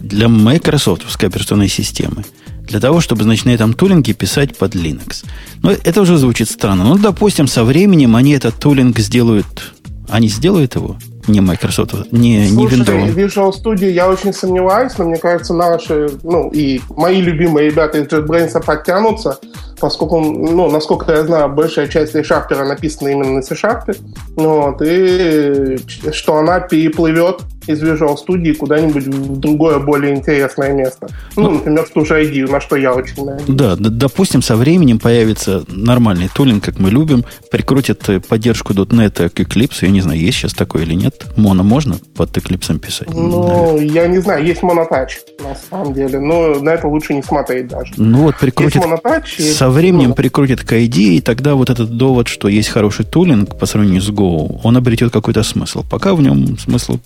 для Microsoft операционной системы для того, чтобы, значит, на этом тулинге писать под Linux. Но это уже звучит странно. Ну, допустим, со временем они этот тулинг сделают... Они сделают его? Не Microsoft, не, Слушай, не Windows. Visual Studio я очень сомневаюсь, но мне кажется, наши, ну, и мои любимые ребята из JetBrains подтянутся, поскольку, ну, насколько я знаю, большая часть ReSharper написана именно на C-Sharp, вот, и что она переплывет из Visual Studio куда-нибудь в другое, более интересное место. Ну, ну например, в ту же ID, на что я очень надеюсь. Да, допустим, со временем появится нормальный тулинг, как мы любим, прикрутит э, поддержку .NET к Eclipse. Я не знаю, есть сейчас такое или нет. Моно можно под Eclipse писать? Ну, Наверное. я не знаю, есть монотач, на самом деле, но на это лучше не смотреть даже. Ну вот, прикрутит... монотач, со временем ну, прикрутит к ID, и тогда вот этот довод, что есть хороший тулинг по сравнению с Go, он обретет какой-то смысл. Пока в нем смысла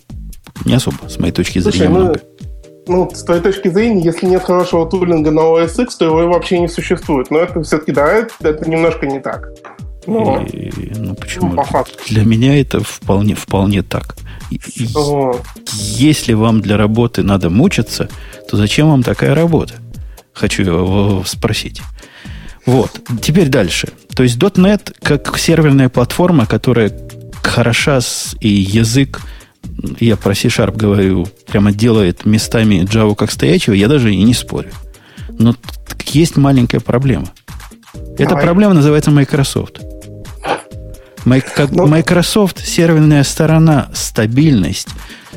не особо, с моей точки зрения, Слушай, много. Ну, с твоей точки зрения, если нет хорошего тулинга на OS X, то его вообще не существует. Но это все-таки, да, это, это немножко не так. Но, и, ну, почему? Ну, по факту. Для меня это вполне, вполне так. Вот. Если вам для работы надо мучиться, то зачем вам такая работа? Хочу его спросить. Вот. Теперь дальше. То есть .NET как серверная платформа, которая хороша с, и язык я про C-Sharp говорю, прямо делает местами Java как стоячего, я даже и не спорю. Но есть маленькая проблема. Эта Давай. проблема называется Microsoft. Ну, Microsoft серверная сторона, стабильность,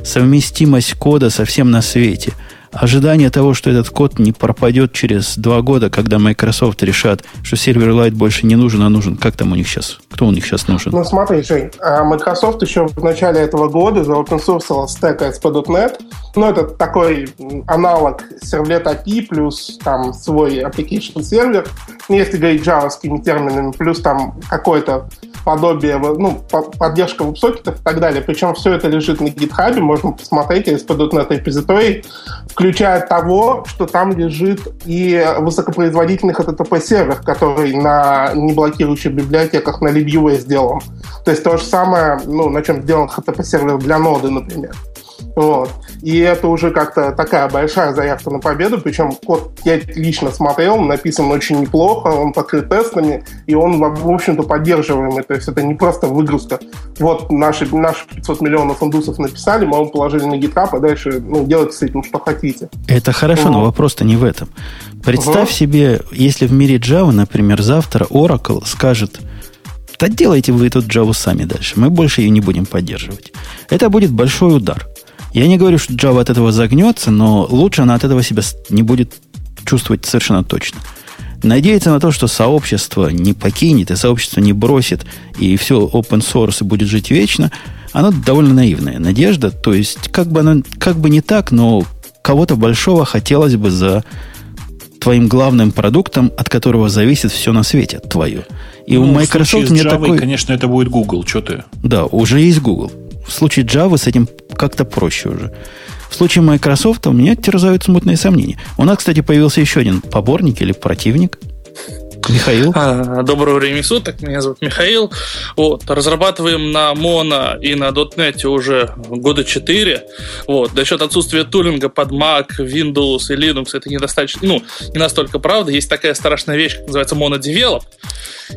совместимость кода со всем на свете – ожидание того, что этот код не пропадет через два года, когда Microsoft решат, что сервер Light больше не нужен, а нужен. Как там у них сейчас? Кто у них сейчас нужен? Ну смотри, Жень, а Microsoft еще в начале этого года заопенсорсила стек ASP.NET. Ну, это такой аналог сервлет API плюс там свой application сервер. Если говорить джавовскими терминами, плюс там какой-то подобие, ну, поддержка веб-сокетов и так далее. Причем все это лежит на GitHub, можно посмотреть ASP.NET репозиторий, включая того, что там лежит и высокопроизводительный HTTP сервер, который на неблокирующих библиотеках на LibUA сделан. То есть то же самое, ну, на чем сделан HTTP сервер для ноды, например. Вот. И это уже как-то такая большая заявка на победу, причем код я лично смотрел, написан очень неплохо, он покрыт тестами, и он, в общем-то, поддерживаемый, то есть это не просто выгрузка. Вот наши, наши 500 миллионов индусов написали, мы вам положили на GitHub, а дальше ну, делайте с этим, что хотите. Это хорошо, вот. но вопрос-то не в этом. Представь угу. себе, если в мире Java, например, завтра Oracle скажет, да делайте вы эту Java сами дальше, мы больше ее не будем поддерживать. Это будет большой удар. Я не говорю, что Java от этого загнется, но лучше она от этого себя не будет чувствовать совершенно точно. Надеяться на то, что сообщество не покинет, и сообщество не бросит, и все open source будет жить вечно, оно довольно наивная надежда. То есть, как бы, оно, как бы не так, но кого-то большого хотелось бы за твоим главным продуктом, от которого зависит все на свете твое. И ну, у Microsoft нет такой... конечно, это будет Google, что ты? Да, уже есть Google. В случае Java с этим как-то проще уже. В случае Microsoft у меня терзают смутные сомнения. У нас, кстати, появился еще один поборник или противник. Михаил. А, доброго времени суток, меня зовут Михаил. Вот, разрабатываем на Mono и на .NET уже года 4. Вот, за счет отсутствия тулинга под Mac, Windows и Linux это недостаточно, ну, не настолько правда. Есть такая страшная вещь, как называется Mono Develop.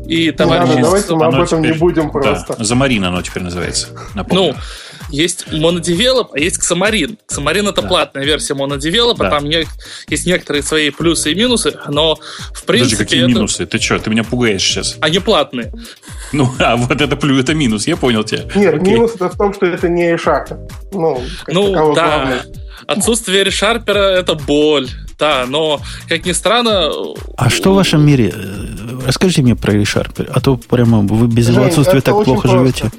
И товарищ... Ну, ладно, давайте мы об этом теперь, не будем просто. Да, Замарин оно теперь называется. Напомню. Ну, есть MonoDevelop, а есть Xamarin. Xamarin это да. платная версия MonoDevelop, да. там есть некоторые свои плюсы и минусы, но в принципе... Подожди, какие это... минусы? Ты что, ты меня пугаешь сейчас? Они платные. Ну, [laughs] а вот это плюс, это минус, я понял тебя. Нет, Окей. минус это в том, что это не ReSharper. Ну, ну да. Главное. Отсутствие ReSharper это боль. Да, но, как ни странно... А что в вашем мире? Э, расскажите мне про ReSharper, а то прямо вы без его отсутствия так плохо просто. живете.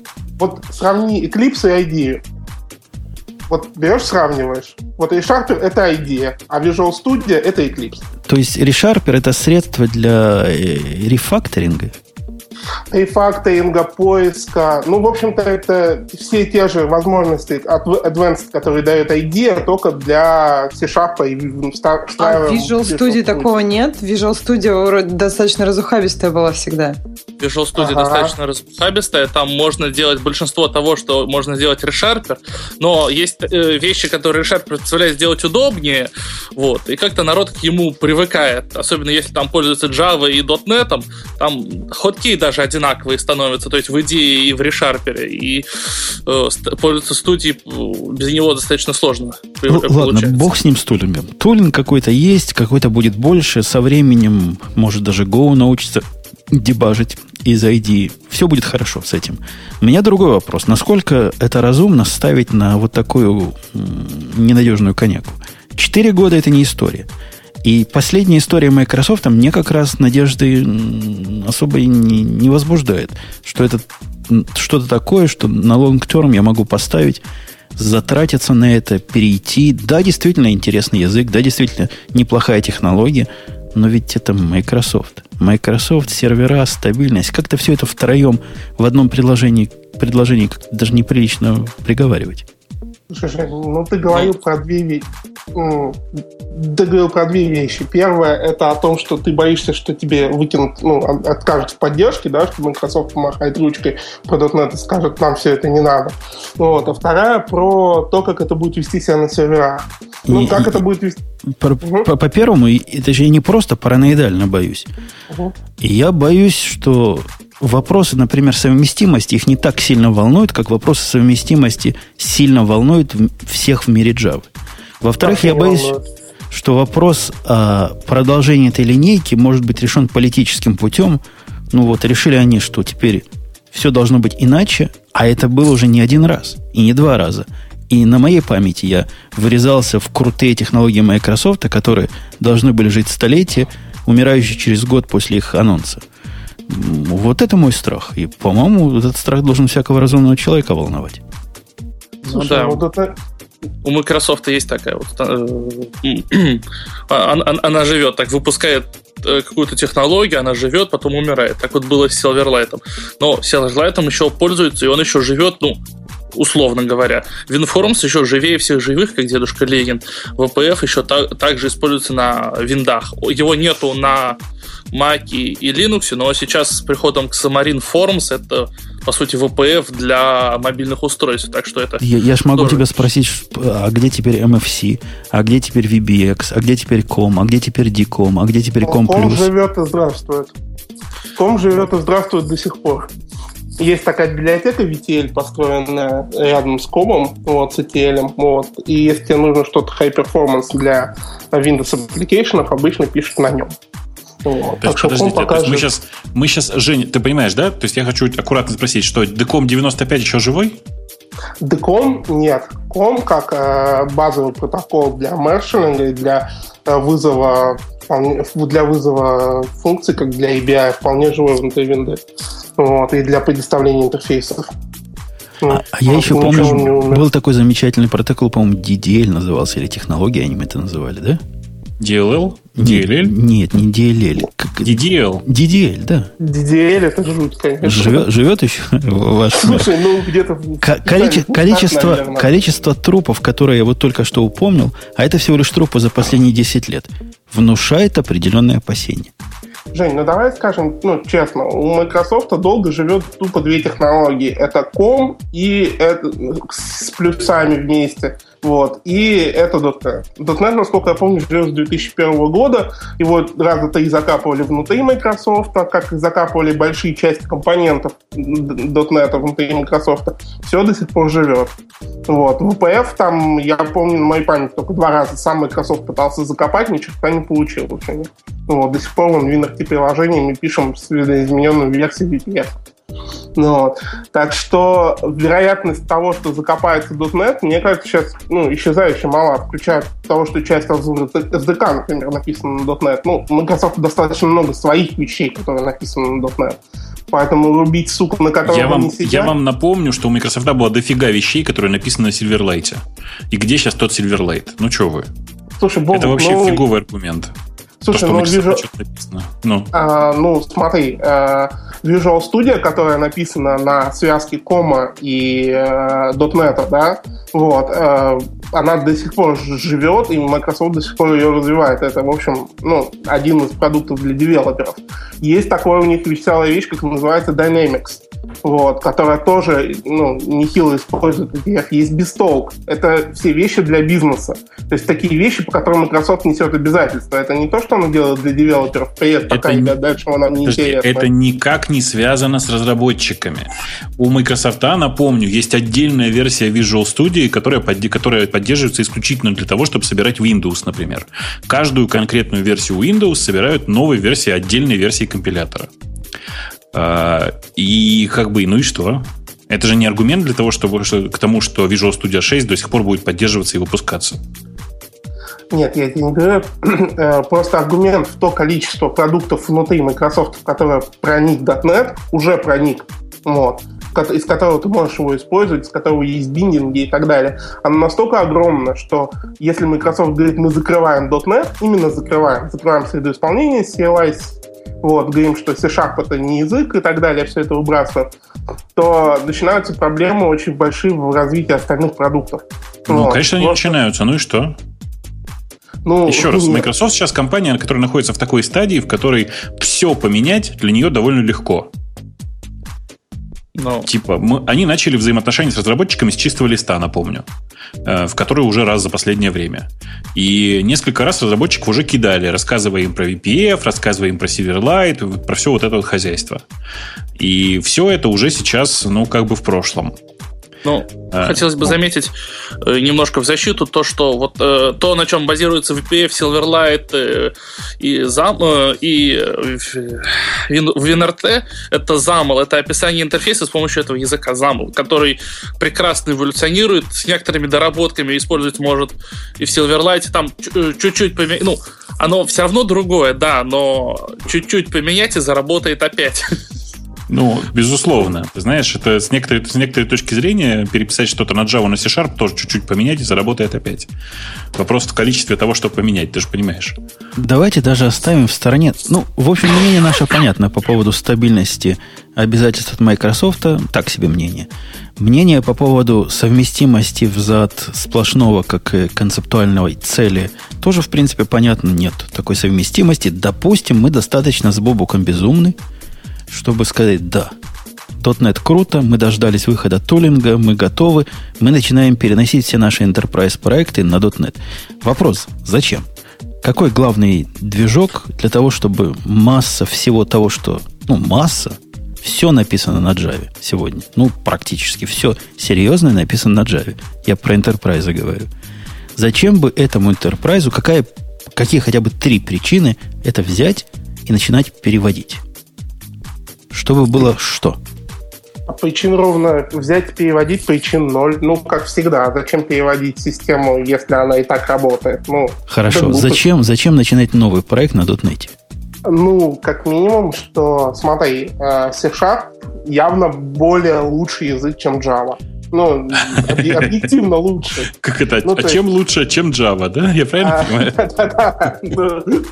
Вот сравни Eclipse и ID. Вот берешь, сравниваешь. Вот ReSharper — это ID, а Visual Studio — это Eclipse. То есть ReSharper — это средство для э, рефакторинга, поиска. Ну, в общем-то, это все те же возможности от Advanced, которые дает IDEA, только для C-Sharp и А в Visual Studio такого нет? Visual Studio достаточно разухабистая была всегда. Visual Studio ага. достаточно разухабистая, там можно делать большинство того, что можно сделать ReSharper, но есть э, вещи, которые ReSharper представляет сделать удобнее, вот, и как-то народ к ему привыкает, особенно если там пользуется Java и .NET, там хоткей даже даже одинаковые становятся. То есть в идее и в ReSharper, и э, пользоваться студией без него достаточно сложно. Л- ладно, бог с ним с тулингом. Тулинг какой-то есть, какой-то будет больше. Со временем, может, даже Go научится дебажить из ID. Все будет хорошо с этим. У меня другой вопрос. Насколько это разумно ставить на вот такую ненадежную коньяку? Четыре года это не история. И последняя история Microsoft мне как раз надежды особо не, не возбуждает, что это что-то такое, что на long-term я могу поставить, затратиться на это, перейти. Да, действительно интересный язык, да, действительно неплохая технология, но ведь это Microsoft. Microsoft, сервера, стабильность. Как-то все это втроем в одном предложении, предложении даже неприлично приговаривать. Слушай, ну ты говорил про две вещи. Ты говорил про две вещи. Первое это о том, что ты боишься, что тебе выкинут, ну, откажут в поддержке, да, что Microsoft помахает ручкой .NET и скажет, нам все это не надо. Вот. А вторая про то, как это будет вести себя на серверах. Ну, как это будет вести? По, угу. по, по первому, это же я не просто параноидально боюсь. Угу. И я боюсь, что вопросы, например, совместимости их не так сильно волнуют, как вопросы совместимости сильно волнуют всех в мире Java. Во-вторых, я боюсь, что вопрос о продолжении этой линейки может быть решен политическим путем. Ну вот, решили они, что теперь все должно быть иначе, а это было уже не один раз и не два раза. И на моей памяти я врезался в крутые технологии Microsoft, которые должны были жить столетия, умирающие через год после их анонса. Вот это мой страх. И, по-моему, этот страх должен всякого разумного человека волновать. Ну да. Вот это... У Microsoft есть такая вот... Э, [clears throat] она, она живет так, выпускает э, какую-то технологию, она живет, потом умирает. Так вот было с Silverlight. Но Silverlight еще пользуется, и он еще живет, ну, условно говоря. WinForms еще живее всех живых, как дедушка Ленин. VPF еще так, также используется на виндах. Его нету на Mac и Linux, но сейчас с приходом к Xamarin Forms это, по сути, VPF для мобильных устройств, так что это... Я, я ж могу тоже... тебя спросить, а где теперь MFC, а где теперь VBX, а где теперь COM, а где теперь DCOM, а где теперь COM+. COM живет и здравствует. COM живет и здравствует до сих пор. Есть такая библиотека VTL, построенная рядом с комом, вот, с ETL, вот, и если тебе нужно что-то high performance для Windows application, обычно пишут на нем. Вот. То есть, подождите, покажет... мы сейчас, мы сейчас, Женя, ты понимаешь, да? То есть я хочу аккуратно спросить, что Decom 95 еще живой? Decom нет. COM как э, базовый протокол для мершинга и для э, вызова для вызова функций, как для ABI, вполне живой внутри винды. Вот, и для предоставления интерфейсов. А, а я еще помню, был такой замечательный протокол, по-моему, DDL назывался, или технология они это называли, да? DLL? DLL? Нет, не DLL. Как... DDL? DDL, да. DDL это жуть, конечно. Живет, живет еще [laughs] ваш Слушай, ну где-то... Количе... количество, так, количество трупов, которые я вот только что упомнил, а это всего лишь трупы за последние 10 лет, внушает определенные опасения. Жень, ну давай скажем, ну, честно, у Microsoft долго живет тупо две технологии. Это COM и это, с плюсами вместе – вот. И это .NET. .NET, насколько я помню, живет с 2001 года. Его раза три закапывали внутри Microsoft, как закапывали большие части компонентов .NET внутри Microsoft. Все до сих пор живет. Вот. VPF там, я помню, на моей памяти только два раза сам Microsoft пытался закопать, ничего не получилось. Вот. До сих пор он в WinRT приложениями пишем с измененной версией VPF. Ну. Так что вероятность того, что закопается .NET, мне кажется, сейчас ну, исчезающе мало, включая того, что часть SDK, например, написана на .NET. Ну, Microsoft достаточно много своих вещей, которые написаны на .NET. Поэтому рубить суку, на котором я вам, сидят... Я вам напомню, что у Microsoft было дофига вещей, которые написаны на Silverlight. И где сейчас тот Silverlight? Ну, что вы? Слушай, Бог, Это вообще ну... фиговый аргумент. Слушай, То, ну, написано. Ну. А, ну, смотри, а, Visual Studio, которая написана на связке кома и э, .NET, да, вот, э, она до сих пор живет, и Microsoft до сих пор ее развивает. Это, в общем, ну, один из продуктов для девелоперов. Есть такая у них веселая вещь, как называется Dynamics. вот, которая тоже ну, нехило использует ETF. Есть Бистолк. Это все вещи для бизнеса. То есть такие вещи, по которым Microsoft несет обязательства. Это не то, что она делает для девелоперов. Привет, пока, это, ребят, дальше нам не подожди, интересно. Это никак не связано с разработчиками. У Microsoft, напомню, есть отдельная версия Visual Studio, которая, которая поддерживается исключительно для того, чтобы собирать Windows, например. Каждую конкретную версию Windows собирают новой версии, отдельной версии компилятора. А, и как бы, ну и что? Это же не аргумент для того, чтобы к тому, что Visual Studio 6 до сих пор будет поддерживаться и выпускаться. Нет, я это не говорю. [clears throat] Э, просто аргумент в то количество продуктов внутри Microsoft, которое проник .NET, уже проник. Вот из которого ты можешь его использовать, из которого есть биндинги и так далее, оно настолько огромно, что если Microsoft говорит, мы закрываем .NET, именно закрываем, закрываем среду исполнения, CLI, вот, говорим, что C-Sharp это не язык и так далее, все это выбрасываем, то начинаются проблемы очень большие в развитии остальных продуктов. Ну, вот. конечно, они Просто... начинаются. Ну и что? Ну, Еще раз. [laughs] Microsoft сейчас компания, которая находится в такой стадии, в которой все поменять для нее довольно легко. Ну. Типа, мы, они начали взаимоотношения с разработчиками с чистого листа, напомню, э, в который уже раз за последнее время. И несколько раз разработчиков уже кидали, рассказывая им про VPF, рассказывая им про Silverlight, про все вот это вот хозяйство. И все это уже сейчас, ну, как бы в прошлом. Ну, а, хотелось бы ну. заметить э, немножко в защиту то, что вот э, то, на чем базируется VPF, Silverlight э, и, зам, э, и э, WinRT, это ZAML, это описание интерфейса с помощью этого языка ZAML, который прекрасно эволюционирует, с некоторыми доработками использовать может и в Silverlight, там э, чуть-чуть поменять, ну, оно все равно другое, да, но чуть-чуть поменять и заработает опять. [laughs] Ну, безусловно. Знаешь, это с некоторой, с некоторой точки зрения переписать что-то на Java на C-Sharp тоже чуть-чуть поменять и заработает опять. Вопрос в количестве того, что поменять, ты же понимаешь. Давайте даже оставим в стороне. Ну, в общем, мнение наше понятно по поводу стабильности обязательств от Microsoft. Так себе мнение. Мнение по поводу совместимости взад сплошного как концептуальной цели тоже, в принципе, понятно. Нет такой совместимости. Допустим, мы достаточно с Бобуком безумны, чтобы сказать «да». .NET круто, мы дождались выхода тулинга, мы готовы, мы начинаем переносить все наши enterprise проекты на .NET. Вопрос, зачем? Какой главный движок для того, чтобы масса всего того, что... Ну, масса, все написано на Java сегодня. Ну, практически все серьезное написано на Java. Я про enterprise говорю. Зачем бы этому enterprise, какая, какие хотя бы три причины это взять и начинать переводить? Чтобы было что? Причин ровно взять, переводить причин ноль. Ну, как всегда, зачем переводить систему, если она и так работает? Ну, Хорошо, зачем, зачем начинать новый проект на .NET? Ну, как минимум, что, смотри, э, C-Sharp явно более лучший язык, чем Java ну, объективно лучше. Как это? Ну, а чем лучше, чем Java, да? Я правильно а, понимаю? [laughs]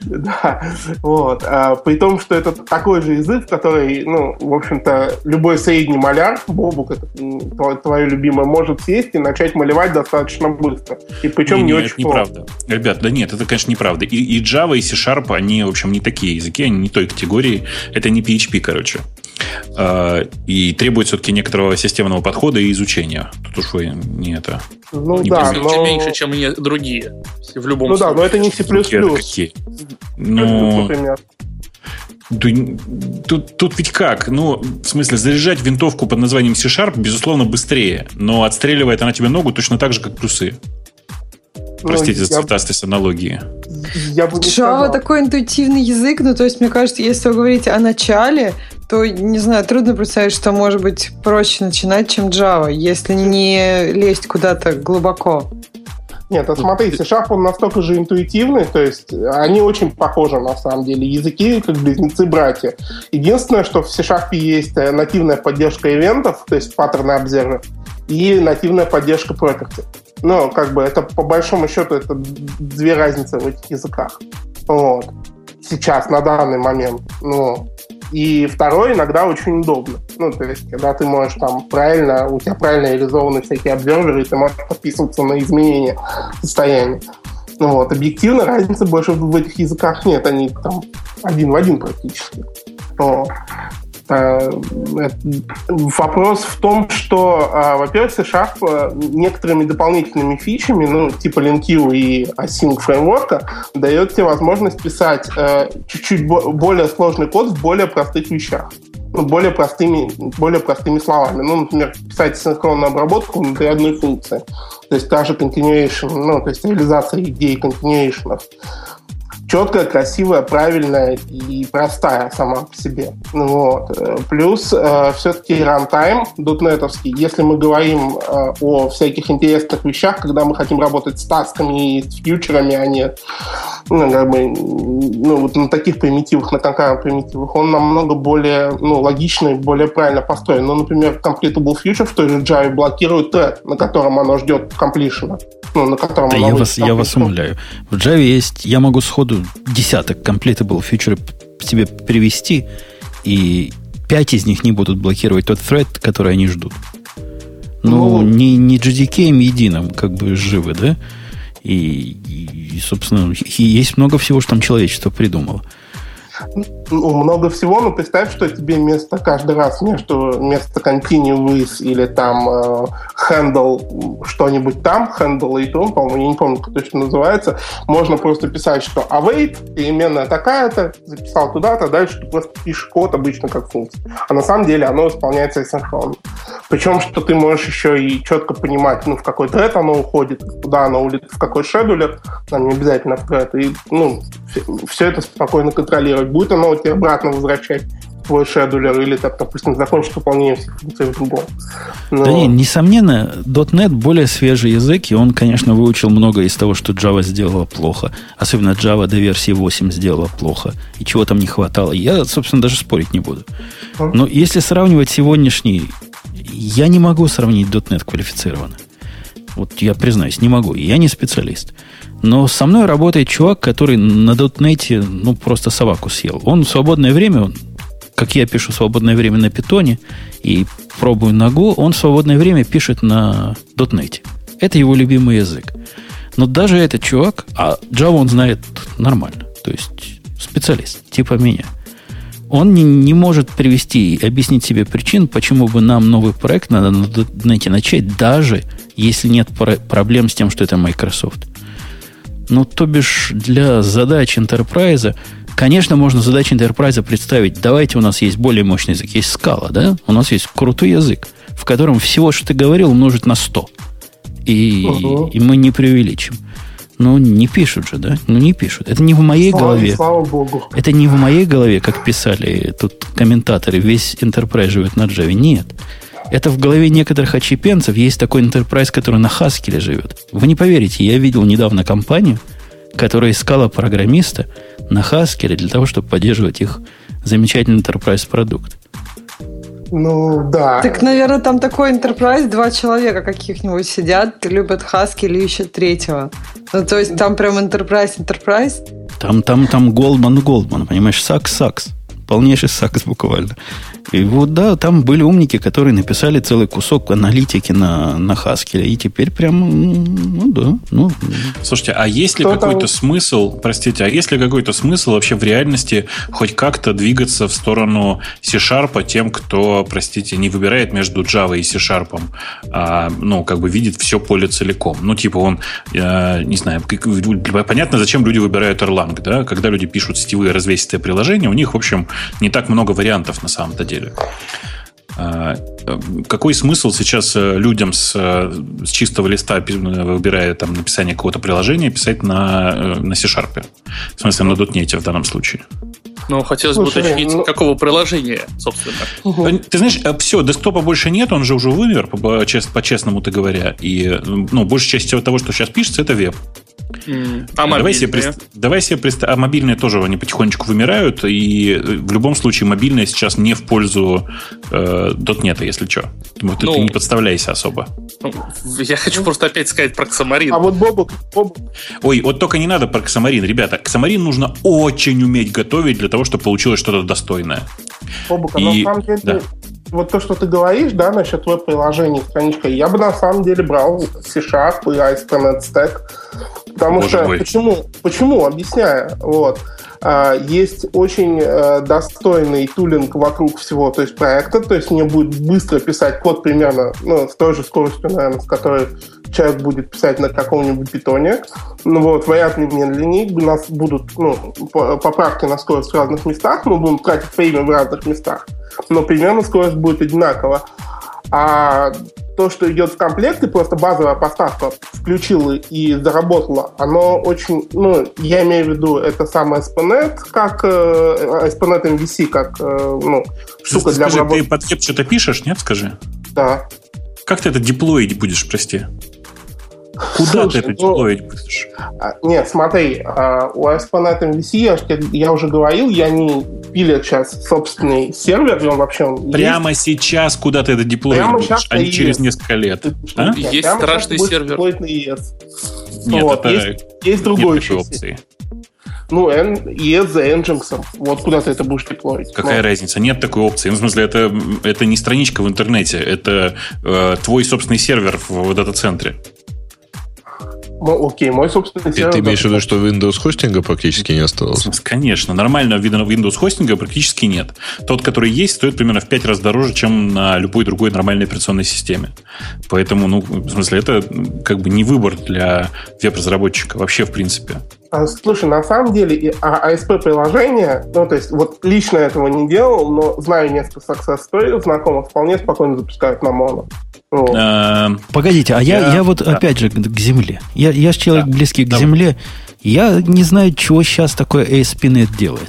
Да, вот. А, при том, что это такой же язык, который, ну, в общем-то, любой средний маляр, Бобук, это твое любимое, может сесть и начать малевать достаточно быстро. И причем не очень неправда. Ребят, да нет, это, конечно, неправда. И Java, и C-Sharp, они, в общем, не такие языки, они не той категории. Это не PHP, короче. А, и требует все-таки некоторого системного подхода и изучения. Тут уж вы не это... Ну не да, но... меньше, чем и другие. В любом ну случае. да, но это не C++. Какие? Ну, например. Тут, тут ведь как? Ну, в смысле, заряжать винтовку под названием C-Sharp, безусловно, быстрее, но отстреливает она тебе ногу точно так же, как плюсы. Ну, Простите ну, за цветастость я... аналогии. Я бы Java такой интуитивный язык, ну, то есть, мне кажется, если вы говорите о начале, то, не знаю, трудно представить, что может быть проще начинать, чем Java, если не лезть куда-то глубоко. Нет, а смотри, C-Sharp, он настолько же интуитивный, то есть они очень похожи на самом деле. Языки как близнецы-братья. Единственное, что в C-Sharp есть нативная поддержка ивентов, то есть паттерны обзервер, и нативная поддержка property. Но как бы это по большому счету это две разницы в этих языках. Вот. Сейчас, на данный момент. Ну, и второй иногда очень удобно. Ну, то есть, когда ты можешь там правильно, у тебя правильно реализованы всякие обзорверы, и ты можешь подписываться на изменения состояния. Ну, вот, объективно разницы больше в этих языках нет, они там один в один практически. Э, вопрос в том, что, э, во-первых, C-Sharp э, некоторыми дополнительными фичами, ну, типа LinQ и Async фреймворка, дает тебе возможность писать чуть-чуть более сложный код в более простых вещах ну, более простыми, более простыми словами. Ну, например, писать синхронную обработку внутри одной функции. То есть та же continuation, ну, то есть реализация идеи continuation четкая, красивая, правильная и простая сама по себе. Вот. Плюс э, все-таки рантайм дотнетовский, если мы говорим э, о всяких интересных вещах, когда мы хотим работать с тасками и с фьючерами, а не ну, как бы, ну, вот на таких примитивах, на конкретных примитивах, он намного более ну, логичный, более правильно построен. Ну, например, completable future в той же Java блокирует thread, на котором оно ждет completion. Ну, на котором да я вас, я вас умоляю. В Java есть, я могу сходу десяток completable фьючеры себе привести, и пять из них не будут блокировать тот thread, который они ждут. Ну, ну не, не JDK единым как бы живы, да? И, и, собственно, есть много всего, что там человечество придумало ну, много всего, но представь, что тебе вместо каждый раз между вместо continuous или там э, handle что-нибудь там, handle и том, по-моему, я не помню, как точно называется, можно просто писать, что await, переменная такая-то, записал туда-то, дальше ты просто пишешь код обычно как функция. А на самом деле оно исполняется асинхронно. Причем, что ты можешь еще и четко понимать, ну, в какой тред оно уходит, куда оно улетит, в какой шедулер, нам не обязательно в тред, и, ну, все это спокойно контролировать. Будет оно тебя обратно возвращать твой шедулер или, так, допустим, закончить выполнение всех функций в другом. Но... Да не, несомненно, .NET более свежий язык, и он, конечно, выучил много из того, что Java сделала плохо. Особенно Java до версии 8 сделала плохо. И чего там не хватало. Я, собственно, даже спорить не буду. Но если сравнивать сегодняшний... Я не могу сравнить .NET квалифицированно. Вот я признаюсь, не могу. Я не специалист. Но со мной работает чувак, который на дотнете, ну, просто собаку съел. Он в свободное время, он, как я пишу свободное время на питоне и пробую Go, он в свободное время пишет на дотнете. Это его любимый язык. Но даже этот чувак, а Java он знает нормально, то есть специалист, типа меня, он не, не может привести и объяснить себе причин, почему бы нам новый проект надо на .NET начать, даже если нет проблем с тем, что это Microsoft. Ну, то бишь, для задач Enterprise, конечно, можно задачи Enterprise представить. Давайте у нас есть более мощный язык. Есть скала, да? У нас есть крутой язык, в котором всего, что ты говорил, умножить на 100. И, угу. и мы не преувеличим. Ну, не пишут же, да? Ну, не пишут. Это не в моей слава, голове. Слава богу. Это не в моей голове, как писали тут комментаторы. Весь Enterprise живет на Java. Нет. Это в голове некоторых отщепенцев есть такой enterprise, который на Haskell живет. Вы не поверите, я видел недавно компанию, которая искала программиста на Haskell для того, чтобы поддерживать их замечательный enterprise продукт. Ну, да. Так, наверное, там такой enterprise, два человека каких-нибудь сидят, любят Haskell или ищут третьего. Ну, то есть там прям enterprise, enterprise. Там, там, там Голдман, Голдман, понимаешь, сакс, сакс. Полнейший сакс буквально. И вот да, там были умники, которые написали целый кусок аналитики на, на Haskell. И теперь прям, ну да. Ну. Слушайте, а есть ли какой-то смысл, простите, а есть ли какой-то смысл вообще в реальности хоть как-то двигаться в сторону C-Sharp тем, кто, простите, не выбирает между Java и C-Sharp, а, ну, как бы видит все поле целиком. Ну, типа он, э, не знаю, понятно, зачем люди выбирают Erlang, да? Когда люди пишут сетевые развесистые приложения, у них, в общем, не так много вариантов на самом-то деле. А, какой смысл сейчас э, людям с, э, с чистого листа, выбирая там написание какого-то приложения, писать на, э, на C-Sharp? В смысле, на .NET в данном случае? Ну, хотелось бы уточнить, ну... какого приложения, собственно. Угу. Ты знаешь, все, десктопа больше нет, он же уже вымер, по-честному-то говоря. И ну, большая часть того, что сейчас пишется, это веб. А давай себе, прист... давай себе прист... А мобильные тоже они потихонечку вымирают, и в любом случае мобильные сейчас не в пользу э, .NET, если что. Вот ну, ты не подставляйся особо. Ну, я хочу просто опять сказать про Ксамарин. А вот Бобук, Бобук. Ой, вот только не надо про Ксамарин, ребята. Ксамарин нужно очень уметь готовить для того, чтобы получилось что-то достойное. Бобук, а и... на самом деле... Да вот то, что ты говоришь, да, насчет веб-приложений, страничка, я бы на самом деле брал C-Sharp и ASP.NET Stack, потому Боже что, мой. почему, почему, объясняю, вот, А, есть очень э, достойный тулинг вокруг всего то есть проекта, то есть мне будет быстро писать код примерно ну, с той же скоростью, наверное, с которой человек будет писать на каком-нибудь питоне. Ну вот, вариант медленнее, у нас будут ну, поправки на скорость в разных местах, мы будем тратить время в разных местах, но примерно скорость будет одинакова. А то, что идет в комплекте, просто базовая поставка включила и заработала, оно очень, ну, я имею в виду, это самое SPNet, как э, SPNet MVC, как, э, ну, штука Скажи, для обработки. ты под кеп что-то пишешь, нет, скажи? Да. Как ты это деплоить будешь, прости? Куда Слушай, ты это ну, деплоить будешь? А, Нет, смотри, а, у ASP.NET MVC, я, я уже говорил, я не пилят сейчас собственный сервер, и он вообще он Прямо сейчас куда ты это деплоить Прямо будешь, сейчас а не через есть. несколько лет. есть. А? Есть Прямо страшный сервер. на ES. Нет, Вот, это есть, есть нет другой еще. опции. Ну, ES за Nginx. Вот куда ты это будешь деплоить. Какая Ну, разница? Нет такой опции. Ну, в смысле, это, это не страничка в интернете, это э, твой собственный сервер в дата-центре. Ну, окей, мой собственный сервер. ты имеешь в виду, что Windows хостинга практически не осталось? Конечно, нормального вида Windows хостинга практически нет. Тот, который есть, стоит примерно в 5 раз дороже, чем на любой другой нормальной операционной системе. Поэтому, ну, в смысле, это как бы не выбор для веб-разработчика вообще, в принципе. А, Слушай, на самом деле и ASP-приложение, ну, то есть, вот лично этого не делал, но знаю несколько success story знакомых, вполне спокойно запускают на Mono. Э, Погодите, а я, Я- я вот да. опять же к к земле. Я, я же человек Да. близкий к Давай. земле. Я не знаю, чего сейчас такое ASP.NET делает.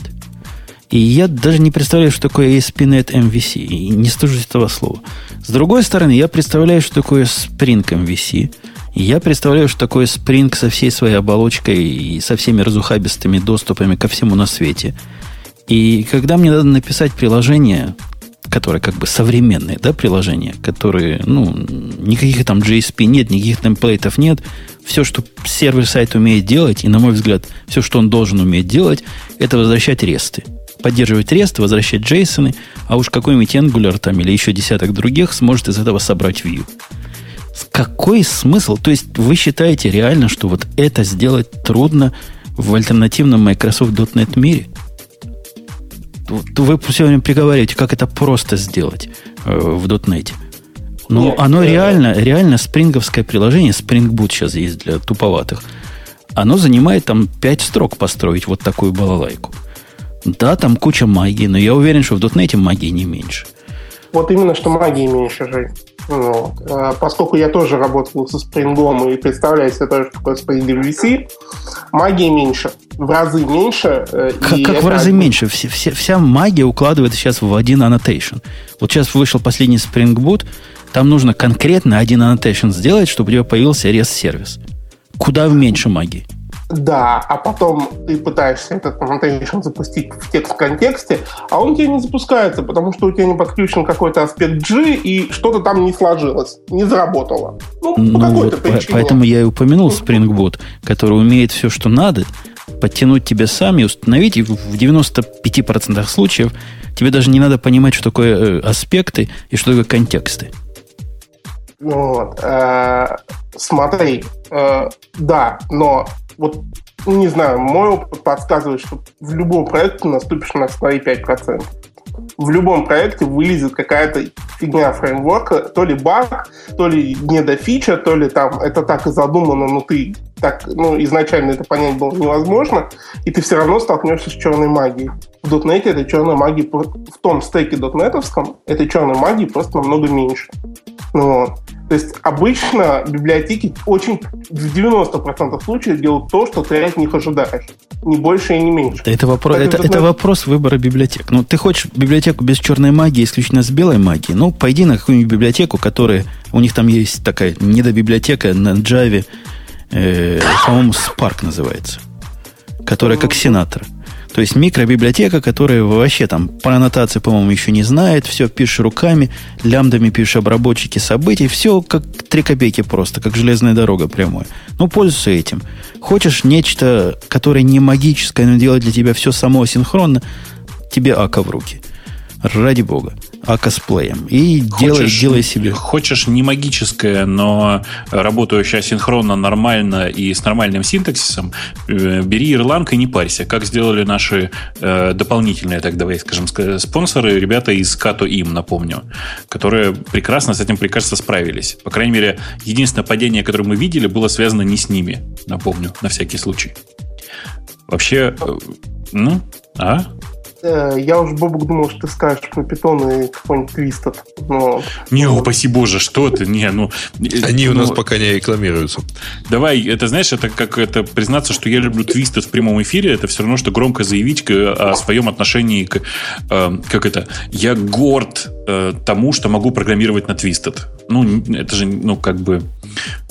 И я даже не представляю, что такое ASP.NET MVC. И не стыжусь этого слова. С другой стороны, я представляю, что такое Spring MVC. И я представляю, что такое Spring со всей своей оболочкой и со всеми разухабистыми доступами ко всему на свете. И когда мне надо написать приложение, которое как бы современное, да, приложение, которые, ну, никаких там JSP нет, никаких темплейтов нет, все, что сервер-сайт умеет делать, и, на мой взгляд, все, что он должен уметь делать, это возвращать ресты. Поддерживать ресты, возвращать JSON, а уж какой-нибудь Angular там или еще десяток других сможет из этого собрать view. Какой смысл? То есть вы считаете реально, что вот это сделать трудно в альтернативном Microsoft.NET мире? Вы время приговариваете, как это просто сделать э, в .NET. Но Нет, оно э, реально, реально спринговское приложение, Spring Boot сейчас есть для туповатых, оно занимает там 5 строк построить вот такую балалайку. Да, там куча магии, но я уверен, что в .NET магии не меньше. Вот именно, что магии меньше, Жень. Вот. А, Поскольку я тоже работал со спрингом и представляю себе тоже, что такое Spring MVC, магии меньше, в разы меньше. э, Как, и как в разы меньше. Все, все- вся магия укладывается сейчас в один annotation. Вот сейчас вышел последний Spring Boot, там нужно конкретно один annotation сделать, чтобы у тебя появился REST-сервис. Куда меньше магии. Да, а потом ты пытаешься этот annotation запустить в текст контексте, а он тебе не запускается, потому что у тебя не подключен какой-то аспект G, и что-то там не сложилось, не заработало. Ну, по Ну, какой-то вот по- причине. поэтому я и упомянул Spring Boot, который умеет все, что надо, подтянуть тебя сами, установить, и в в 95% случаев тебе даже не надо понимать, что такое э, аспекты и что такое контексты. Вот. э, Смотри, э, да, но вот не знаю, мой опыт подсказывает, что в любом проекте наступишь на свои 5%. В любом проекте вылезет какая-то фигня фреймворка, то ли баг, то ли недофича, то ли там это так и задумано, но ты так, ну, изначально это понять было невозможно, и ты все равно столкнешься с черной магией. В .NET этой черной магии, в том стеке .NET этой черной магии просто намного меньше. Ну, вот. То есть обычно библиотеки очень в 90% случаев делают то, что ты от них ожидаешь. Не больше и не меньше. Это вопрос, это, это вопрос выбора библиотек. Ну, ты хочешь библиотеку без черной магии, исключительно с белой магией? Ну, пойди на какую-нибудь библиотеку, которая... У них там есть такая недобиблиотека на Java, э, по-моему, Spark называется, которая как сенатор. То есть микробиблиотека, которая вообще там по аннотации, по-моему, еще не знает, все пишешь руками, лямдами пишешь обработчики событий, все как три копейки просто, как железная дорога прямая. Ну, пользуйся этим. Хочешь нечто, которое не магическое, но делает для тебя все само синхронно, тебе ака в руки. Ради бога. А косплеем. И делай, делай себе. Хочешь не магическое, но работающее синхронно, нормально и с нормальным синтаксисом, э, бери Erlang и не парься. Как сделали наши э, дополнительные, так давай скажем, спонсоры, ребята из Kato им, напомню, которые прекрасно с этим, прекрасно справились. По крайней мере, единственное падение, которое мы видели, было связано не с ними, напомню, на всякий случай. Вообще, э, ну, а? Э, я уже, Бобук, думал, что ты скажешь про питон и какой-нибудь твистед. Но... Не, упаси боже, что ты? Не, ну... Они ну, у нас пока не рекламируются. Давай, это знаешь, это как это признаться, что я люблю твистед в прямом эфире, это все равно, что громко заявить о своем отношении к... Э, как это? Я горд э, тому, что могу программировать на твистед. Ну, это же, ну, как бы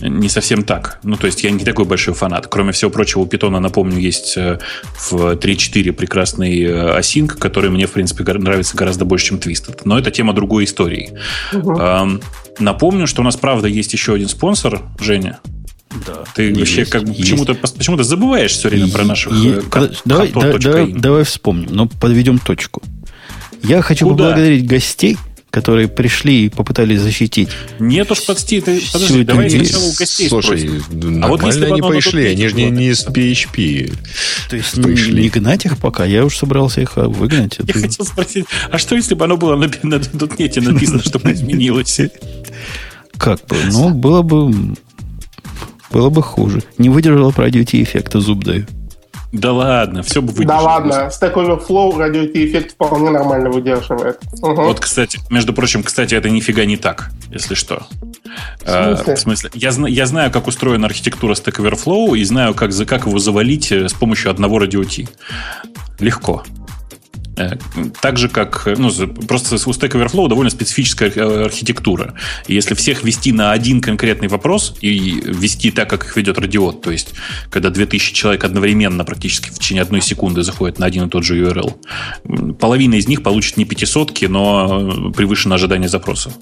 не совсем так. Ну, то есть я не такой большой фанат. Кроме всего прочего, у питона, напомню, есть в 3.4 прекрасный оси Sync, который мне, в принципе, нравится гораздо больше, чем Twisted. Но это тема другой истории. Угу. Эм, напомню, что у нас, правда, есть еще один спонсор, Женя. Да. Ты есть, вообще как бы почему-то, почему-то забываешь все время про наших... Е- э, давай, давай, давай, давай вспомним, но подведем точку. Я хочу Куда? поблагодарить гостей, которые пришли и попытались защитить. Нет уж, подожди, ты, подожди давай сначала у гостей Слушай, спросим. а вот если они пришли, они же не, не из PHP. То есть пришли. не гнать их пока, я уж собрался их а, выгнать. Я хотел спросить, а что если бы оно было на, на, на нете написано, чтобы [laughs] изменилось? Как бы, ну, было бы было бы хуже. Не выдержала про радиоти эффекта, зуб даю. Да ладно, все бы выдержало. Да ладно, Stack Overflow радиоти эффект вполне нормально выдерживает. Угу. Вот, кстати, между прочим, кстати, это нифига не так, если что. В смысле? А, в смысле я, я знаю, как устроена архитектура Stack Overflow и знаю, как, как его завалить э, с помощью одного радиоти. Легко. Э, так же, как ну, просто у Stack Overflow довольно специфическая архитектура. И если всех вести на один конкретный вопрос и вести так, как их ведет радиот, то есть когда 2000 человек одновременно практически в течение одной секунды заходят на один и тот же URL, половина из них получит не пятисотки, но превышено ожидание запроса.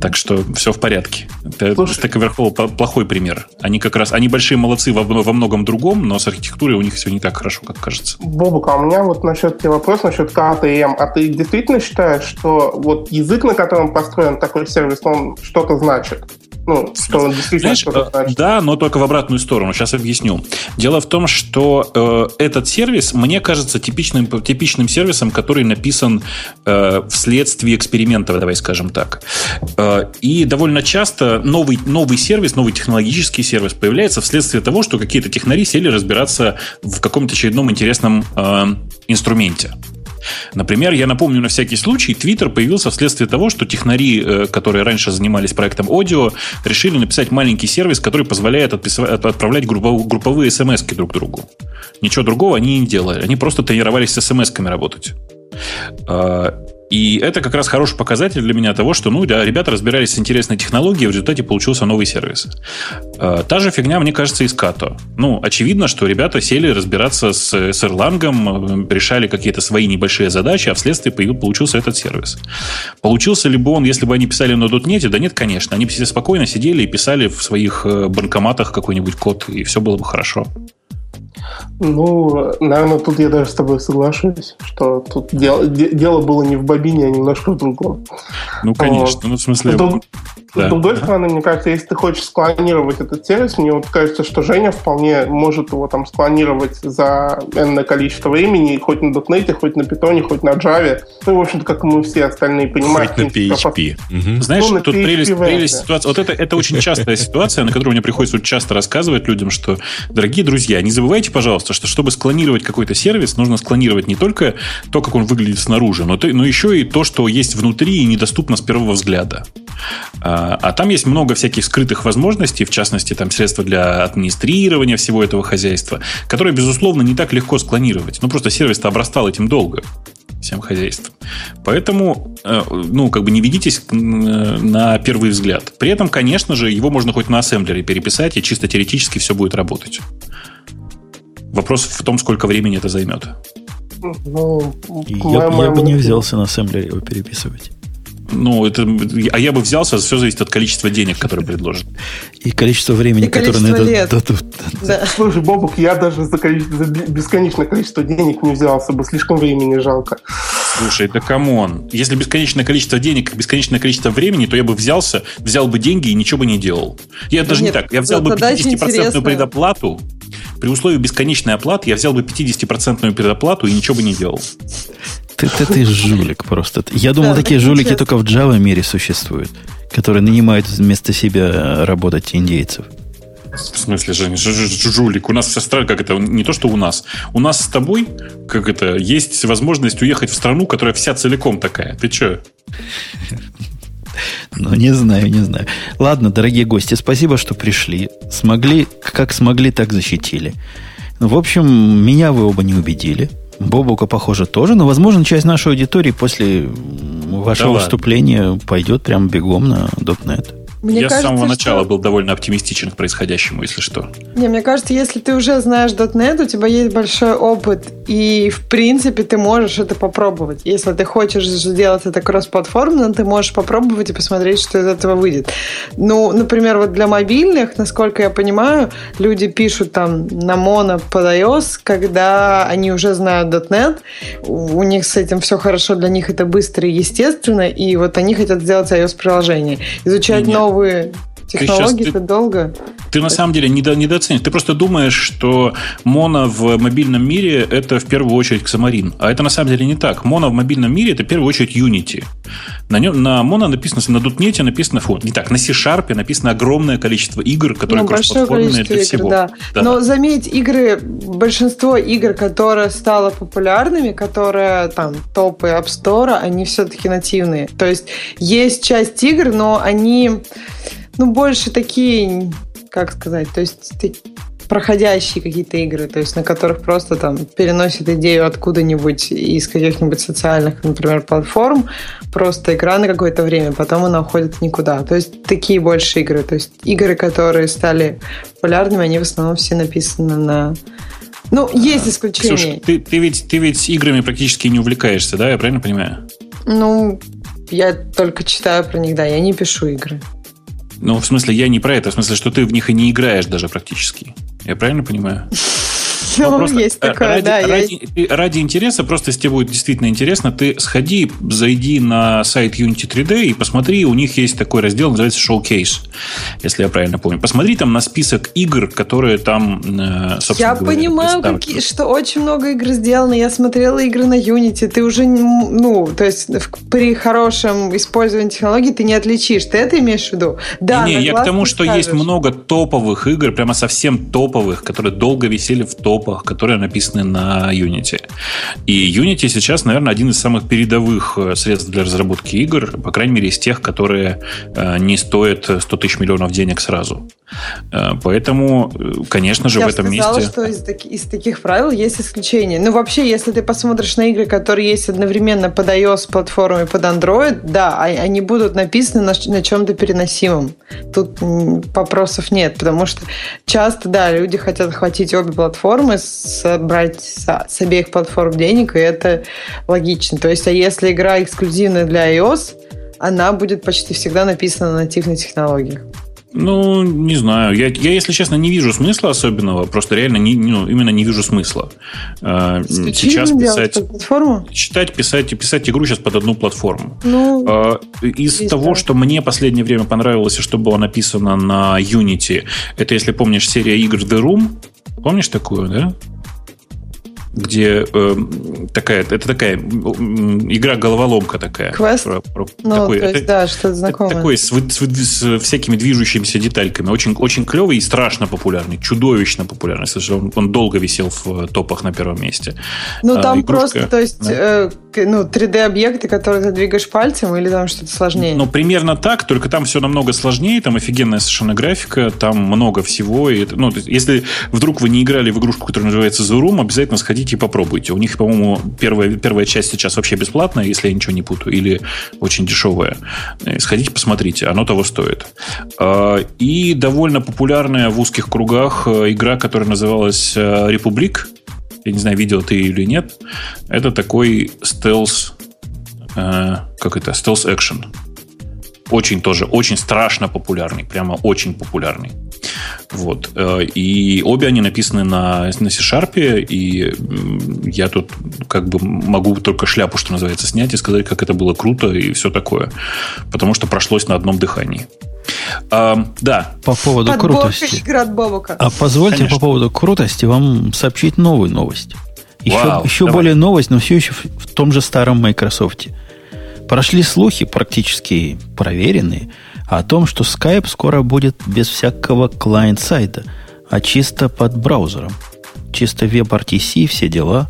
Так что все в порядке. Это Stack Overflow плохой пример. Они как раз, они большие молодцы во, во многом другом, но с архитектурой у них все не так хорошо, как кажется. Бобук, а у меня вот насчет тебе вопрос насчет КТМ. А ты действительно считаешь, что вот язык, на котором построен такой сервис, он что-то значит? Ну, что он действительно Знаешь, что-то э, значит. Да, но только в обратную сторону. Сейчас объясню. Дело в том, что э, этот сервис, мне кажется, типичным, типичным сервисом, который написан э, вследствие экспериментов, давай скажем так. Э, и довольно часто новый, новый сервис, новый технологический сервис появляется вследствие того, что какие-то технари сели разбираться в каком-то очередном интересном э, инструменте. Например, я напомню на всякий случай, Twitter появился вследствие того, что технари, э, которые раньше занимались проектом аудио, решили написать маленький сервис, который позволяет отправлять групповые смс друг другу. Ничего другого они не делали. Они просто тренировались с смс-ками работать. И это как раз хороший показатель для меня того, что, ну, да, ребята разбирались с интересной технологией, в результате получился новый сервис. Э, та же фигня, мне кажется, и с Като. Ну, очевидно, что ребята сели разбираться с, с Erlang, э, решали какие-то свои небольшие задачи, а вследствие получился этот сервис. Получился ли бы он, если бы они писали на .NET? Да нет, конечно. Они все спокойно сидели и писали в своих э, банкоматах какой-нибудь код, и все было бы хорошо. Ну, наверное, тут я даже с тобой соглашусь, что тут дело, дело было не в бобине, а немножко в другом. Ну, конечно. Вот. Ну, в смысле... С, да. с другой стороны, мне кажется, если ты хочешь склонировать этот сервис, мне вот кажется, что Женя вполне может его там склонировать за энное количество времени, хоть на .NET, хоть на Python, хоть на Java. Ну, в общем-то, как мы все остальные понимаем. Хоть на PHP. Угу. Знаешь, ну, тут PHP прелесть, прелесть ситуации. Вот это, это очень частая ситуация, на которую мне приходится часто рассказывать людям, что, дорогие друзья, не забывайте, пожалуйста, что чтобы склонировать какой-то сервис, нужно склонировать не только то, как он выглядит снаружи, но, то, но еще и то, что есть внутри и недоступно с первого взгляда. А, а там есть много всяких скрытых возможностей, в частности, там средства для администрирования всего этого хозяйства, которые, безусловно, не так легко склонировать. Ну, просто сервис-то обрастал этим долго всем хозяйством. Поэтому, э, ну, как бы не ведитесь на первый взгляд. При этом, конечно же, его можно хоть на ассемблере переписать, и чисто теоретически все будет работать. Вопрос в том, сколько времени это займет. Ну, я, я бы не взялся на ассемблере его переписывать. Ну, это, а я бы взялся, все зависит от количества денег, которые предложат. И количество времени, И которое на это дадут. Да. Слушай, Бобук, я даже за, количество- за бесконечное количество денег не взялся бы, слишком времени жалко. Слушай, да come on. Если бесконечное количество денег, бесконечное количество времени, то я бы взялся, взял бы деньги и ничего бы не делал. Я даже не так. Я взял бы задача 50% интересная. предоплату. При условии бесконечной оплаты я взял бы 50% предоплату и ничего бы не делал. Ты, ты, ты жулик просто. Я думал, Да, такие так жулики нечестно. только в Java мире существуют, которые нанимают вместо себя работать индейцев. В смысле, Женя, ж- ж- ж- жулик? У нас вся страна, как это, не то, что у нас. У нас с тобой, как это, есть возможность уехать в страну, которая вся целиком такая. Ты че? Ну, не знаю, не знаю. Ладно, дорогие гости, спасибо, что пришли. Смогли, как смогли, так защитили. Ну, в общем, меня вы оба не убедили. Бобука, похоже, тоже. Но, возможно, часть нашей аудитории после вашего ладно. выступления пойдет прям бегом на .NET. Мне я с кажется, самого что- начала был довольно оптимистичен к происходящему, если что. Не, мне кажется, если ты уже знаешь .NET, у тебя есть большой опыт, и, в принципе, ты можешь это попробовать. Если ты хочешь сделать это кроссплатформенно, ты можешь попробовать и посмотреть, что из этого выйдет. Ну, например, вот для мобильных, насколько я понимаю, люди пишут там на моно под iOS, когда они уже знают .NET, у них с этим все хорошо, для них это быстро и естественно, и вот они хотят сделать iOS-приложение. Изучать Не-не. Новые технологии ты- это долго. Ты на самом деле недо, недооценишь. Ты просто думаешь, что моно в мобильном мире это в первую очередь Xamarin. А это на самом деле не так. Моно в мобильном мире это в первую очередь Unity. На, нем, на моно написано, на .NET написано, фу, не так, на C-Sharp написано огромное количество игр, которые Ну, большое кроссплатформенные количество для игр, всего. да. Да. Но заметь, игры, большинство игр, которые стало популярными, которые там топы App Store, они все-таки нативные. То есть есть часть игр, но они ну, больше такие, как сказать, то есть ты- проходящие какие-то игры, то есть на которых просто там переносят идею откуда-нибудь из каких-нибудь социальных, например, платформ, просто игра на какое-то время, потом она уходит никуда. То есть такие больше игры. То есть игры, которые стали популярными, они в основном все написаны на... Ну, есть исключения. Ксюш, ты, ты, ведь, ты ведь играми практически не увлекаешься, да? Я правильно понимаю? Ну, я только читаю про них, да, я не пишу игры. Ну, в смысле, я не про это. В смысле, что ты в них и не играешь даже практически. Я правильно понимаю? [laughs] Ну, просто, есть э, такое, ради, да. ради, есть. ты- ради интереса, просто если тебе будет действительно интересно, ты сходи, зайди на сайт Unity 3D и посмотри, у них есть такой раздел, называется Showcase, если я правильно помню. Посмотри там на список игр, которые там, э, собственно Я говоря, понимаю, какие, что очень много игр сделано. Я смотрела игры на Unity. Ты уже, не ну, то есть при хорошем использовании технологий ты не отличишь. Ты это имеешь в виду? Да, не, на я к тому, не что есть скажешь. много топовых игр, прямо совсем топовых, которые долго висели в топах, которые написаны на Unity. И Unity сейчас, наверное, один из самых передовых э, средств для разработки игр, по крайней мере, из тех, которые э, не стоят 100 тысяч миллионов денег сразу. Э, Поэтому, конечно же, Я в этом сказала, месте... что из, таки- из таких правил есть исключения. Ну, вообще, если ты посмотришь на игры, которые есть одновременно под iOS платформой и под Android, да, а- они будут написаны на, на чем-то переносимом. Тут вопросов нет, потому что часто, да, люди хотят хватить обе платформы, собрать со- с обеих платформ денег, и это логично. То есть, а если игра эксклюзивная для iOS, она будет почти всегда написана на нативных технологиях. Ну, не знаю. Я, я, если честно, не вижу смысла особенного. Просто реально не, ну, именно не вижу смысла. Сейчас Исключительно делать писать... платформу? Читать, писать и писать игру сейчас под одну платформу. Ну, А, Из Есть, того, да. что мне последнее время понравилось и что было написано на Unity, это, если помнишь, серия игр The Room. Помнишь такую, да? Где э, такая, это такая игра-головоломка такая. Квест? Про- про- Ну, такой- то есть, это- да, что-то знакомое. такой с, с с всякими движущимися детальками. Очень, очень клевый и страшно популярный. Чудовищно популярный. Он, он долго висел в топах на первом месте. Ну, а, там игрушка, просто, то есть, да. э, ну, 3D-объекты, которые ты двигаешь пальцем, или там что-то сложнее? Ну, примерно так, только там все намного сложнее, там офигенная совершенно графика, там много всего. И ну, есть, если вдруг вы не играли в игрушку, которая называется The Room, обязательно сходите и попробуйте. У них, по-моему, первая, первая часть сейчас вообще бесплатная, если я ничего не путаю, или очень дешевая. Э, Сходите, посмотрите, оно того стоит. А, И довольно популярная в узких кругах э, игра, которая называлась э, Republic. Я не знаю, видел ты или нет. Это такой стелс э, как это, Action. Очень тоже, очень страшно популярный, прямо очень популярный. Вот. Э, и обе они написаны на, на C-Sharp, и я тут как бы могу только шляпу, что называется, снять и сказать, как это было круто и все такое. Потому что прошлось на одном дыхании. А, да. По поводу Подборка крутости. А позвольте Конечно. по поводу крутости вам сообщить новую новость. Еще, Вау, еще давай. более новость, но все еще в, в том же старом Microsoft. Прошли слухи, практически проверенные, о том, что Skype скоро будет без всякого клиент-сайта, а чисто под браузером. Чисто WebRTC, все дела.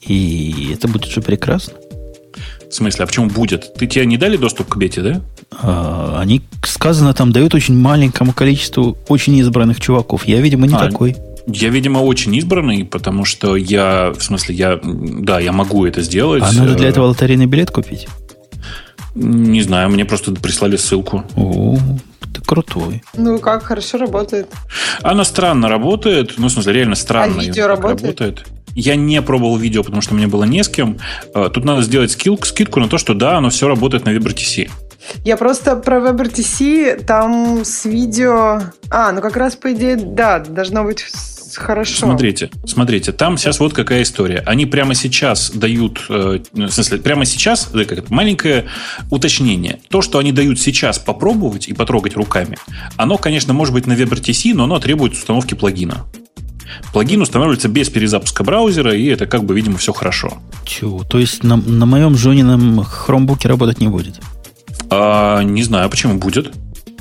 И это будет же прекрасно. В смысле, а почему будет? Ты тебе не дали доступ к бете, да? А, они, сказано, там дают очень маленькому количеству очень избранных чуваков. Я, видимо, не А, такой. Я, видимо, очень избранный, потому что я, в смысле, я, да, я могу это сделать. А надо для Э, этого лотерейный билет купить? Не знаю, мне просто прислали ссылку. О, ты крутой. Ну как, хорошо работает. Она странно работает, ну, в смысле, реально странно. А видео как работает? Я не пробовал видео, потому что мне было не с кем. Э, Тут надо сделать скилл, скидку на то, что да, оно все работает на WebRTC. Я просто про WebRTC, там с видео... А, ну как раз по идее, да, должно быть хорошо. Смотрите, смотрите, там сейчас вот какая история. Они прямо сейчас дают, э, в смысле, прямо сейчас, э, как это, маленькое уточнение. То, что они дают сейчас попробовать и потрогать руками, оно, конечно, может быть на WebRTC, но оно требует установки плагина. Плагин устанавливается без перезапуска браузера, и это как бы, видимо, все хорошо. Чего? То есть на, на моем Жонином хромбуке работать не будет? А, не знаю, почему будет.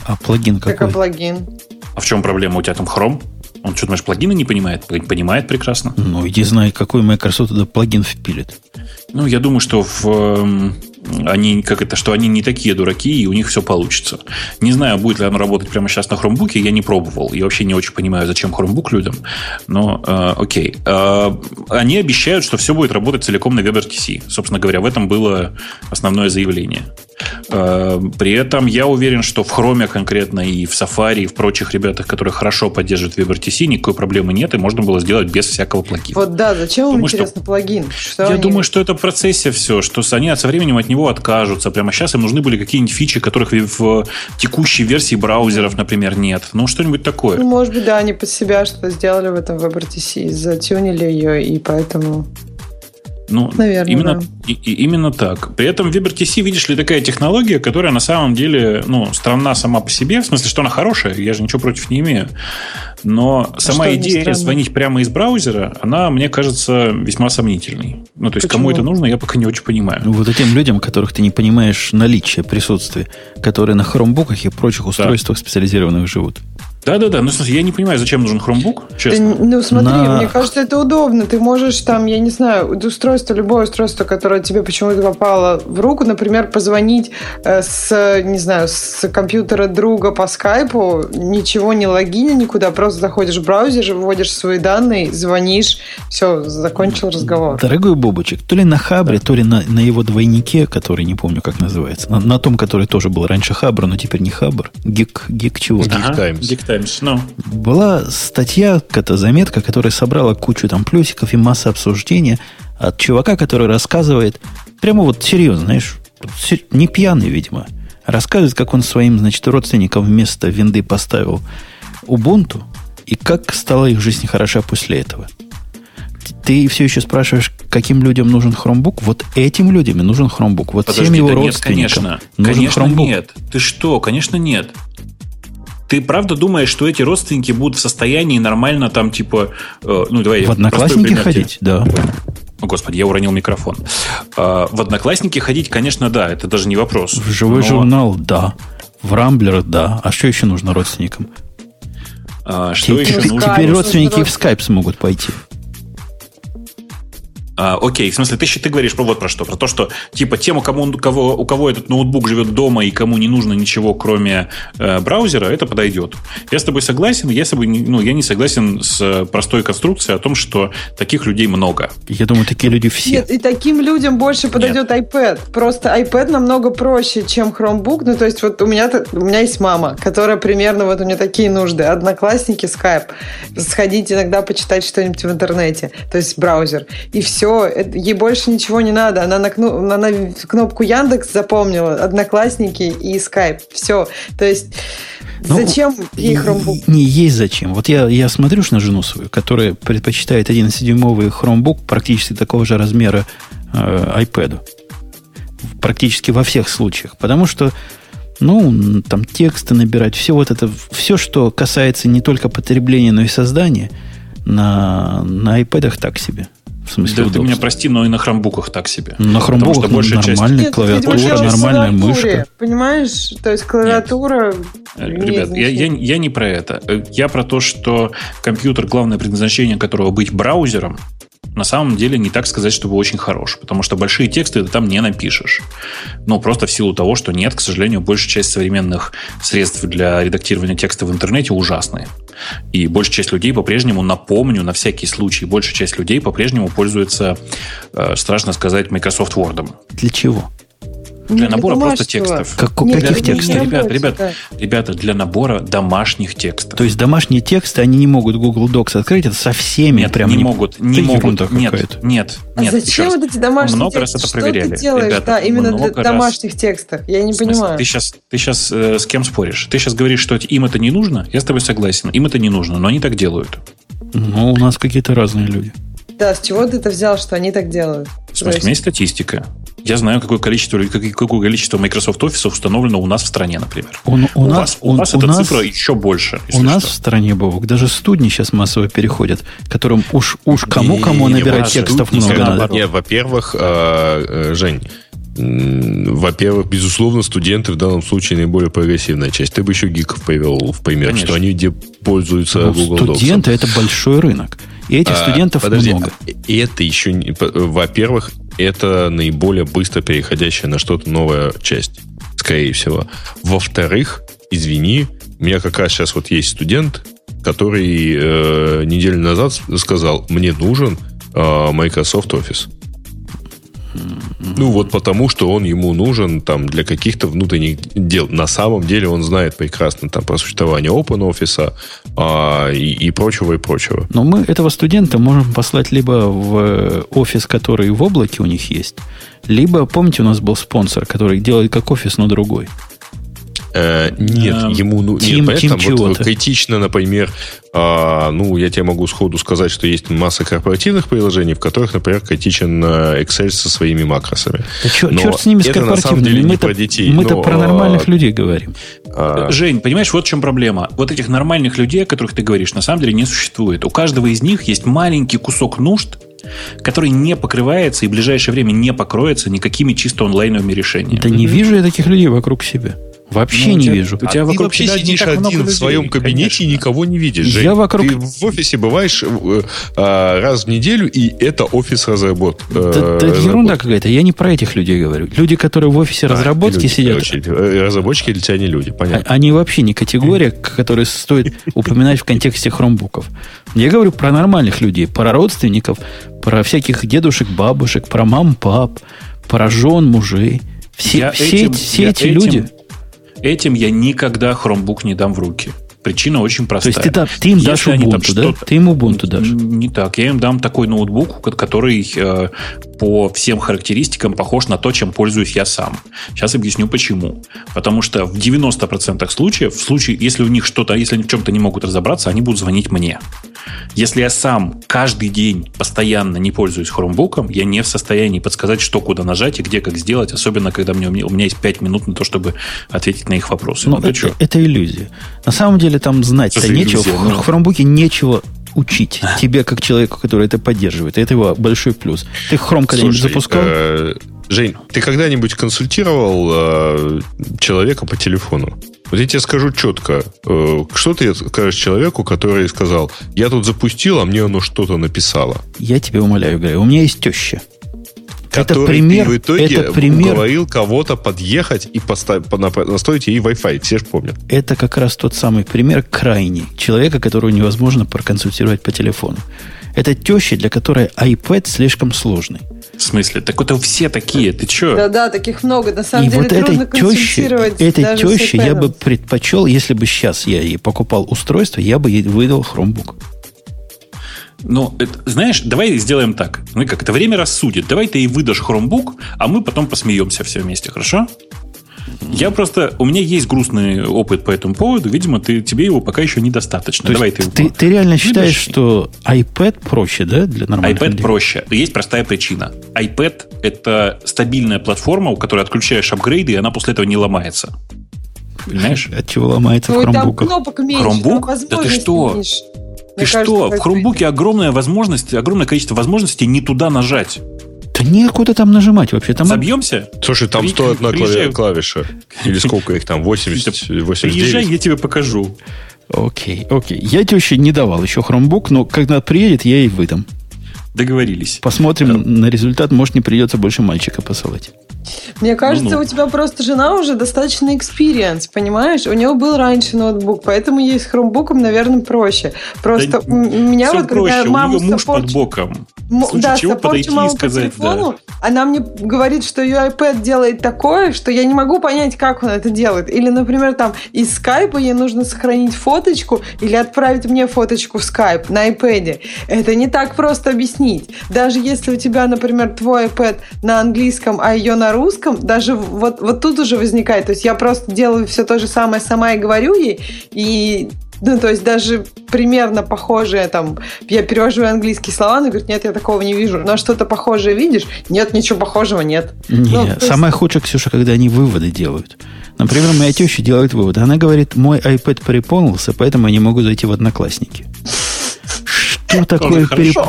А плагин Как какой? и плагин. А в чем проблема? У тебя там хром? Он что, думаешь, плагины не понимает? Понимает прекрасно. Ну, иди знай, какой Microsoft туда плагин впилит. Ну, я думаю, что в, эм, они, как это, что они не такие дураки, и у них все получится. Не знаю, будет ли оно работать прямо сейчас на хромбуке, я не пробовал. Я вообще не очень понимаю, зачем хромбук людям. Но э, окей. Э, они обещают, что все будет работать целиком на WebRTC. Собственно говоря, в этом было основное заявление. Э, При этом я уверен, что в Chrome конкретно и в Safari, и в прочих ребятах, которые хорошо поддерживают WebRTC, никакой проблемы нет, и можно было сделать без всякого плагина. Вот да, зачем Думаю, что- интересно плагин? Что Я они- думаю, что это в процессе все, что они со временем от него откажутся. Прямо сейчас им нужны были какие-нибудь фичи, которых в текущей версии браузеров, например, нет. Ну, что-нибудь Ну, такое. может быть, да, они под себя что-то сделали в этом WebRTC, затюнили ее, и поэтому... Ну, Наверное, именно, да. и- и- именно так. При этом WebRTC, видишь ли, такая технология, которая на самом деле, ну, странна сама по себе, в смысле, что она хорошая, я же ничего против не имею. Но сама что не идея звонить прямо из браузера, она, мне кажется, весьма сомнительной. Ну, то есть, Почему? кому это нужно, я пока не очень понимаю. Ну, Вот этим людям, которых ты не понимаешь наличие, присутствие, которые на хромбуках и прочих устройствах специализированных живут. Да-да-да, ну, в смысле, я не понимаю, зачем нужен Chromebook, Ты, честно. ну, смотри, На- мне кажется, это удобно. Ты можешь там, я не знаю, устройство, любое устройство, которое тебе почему-то попало в руку, например, позвонить э, с, не знаю, с компьютера друга по скайпу, ничего не логиня никуда, просто заходишь в браузер, вводишь свои данные, звонишь, все, закончил разговор. Дорогой Бобочек, то ли на Хабре, то ли на, на его двойнике, который не помню, как называется, на, на том, который тоже был раньше Хабр, но теперь не Хабр, гик, гик чего Geek Times. Geek Times, ну. была статья, какая-то заметка, которая собрала кучу там плюсиков и масса обсуждения от чувака, который рассказывает, прямо вот серьезно, знаешь, не пьяный, видимо, рассказывает, как он своим, значит, родственникам вместо винды поставил Ubuntu, и как стала их жизнь хороша после этого. Ты все еще спрашиваешь, каким людям нужен хромбук? Вот этим людям и нужен хромбук. Вот всем Подожди, его да нет, родственникам конечно. нужен Конечно, хромбук. нет. Ты что? Конечно, нет. Ты правда думаешь, что эти родственники будут в состоянии нормально там, типа, э, ну, давай... В одноклассники ходить, да. О, Господи, я уронил микрофон. А, В одноклассники ходить, конечно, да, это даже не вопрос. В живой Но, журнал, да. В Рамблер, да. А что еще нужно родственникам? а, что Те- еще нужно? Теперь родственники в скайп смогут пойти. А, окей, в смысле, ты, ты говоришь про вот про что? Про то, что типа тем, у кого, у кого, у кого этот ноутбук живет дома и кому не нужно ничего, кроме э, браузера, это подойдет. Я с тобой согласен, я, с тобой не- ну, я не согласен с э, простой конструкцией о том, что таких людей много. Я думаю, такие люди все. Нет, и таким людям больше подойдет iPad. Просто iPad намного проще, чем Chromebook. Ну, то есть, вот у меня, у меня есть мама, которая примерно вот у меня такие нужды. Одноклассники, Skype. Сходить иногда почитать что-нибудь в интернете. То есть, браузер. И все. Все, ей больше ничего не надо. Она на, кну, она кнопку Яндекс запомнила, Одноклассники и Skype. Все. То есть ну, зачем ей Chromebook? Не, есть зачем. Вот я, я смотрю на жену свою, которая предпочитает 11-дюймовый Chromebook практически такого же размера э, iPad. Практически во всех случаях. Потому что ну, там тексты набирать, все вот это, все, что касается не только потребления, но и создания, на, на iPad так себе. В смысле, да, ты меня прости, но и на хромбуках так себе. На хромбуках большая нормальная часть... клавиатура, Нет, нормальная мышка. Понимаешь? То есть клавиатура... Нет. Ребят, я, я, я не про это. Я про то, что компьютер, главное предназначение которого быть браузером, на самом деле не так сказать, чтобы очень хорош, потому что большие тексты ты там не напишешь. Ну, просто в силу того, что нет, к сожалению, большая часть современных средств для редактирования текста в интернете ужасные. И большая часть людей по-прежнему, напомню, на всякий случай, большая часть людей по-прежнему пользуется, э, страшно сказать, Microsoft Word. Для чего? Для ну, набора просто текстов. Как, Нет, каких текстов? Ребят, ребят, да. ребята, для набора домашних текстов. То есть домашние тексты, они не могут Google Docs открыть, это со всеми нет, прям не, не могут, не могут. Нет, нет, а нет. зачем вот эти домашние много тексты? раз это проверяли. Что ты делаешь, ребята, да, именно для раз. домашних текстов? Я не понимаю. Ты сейчас, ты сейчас э, с кем споришь? Ты сейчас говоришь, что им это не нужно? Я с тобой согласен. Им это не нужно, но они так делают. Ну, у нас какие-то разные люди. Да, с чего ты это взял, что они так делают? В смысле, есть... у меня есть статистика. Я знаю, какое количество, какое количество Microsoft Office установлено у нас в стране, например. У, у, у нас, вас, у, у нас у эта нас, цифра еще больше. У нас что. в стране, Бобок, даже студни сейчас массово переходят, которым уж, уж кому-кому набирать текстов много надо. Нет, во-первых, э, э, Жень, во-первых, безусловно, студенты в данном случае наиболее прогрессивная часть. Ты бы еще гиков привел в пример, Конечно. что они где пользуются ну, Google Docs. Студенты это большой рынок. И этих а, студентов подожди, много. И это еще, во-первых, это наиболее быстро переходящая на что-то новая часть, скорее всего. Во-вторых, извини, у меня как раз сейчас вот есть студент, который э, неделю назад сказал, мне нужен э, Microsoft Office. Ну, вот потому, что он ему нужен там для каких-то внутренних дел. На самом деле он знает прекрасно там про существование OpenOffice а, и, и прочего, и прочего. Но мы этого студента можем послать либо в офис, который в облаке у них есть, либо, помните, у нас был спонсор, который делает как офис, но другой. Э, нет, а, ему ну, тим, нет, тим вот, вот критично, например, а, ну, я тебе могу сходу сказать, что есть масса корпоративных приложений, в которых, например, критичен э, Excel со своими макросами. Да черт, черт с ними, с корпоративными. Мы-то, про детей. Мы-то но, про нормальных а, людей говорим. А, Жень, понимаешь, вот в чем проблема. Вот этих нормальных людей, о которых ты говоришь, на самом деле не существует. У каждого из них есть маленький кусок нужд, который не покрывается и в ближайшее время не покроется никакими чисто онлайновыми решениями. Да не вижу я таких людей вокруг себя. Вообще ну, не тебя, вижу. У тебя а вокруг ты вообще сидишь один в своем кабинете конечно. и никого не видишь. Жень. Я вокруг... Ты в офисе бываешь э, э, раз в неделю, и это офис разработки. Э, да, да ерунда какая-то. Я не про этих людей говорю. Люди, которые в офисе а, разработки люди, сидят... Короче, э, разработчики для тебя не люди, понятно. А, они вообще не категория, которую стоит упоминать в контексте хромбуков. Я говорю про нормальных людей, про родственников, про всяких дедушек, бабушек, про мам, пап, про жен, мужей. Все, все, этим, все эти этим, люди Этим я никогда Chromebook не дам в руки. Причина очень простая. То есть ты, ты им Если дашь Ubuntu, да? Ты им Ubuntu дашь? Не так. Я им дам такой ноутбук, который э, по всем характеристикам похож на то, чем пользуюсь я сам. Сейчас объясню почему. Потому что в 90% случаев, в случае, если у них что-то, если они в чем-то не могут разобраться, они будут звонить мне. Если я сам каждый день постоянно не пользуюсь хромбуком, я не в состоянии подсказать, что куда нажать и где как сделать, особенно когда мне, у меня есть 5 минут на то, чтобы ответить на их вопросы. Но ну, это, это иллюзия. На самом деле там знать-то нечего. Ну... в хромбуке нечего учить тебе, как человеку, который это поддерживает. Это его большой плюс. Ты хром когда-нибудь запускал? Э, Жень, ты когда-нибудь консультировал э, человека по телефону? Вот я тебе скажу четко. Э, что ты скажешь человеку, который сказал, я тут запустил, а мне оно что-то написало? Я тебе умоляю, говорю, у меня есть теща который это пример, в итоге это пример, уговорил кого-то подъехать и поставить, настроить ей Wi-Fi. Все же помнят. Это как раз тот самый пример крайний. Человека, которого невозможно проконсультировать по телефону. Это теща, для которой iPad слишком сложный. В смысле? Так это все такие. Ты что? Да-да, таких много. На самом и деле вот этой теще, этой теще я бы предпочел, если бы сейчас я ей покупал устройство, я бы ей выдал Chromebook. Ну, это, знаешь, давай сделаем так. Ну, как это время рассудит. Давай ты и выдашь Chromebook, а мы потом посмеемся все вместе, хорошо? Я просто... У меня есть грустный опыт по этому поводу. Видимо, ты, тебе его пока еще недостаточно. То Давай ты, ты, ты реально выдашь. считаешь, что iPad проще, да, для нормальных iPad людей? проще. Есть простая причина. iPad – это стабильная платформа, у которой отключаешь апгрейды, и она после этого не ломается. Понимаешь? От чего ломается в Ой, там хромбуках? кнопок меньше, Chromebook? там Да ты что? меньше. Ты что? В хромбуке огромная возможность, огромное количество возможностей не туда нажать. Да некуда там нажимать вообще. Там Забьемся? Слушай, там При- 101 приезжай- клави- клавиша. Или сколько их там? 80, Приезжай, 89? я тебе покажу. Окей, окей. Я теще не давал еще хромбук, но когда приедет, я и выдам. Договорились. Посмотрим на результат. Может, не придется больше мальчика посылать. Мне кажется, Ну-ну. у тебя просто жена уже достаточно experienced, понимаешь? У нее был раньше ноутбук, поэтому ей с хромбуком, наверное, проще. Просто Да м- меня вот, проще. когда У маму нее муж support- под боком. М- да, чего подойти и маму сказать, по телефону, она мне говорит, что ее iPad делает такое, что я не могу понять, как он это делает. Или, например, там из скайпа ей нужно сохранить фоточку или отправить мне фоточку в скайп на iPad. Это не так просто объяснить. Даже если у тебя, например, твой iPad на английском, а ее на русском, даже вот, вот тут уже возникает. То есть я просто делаю все то же самое сама и говорю ей, и ну, то есть даже примерно похожее там, я перевожу английские слова, она говорит, нет, я такого не вижу. Но что-то похожее видишь? Нет, ничего похожего нет. Не, Ну, то есть- самое худшее, Ксюша, когда они выводы делают. Например, моя теща делает выводы. Она говорит, мой iPad переполнился, поэтому я не могу зайти в Одноклассники. [laughs] Что такое хорошо.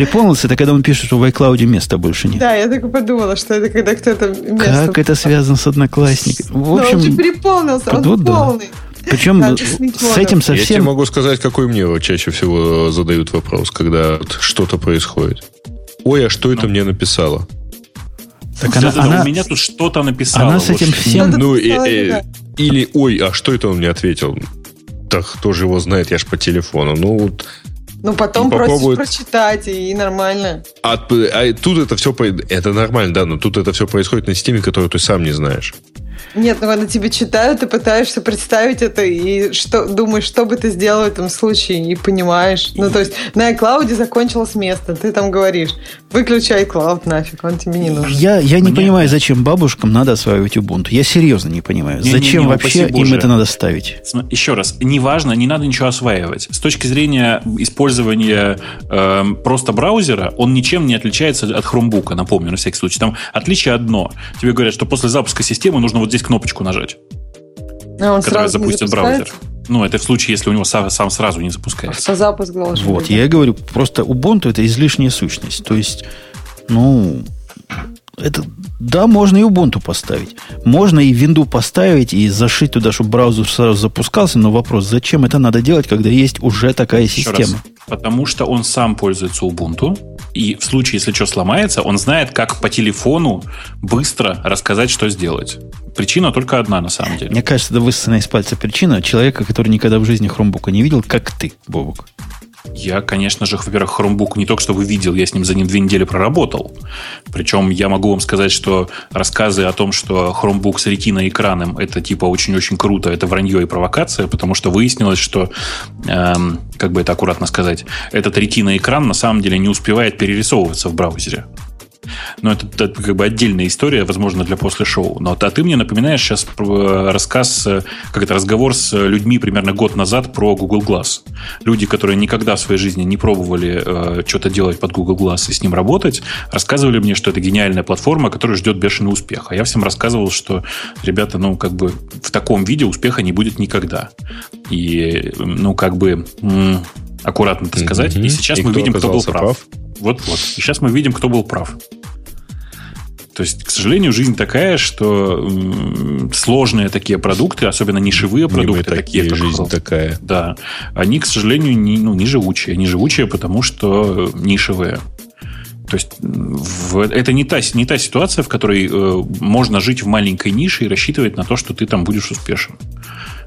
Переполнился? Это когда он пишет, что в iCloud места больше нет. Да, я так и подумала, что это когда кто-то место... Как это связано с Одноклассниками? В Ну, он же общем, переполнился, он вот да. полный. причем Надо слить с этим Я тебе совсем... могу сказать, какой мне вот чаще всего задают вопрос, когда вот что-то происходит. Ой, а что это мне написала? Так она, Да-да-да, она- у меня тут что-то написала. она с вот. этим всем... Что-то Ну, и- написала, э, да. или, ой, а что это он мне ответил? Так кто же его знает, я ж по телефону. Ну, вот, Ну, потом И просишь прочитать, и нормально. а, а тут это все, это нормально, да, но тут это все происходит на системе, которую ты сам не знаешь. Нет, ну когда тебе читают, ты пытаешься представить это и что думаешь, что бы ты сделал в этом случае, и понимаешь. Ну, то есть на iCloud закончилось место, ты там говоришь, выключи iCloud нафиг, он тебе не нужен. Я, я не Мне- понимаю, зачем бабушкам надо осваивать Ubuntu. Я серьезно не понимаю. Не-не-не, зачем упаси вообще им Боже. это надо ставить? Еще раз, неважно, не надо ничего осваивать. С точки зрения использования эм, просто браузера, он ничем не отличается от Chromebook, напомню, на всякий случай. Там отличие одно. Тебе говорят, что после запуска системы нужно вот здесь кнопочку нажать, А которая запустит браузер. Ну, это в случае, если у него сам, сам сразу не запускается. Что запуск должен Вот, быть. я и говорю, просто Ubuntu это излишняя сущность. То есть, ну, это, да, можно и Ubuntu поставить. Можно и винду поставить и зашить туда, чтобы браузер сразу запускался, но вопрос, зачем это надо делать, когда есть уже такая Еще система? раз. Потому что он сам пользуется Ubuntu, и в случае, если что сломается, он знает, как по телефону быстро рассказать, что сделать. Причина только одна, на самом деле. Мне кажется, это высосанная из пальца причина человека, который никогда в жизни хромбука не видел, как ты, Бобук. Я, конечно же, во-первых, Chromebook не только что видел, я с ним за ним две недели проработал. Причем я могу вам сказать, что рассказы о том, что Chromebook с ретиной экраном это типа очень-очень круто, это вранье и провокация, потому что выяснилось, что, эм, как бы это аккуратно сказать, этот ретина экран на самом деле не успевает перерисовываться в браузере. Но это, это как бы отдельная история, возможно, для после шоу. Но а ты мне напоминаешь сейчас про рассказ, э, как это разговор с людьми примерно год назад про Google Glass. Люди, которые никогда в своей жизни не пробовали э, что-то делать под Google Glass и с ним работать, рассказывали мне, что это гениальная платформа, которая ждет бешеный успех. А я всем рассказывал, что, ребята, ну, как бы в таком виде успеха не будет никогда. И, ну, как бы, аккуратно это сказать. Мгм. И сейчас И мы видим, кто был прав. прав? Вот-вот. И сейчас мы видим, кто был прав. То есть, к сожалению, жизнь такая, что сложные такие продукты, особенно нишевые продукты, такие, такие как жизнь Chrome, такая. да, они, к сожалению, не, ну, не живучие. Не живучие, потому что нишевые. То есть в- это не та, не та ситуация, в которой э, можно жить в маленькой нише и рассчитывать на то, что ты там будешь успешен.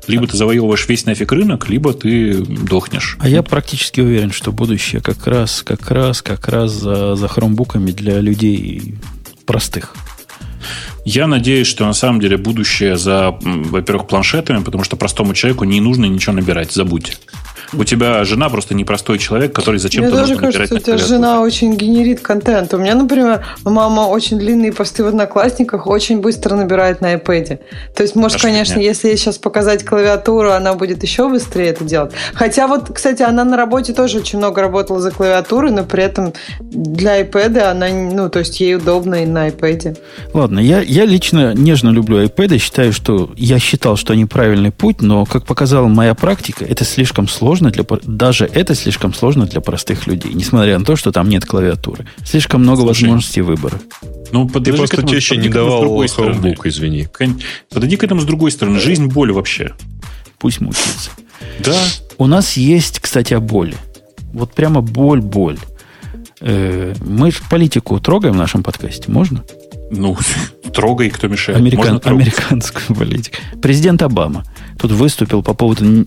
Либо ты завоевываешь весь нафиг рынок, либо ты дохнешь. А я практически уверен, что будущее как раз, как раз, как раз за, за хромбуками для людей простых. Я надеюсь, что на самом деле будущее за, во-первых, планшетами, потому что простому человеку не нужно ничего набирать, забудьте. У тебя жена просто непростой человек, который зачем-то Мне тоже кажется, у тебя жена очень генерит контент. У меня, например, мама очень длинные посты в Одноклассниках очень быстро набирает на iPad. То есть, может, Аж конечно, фигня. если ей сейчас показать клавиатуру, она будет еще быстрее это делать. Хотя вот, кстати, она на работе тоже очень много работала за клавиатурой, но при этом для iPad она, ну, то есть ей удобно и на iPad. Ладно, я, я лично нежно люблю iPad, считаю, что я считал, что они правильный путь, но, как показала моя практика, это слишком сложно для... пр- Даже это слишком сложно для простых людей, несмотря на то, что там нет клавиатуры. Слишком много Слушай, возможностей выбора. Ну, Ты подожди к просто этому- теще не давал. Chromebook, извини. Подойди к этому с другой стороны. Жизнь боль вообще. Пусть мучается. Да. У нас есть, кстати, о боли. Вот прямо боль-боль. Э, Мы политику трогаем в нашем подкасте, можно? Ну, [laughs] трогай, кто мешает. Американ- американскую [laughs] политику. Президент Обама тут выступил по поводу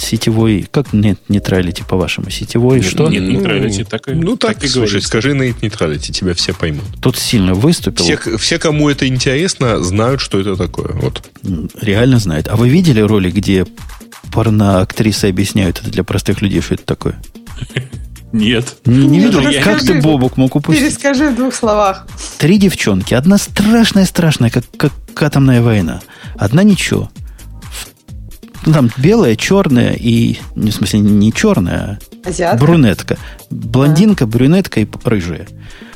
сетевой, как нет, нейтралити, по-вашему, сетевой, Нет, что? нет. нейтралити, так и- ну, так, так и слушай, скажи на нейтралити, тебя все поймут. Тут сильно выступил, Все, все, кому это интересно, знают, что это такое. Вот. Реально знает. А вы видели ролик, где порноактрисы объясняют это для простых людей, что это такое? [laughs] Нет. Не, не видел? расскажи. Как ты, Бобук, мог упустить? Перескажи в двух словах. Три девчонки. Одна страшная-страшная, как, как атомная война. Одна ничего. Ну, там белая, черная и... Не, в смысле, не черная, а Азиатка. брюнетка. Блондинка, брюнетка и рыжая.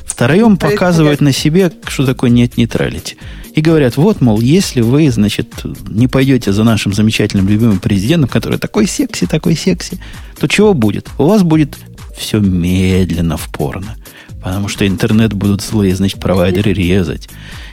Втроем Третья. показывают на себе, что такое нет нейтралити. И говорят, вот, мол, если вы, значит, не пойдете за нашим замечательным любимым президентом, который такой секси, такой секси, то чего будет? У вас будет все медленно в порно. Потому что интернет будут злые, значит, провайдеры резать.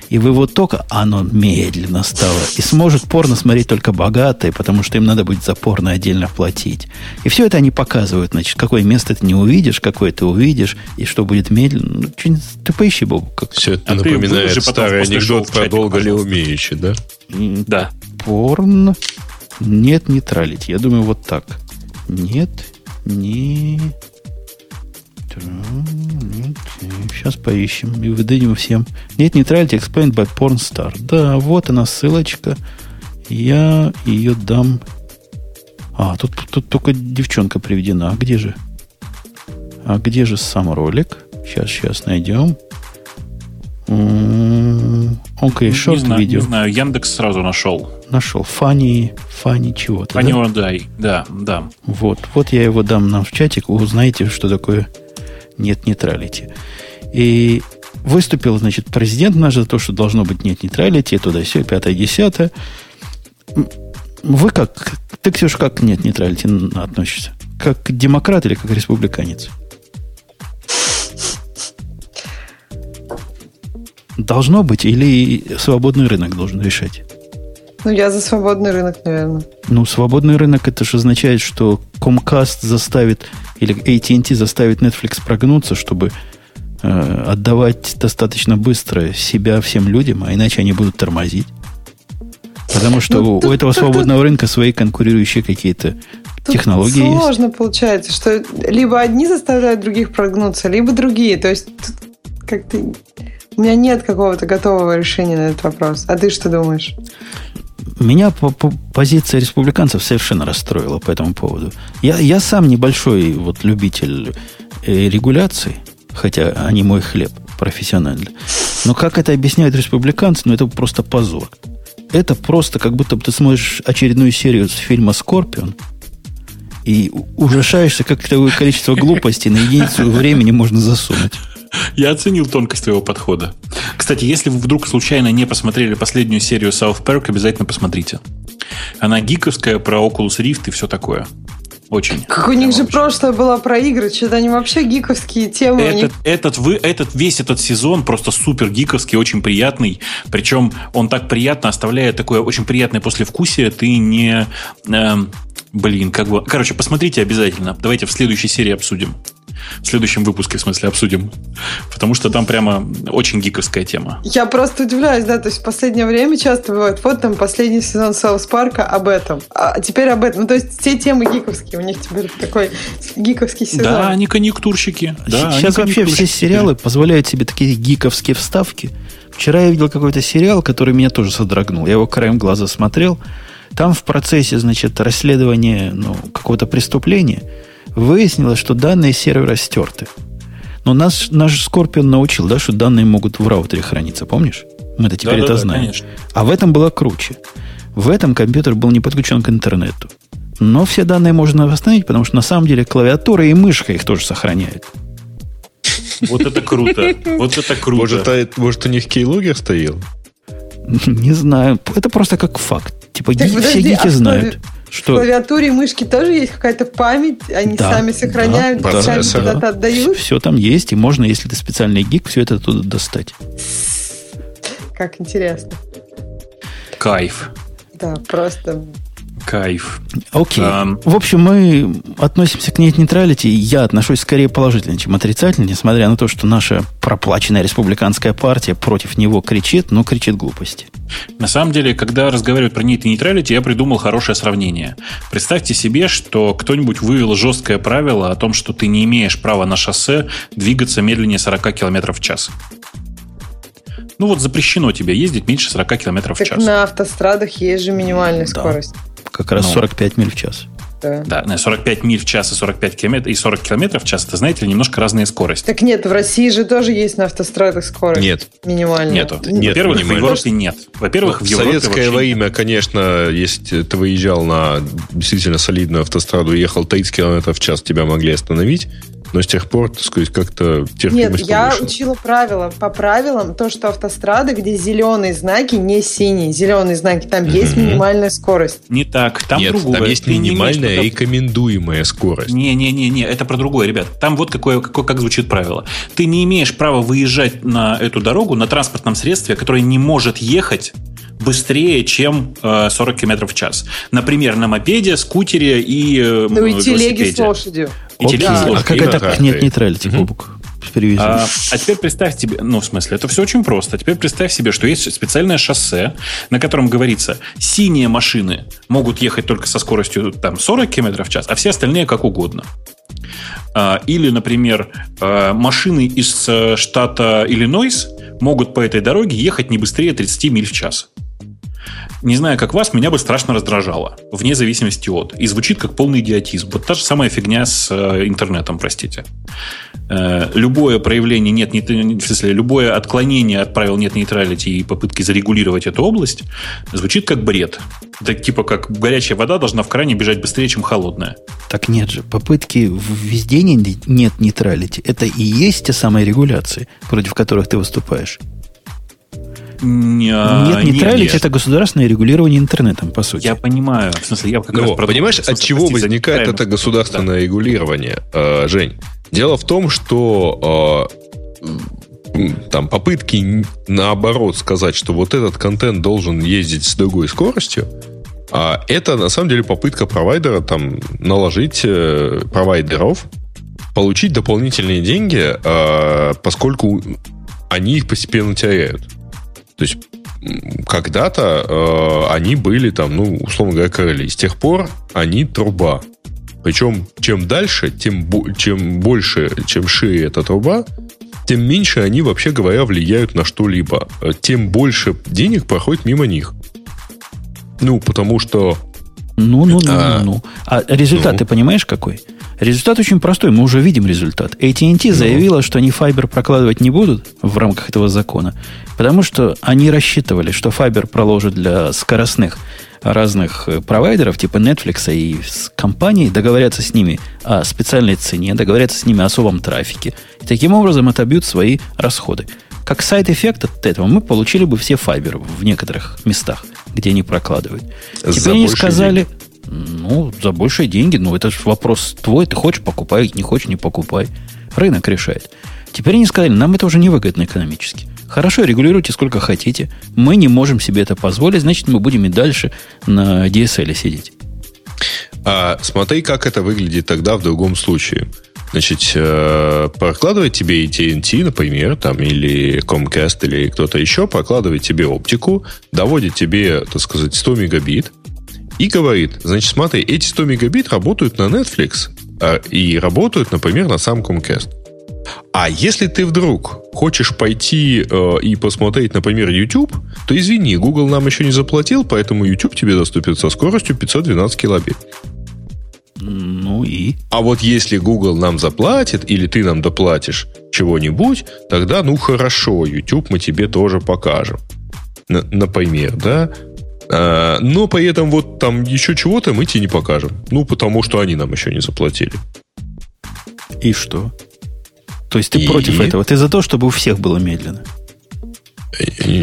И вы вот только оно медленно стало. И сможет порно смотреть только богатые, потому что им надо будет за порно отдельно платить. И все это они показывают, значит, какое место ты не увидишь, какое ты увидишь, и что будет медленно. Ну, что-нибудь- ты поищи, Боб, как Все это А ты напоминает потом старый анекдот в про долго ли умеючи, да? Да. порно нет нейтралити. Я думаю, вот так. Нет, не... Сейчас поищем и выдадим всем. Нет нейтралити explained by Pornstar. Да, вот она ссылочка. Я ее дам. А, тут, тут только девчонка приведена. А где же? А где же сам ролик? Сейчас, сейчас найдем. М, Окей, не, шорт видео. не знаю, Яндекс сразу нашел. Нашел. Фанни, фанни чего-то. Они да? дай. Да, да. Вот, вот я его дам нам в чатик, вы узнаете, что такое нет нейтралити. И выступил, значит, президент наш за то, что должно быть нет нейтралити, туда все, пятое, десятое. Вы как, ты, Ксюша, как к нет нейтралити относишься? Как демократ или как республиканец? Должно быть или свободный рынок должен решать? Ну, я за свободный рынок, наверное. Ну, свободный рынок это же означает, что Comcast заставит или AT&T заставит Netflix прогнуться, чтобы э, отдавать достаточно быстро себя всем людям, а иначе они будут тормозить. Потому что Ну, у тут- этого тут- свободного рынка свои конкурирующие какие-то Тут технологии есть. сложно получается, что либо одни заставляют других прогнуться, либо другие. То есть тут как-то у меня нет какого-то готового решения на этот вопрос. А ты что думаешь? Меня по- по- позиция республиканцев совершенно расстроила по этому поводу. Я, я сам небольшой вот любитель э, регуляций, хотя они мой хлеб профессионально. Но как это объясняют республиканцы, ну это просто позор. Это просто как будто бы ты смотришь очередную серию с фильма «Скорпион», и ужасаешься, как такое количество глупостей на единицу времени можно засунуть. Я оценил тонкость твоего подхода. Кстати, если вы вдруг случайно не посмотрели последнюю серию South Park, обязательно посмотрите. Она гиковская, про Oculus Rift и все такое. Очень. Как у них Прямо же очень. прошлое было про игры, что-то они вообще гиковские темы. у них Этот, этот, вы, этот, весь этот сезон просто супер гиковский, очень приятный. Причем он так приятно оставляет такое очень приятное послевкусие. Ты не... эм, блин, как бы... Короче, посмотрите обязательно. Давайте в следующей серии обсудим. В следующем выпуске, в смысле, обсудим. Потому что там прямо очень гиковская тема. Я просто удивляюсь, да, то есть в последнее время часто бывает, вот там последний сезон Саус Парка об этом, а теперь об этом. Ну, то есть все темы гиковские, у них теперь такой гиковский сезон. Да, они конъюнктурщики. Да, Сейчас они вообще все сериалы позволяют себе такие гиковские вставки. Вчера я видел какой-то сериал, который меня тоже содрогнул. Я его краем глаза смотрел. Там в процессе, значит, расследования ну, какого-то преступления выяснилось, что данные сервера стерты. Но нас, наш Скорпион научил, да, что данные могут в раутере храниться, помнишь? Мы-то теперь Да-да-да, это знаем. конечно. А в этом было круче. В этом компьютер был не подключен к интернету. Но все данные можно восстановить, потому что на самом деле клавиатура и мышка их тоже сохраняют. Вот это круто. Вот это круто. Может, а, может, у них кейлогер стоял? [laughs] Не знаю. Это просто как факт. Типа Так, ги- подожди, все гики а знают, клави- В что клавиатуре и мышке тоже есть какая-то память, они Да, сами сохраняют, да, сами процессор. куда-то отдают. все там есть, и можно, если ты специальный гик, все это оттуда достать. Как интересно. Кайф. Да, просто Кайф. Окей. Ам. В общем, мы относимся к нет-нейтралити. Я отношусь скорее положительно, чем отрицательно, несмотря на то, что наша проплаченная республиканская партия против него кричит, но кричит глупости. На самом деле, когда разговаривают про нет нейтралити, я придумал хорошее сравнение. Представьте себе, что кто-нибудь вывел жесткое правило о том, что ты не имеешь права на шоссе двигаться медленнее 40 км в час. Ну вот запрещено тебе ездить меньше 40 км в так час. на автострадах есть же минимальная Да. скорость. Как раз Ну. 45 миль в час. Да. Да, на 45 миль в час и 45 километров и 40 километров в час, это, знаете ли, немножко разные скорости. Так нет, в России же тоже есть на автострадах скорость. Нет. Минимальная. Нету. Нет, Во-первых, в. Европе нет. Во-первых, в в Европе советское вообще нет. время, конечно, если ты выезжал на действительно солидную автостраду и ехал 30 км в час, тебя могли остановить. Но с тех пор, так сказать, как-то Нет, терпимость я повышена. учила правила. По правилам, то, что автострады, где зеленые знаки, не синие, зеленые знаки, там есть Мгм. минимальная скорость. Не так, там Нет, другое. там есть Ты не минимальная права- рекомендуемая скорость. Не-не-не, это про другое, ребят. Там вот какое, какое, как звучит правило. Ты не имеешь права выезжать на эту дорогу на транспортном средстве, которое не может ехать быстрее, чем э, 40 км в час. Например, на мопеде, скутере и э, Ну и телеги велосипеде. с лошадью. И Окей, а как это на к тракторе. нет-нейтралити, Мгм. Бобук? Перевези. А, а теперь представь себе, ну, в смысле, это все очень просто. Теперь представь себе, что есть специальное шоссе, на котором говорится, синие машины могут ехать только со скоростью там, 40 км в час, а все остальные как угодно. А, Или, например, а, машины из э, штата Иллинойс могут по этой дороге ехать не быстрее 30 миль в час. Не знаю, как вас, меня бы страшно раздражало, вне зависимости от. И звучит как полный идиотизм. Вот та же самая фигня с э, интернетом, простите. Э, любое проявление нет, не, в смысле, любое отклонение от правил нет нейтралити и попытки зарегулировать эту область звучит как бред. Это типа как горячая вода должна в кране бежать быстрее, чем холодная. Так нет же, попытки введения нет нейтралити. Это и есть те самые регуляции, против которых ты выступаешь. Не- нет нейтралити нет. это государственное регулирование интернетом, по сути. Я понимаю. В смысле, я как раз Ну, про- понимаешь, смысле, от чего простите, возникает это государственное регулирование, э, Жень? Дело в том, что э, там попытки наоборот сказать, что вот этот контент должен ездить с другой скоростью, а это на самом деле попытка провайдера там наложить э, провайдеров, получить дополнительные деньги, э, поскольку они их постепенно теряют. То есть когда-то э, они были там, ну, условно говоря, короли. С тех пор они труба. Причем, чем дальше, тем, бо- чем больше, чем шире эта труба, тем меньше они, вообще говоря, влияют на что-либо. Э, Тем больше денег проходит мимо них. Ну, потому что... Ну, ну, ну, А, ну, ну. А результат ну. ты понимаешь какой? Результат очень простой, мы уже видим результат. Ну. AT&T заявила, что они файбер прокладывать не будут в рамках этого закона, потому что они рассчитывали, что файбер проложит для скоростных разных э, провайдеров, типа Netflix и с компанией, договорятся с ними о специальной цене, договорятся с ними о особом трафике. И таким образом отобьют свои расходы. Как side effect от этого мы получили бы все fiber в некоторых местах, где они прокладывают. За Теперь они сказали, ну, за большие деньги, ну, это же вопрос твой, ты хочешь, покупай, не хочешь, не покупай. Рынок решает. Теперь они сказали, нам это уже невыгодно экономически. Хорошо, регулируйте сколько хотите. Мы не можем себе это позволить, значит, мы будем и дальше на DSL сидеть. А смотри, как это выглядит тогда в другом случае. Значит, э, прокладывает тебе AT&T, например, там, или Comcast, или кто-то еще, прокладывает тебе оптику, доводит тебе, так сказать, 100 мегабит, и говорит, значит, смотри, эти 100 мегабит работают на Netflix а, и работают, например, на сам Comcast. А если ты вдруг хочешь пойти э, и посмотреть, например, YouTube, что извини, Google нам еще не заплатил, поэтому YouTube тебе доступен со скоростью 512 килобит. Ну и? А вот если Google нам заплатит, или ты нам доплатишь чего-нибудь, тогда, ну хорошо, YouTube мы тебе тоже покажем. Н- например, да? А, но при этом вот там еще чего-то мы тебе не покажем. Ну, потому что они нам еще не заплатили. И что? То есть ты И? против этого? Ты за то, чтобы у всех было медленно?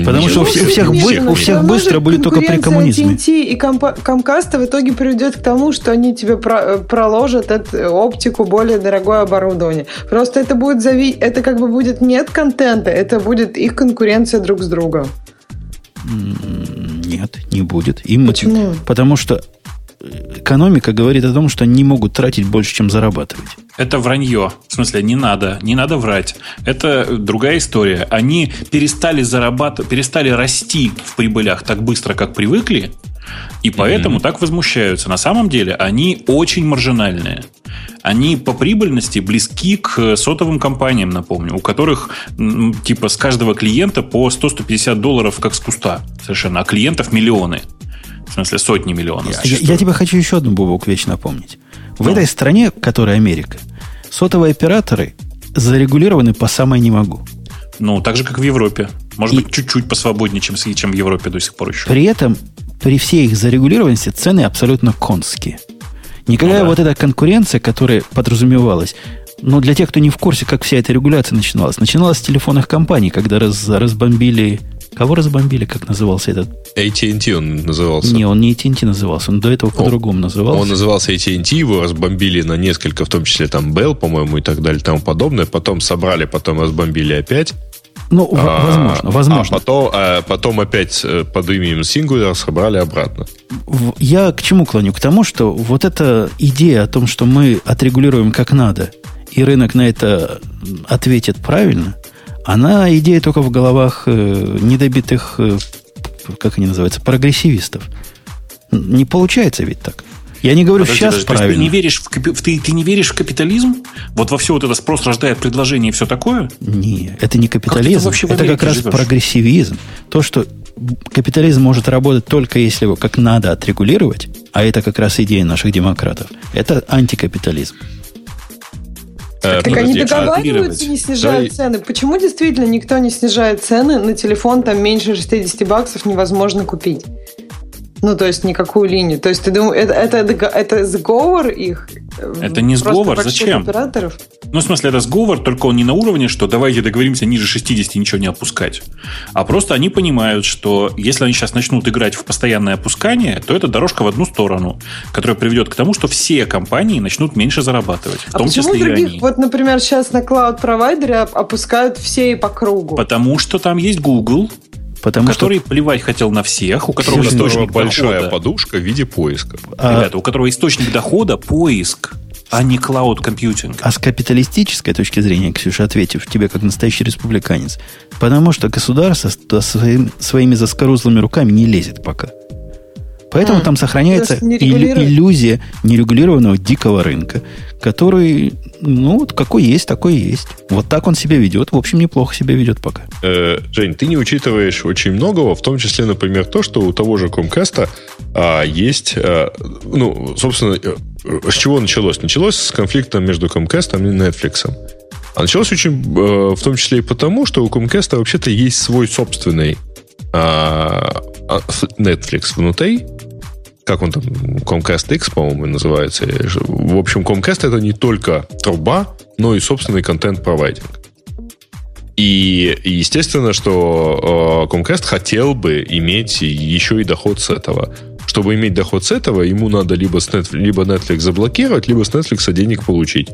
Потому что у Ну, всех- всех бы- у всех равно быстро будет только при коммунизме. TNT и Comcast в итоге приведет к тому, что они тебе про- проложат эту оптику более дорогое оборудование. Просто это будет зави... это как бы будет нет контента, это будет их конкуренция друг с другом. Нет, не будет. Им мотив- Почему? Потому что экономика говорит о том, что они не могут тратить больше, чем зарабатывать. Это вранье. В смысле, не надо, не надо врать. Это другая история. Они перестали зарабатывать, перестали расти в прибылях так быстро, как привыкли, и поэтому так возмущаются. На самом деле они очень маржинальные. Они по прибыльности близки к сотовым компаниям, напомню, у которых типа с каждого клиента по 100-150 долларов как с куста совершенно, а клиентов миллионы. В смысле, сотни миллионов. Я, я тебе хочу еще одну бубок вещь напомнить. В Ну. этой стране, которая Америка, сотовые операторы зарегулированы по самой не могу. Ну, так же, как в Европе. Может И- быть, чуть-чуть посвободнее, чем, чем в Европе до сих пор еще. При этом, при всей их зарегулированности, цены абсолютно конские. Никакая Ну да. вот эта конкуренция, которая подразумевалась, но для тех, кто не в курсе, как вся эта регуляция начиналась, начиналась с телефонных компаний, когда раз- разбомбили... Кого разбомбили, как назывался этот? AT&T он назывался. Не, он не AT&T назывался, он до этого по-другому назывался. Он назывался AT&T, его разбомбили на несколько, в том числе там Bell, по-моему, и так далее, и тому подобное. Потом собрали, потом разбомбили опять. Ну, А, возможно, возможно. А потом, а потом опять э, под именем Singular собрали обратно. Я к чему клоню? К тому, что вот эта идея о том, что мы отрегулируем как надо, и рынок на это ответит правильно, она идея только в головах э, недобитых, э, как они называются, прогрессивистов. Не получается ведь так. Я не говорю Подожди, сейчас есть правильно. Ты не, веришь в, ты, ты не веришь в капитализм? Вот во все вот это спрос рождает предложение и все такое? Не, это не капитализм, в это как раз живешь? прогрессивизм. То, что капитализм может работать только если его как надо отрегулировать, а это как раз идея наших демократов, это антикапитализм. Э, Так они договариваются, не снижают Да, цены. Почему действительно никто не снижает цены на телефон там меньше 60 баксов невозможно купить? Ну, то есть никакую линию. То есть ты думаешь, это, это, это сговор их? Это не сговор, зачем? операторов? Ну, в смысле, это сговор, только он не на уровне, что давайте договоримся ниже 60 и ничего не опускать. А просто они понимают, что если они сейчас начнут играть в постоянное опускание, то это дорожка в одну сторону, которая приведет к тому, что все компании начнут меньше зарабатывать. В А том почему числе и других, они. вот, например, сейчас на клауд-провайдере оп- опускают все и по кругу? Потому что там есть Google, Потому который плевать хотел на всех, у которого которого источник большая дохода. подушка в виде поиска. что а, Ребята, у которого источник дохода поиск, а не клауд компьютинг. а с капиталистической точки зрения, Ксюша, ответив тебе как настоящий республиканец, потому что государство своим- своими заскорузлыми руками не лезет пока. Поэтому М, там сохраняется иллю- иллюзия нерегулированного дикого рынка, который, ну, вот какой есть, такой есть. Вот так он себя ведет. В общем, неплохо себя ведет пока. Э, Жень, ты не учитываешь очень многого, в том числе, например, то, что у того же Comcast а, есть, а, ну, собственно, э, с чего началось? Началось с конфликта между Comcast и Netflix. А началось очень, э, в том числе и потому, что у Comcast вообще-то есть свой собственный а, а, Netflix внутри, как он там, Comcast X, по-моему, называется. В общем, Comcast это не только труба, но и собственный контент-провайдинг. И естественно, что э, Comcast хотел бы иметь еще и доход с этого. Чтобы иметь доход с этого, ему надо либо, с Netflix, либо Netflix заблокировать, либо с Netflix денег получить.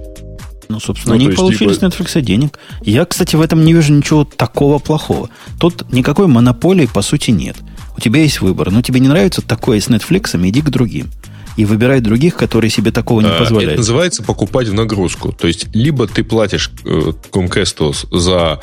Ну, собственно, Ну, они получили либо- с Netflix денег. Я, кстати, в этом не вижу ничего такого плохого. Тут никакой монополии, по сути, нет. У тебя есть выбор. Но тебе не нравится такое с Netflix, иди к другим. И выбирай других, которые себе такого не Э, позволяют. Это называется покупать в нагрузку. То есть, либо ты платишь э, Comcast за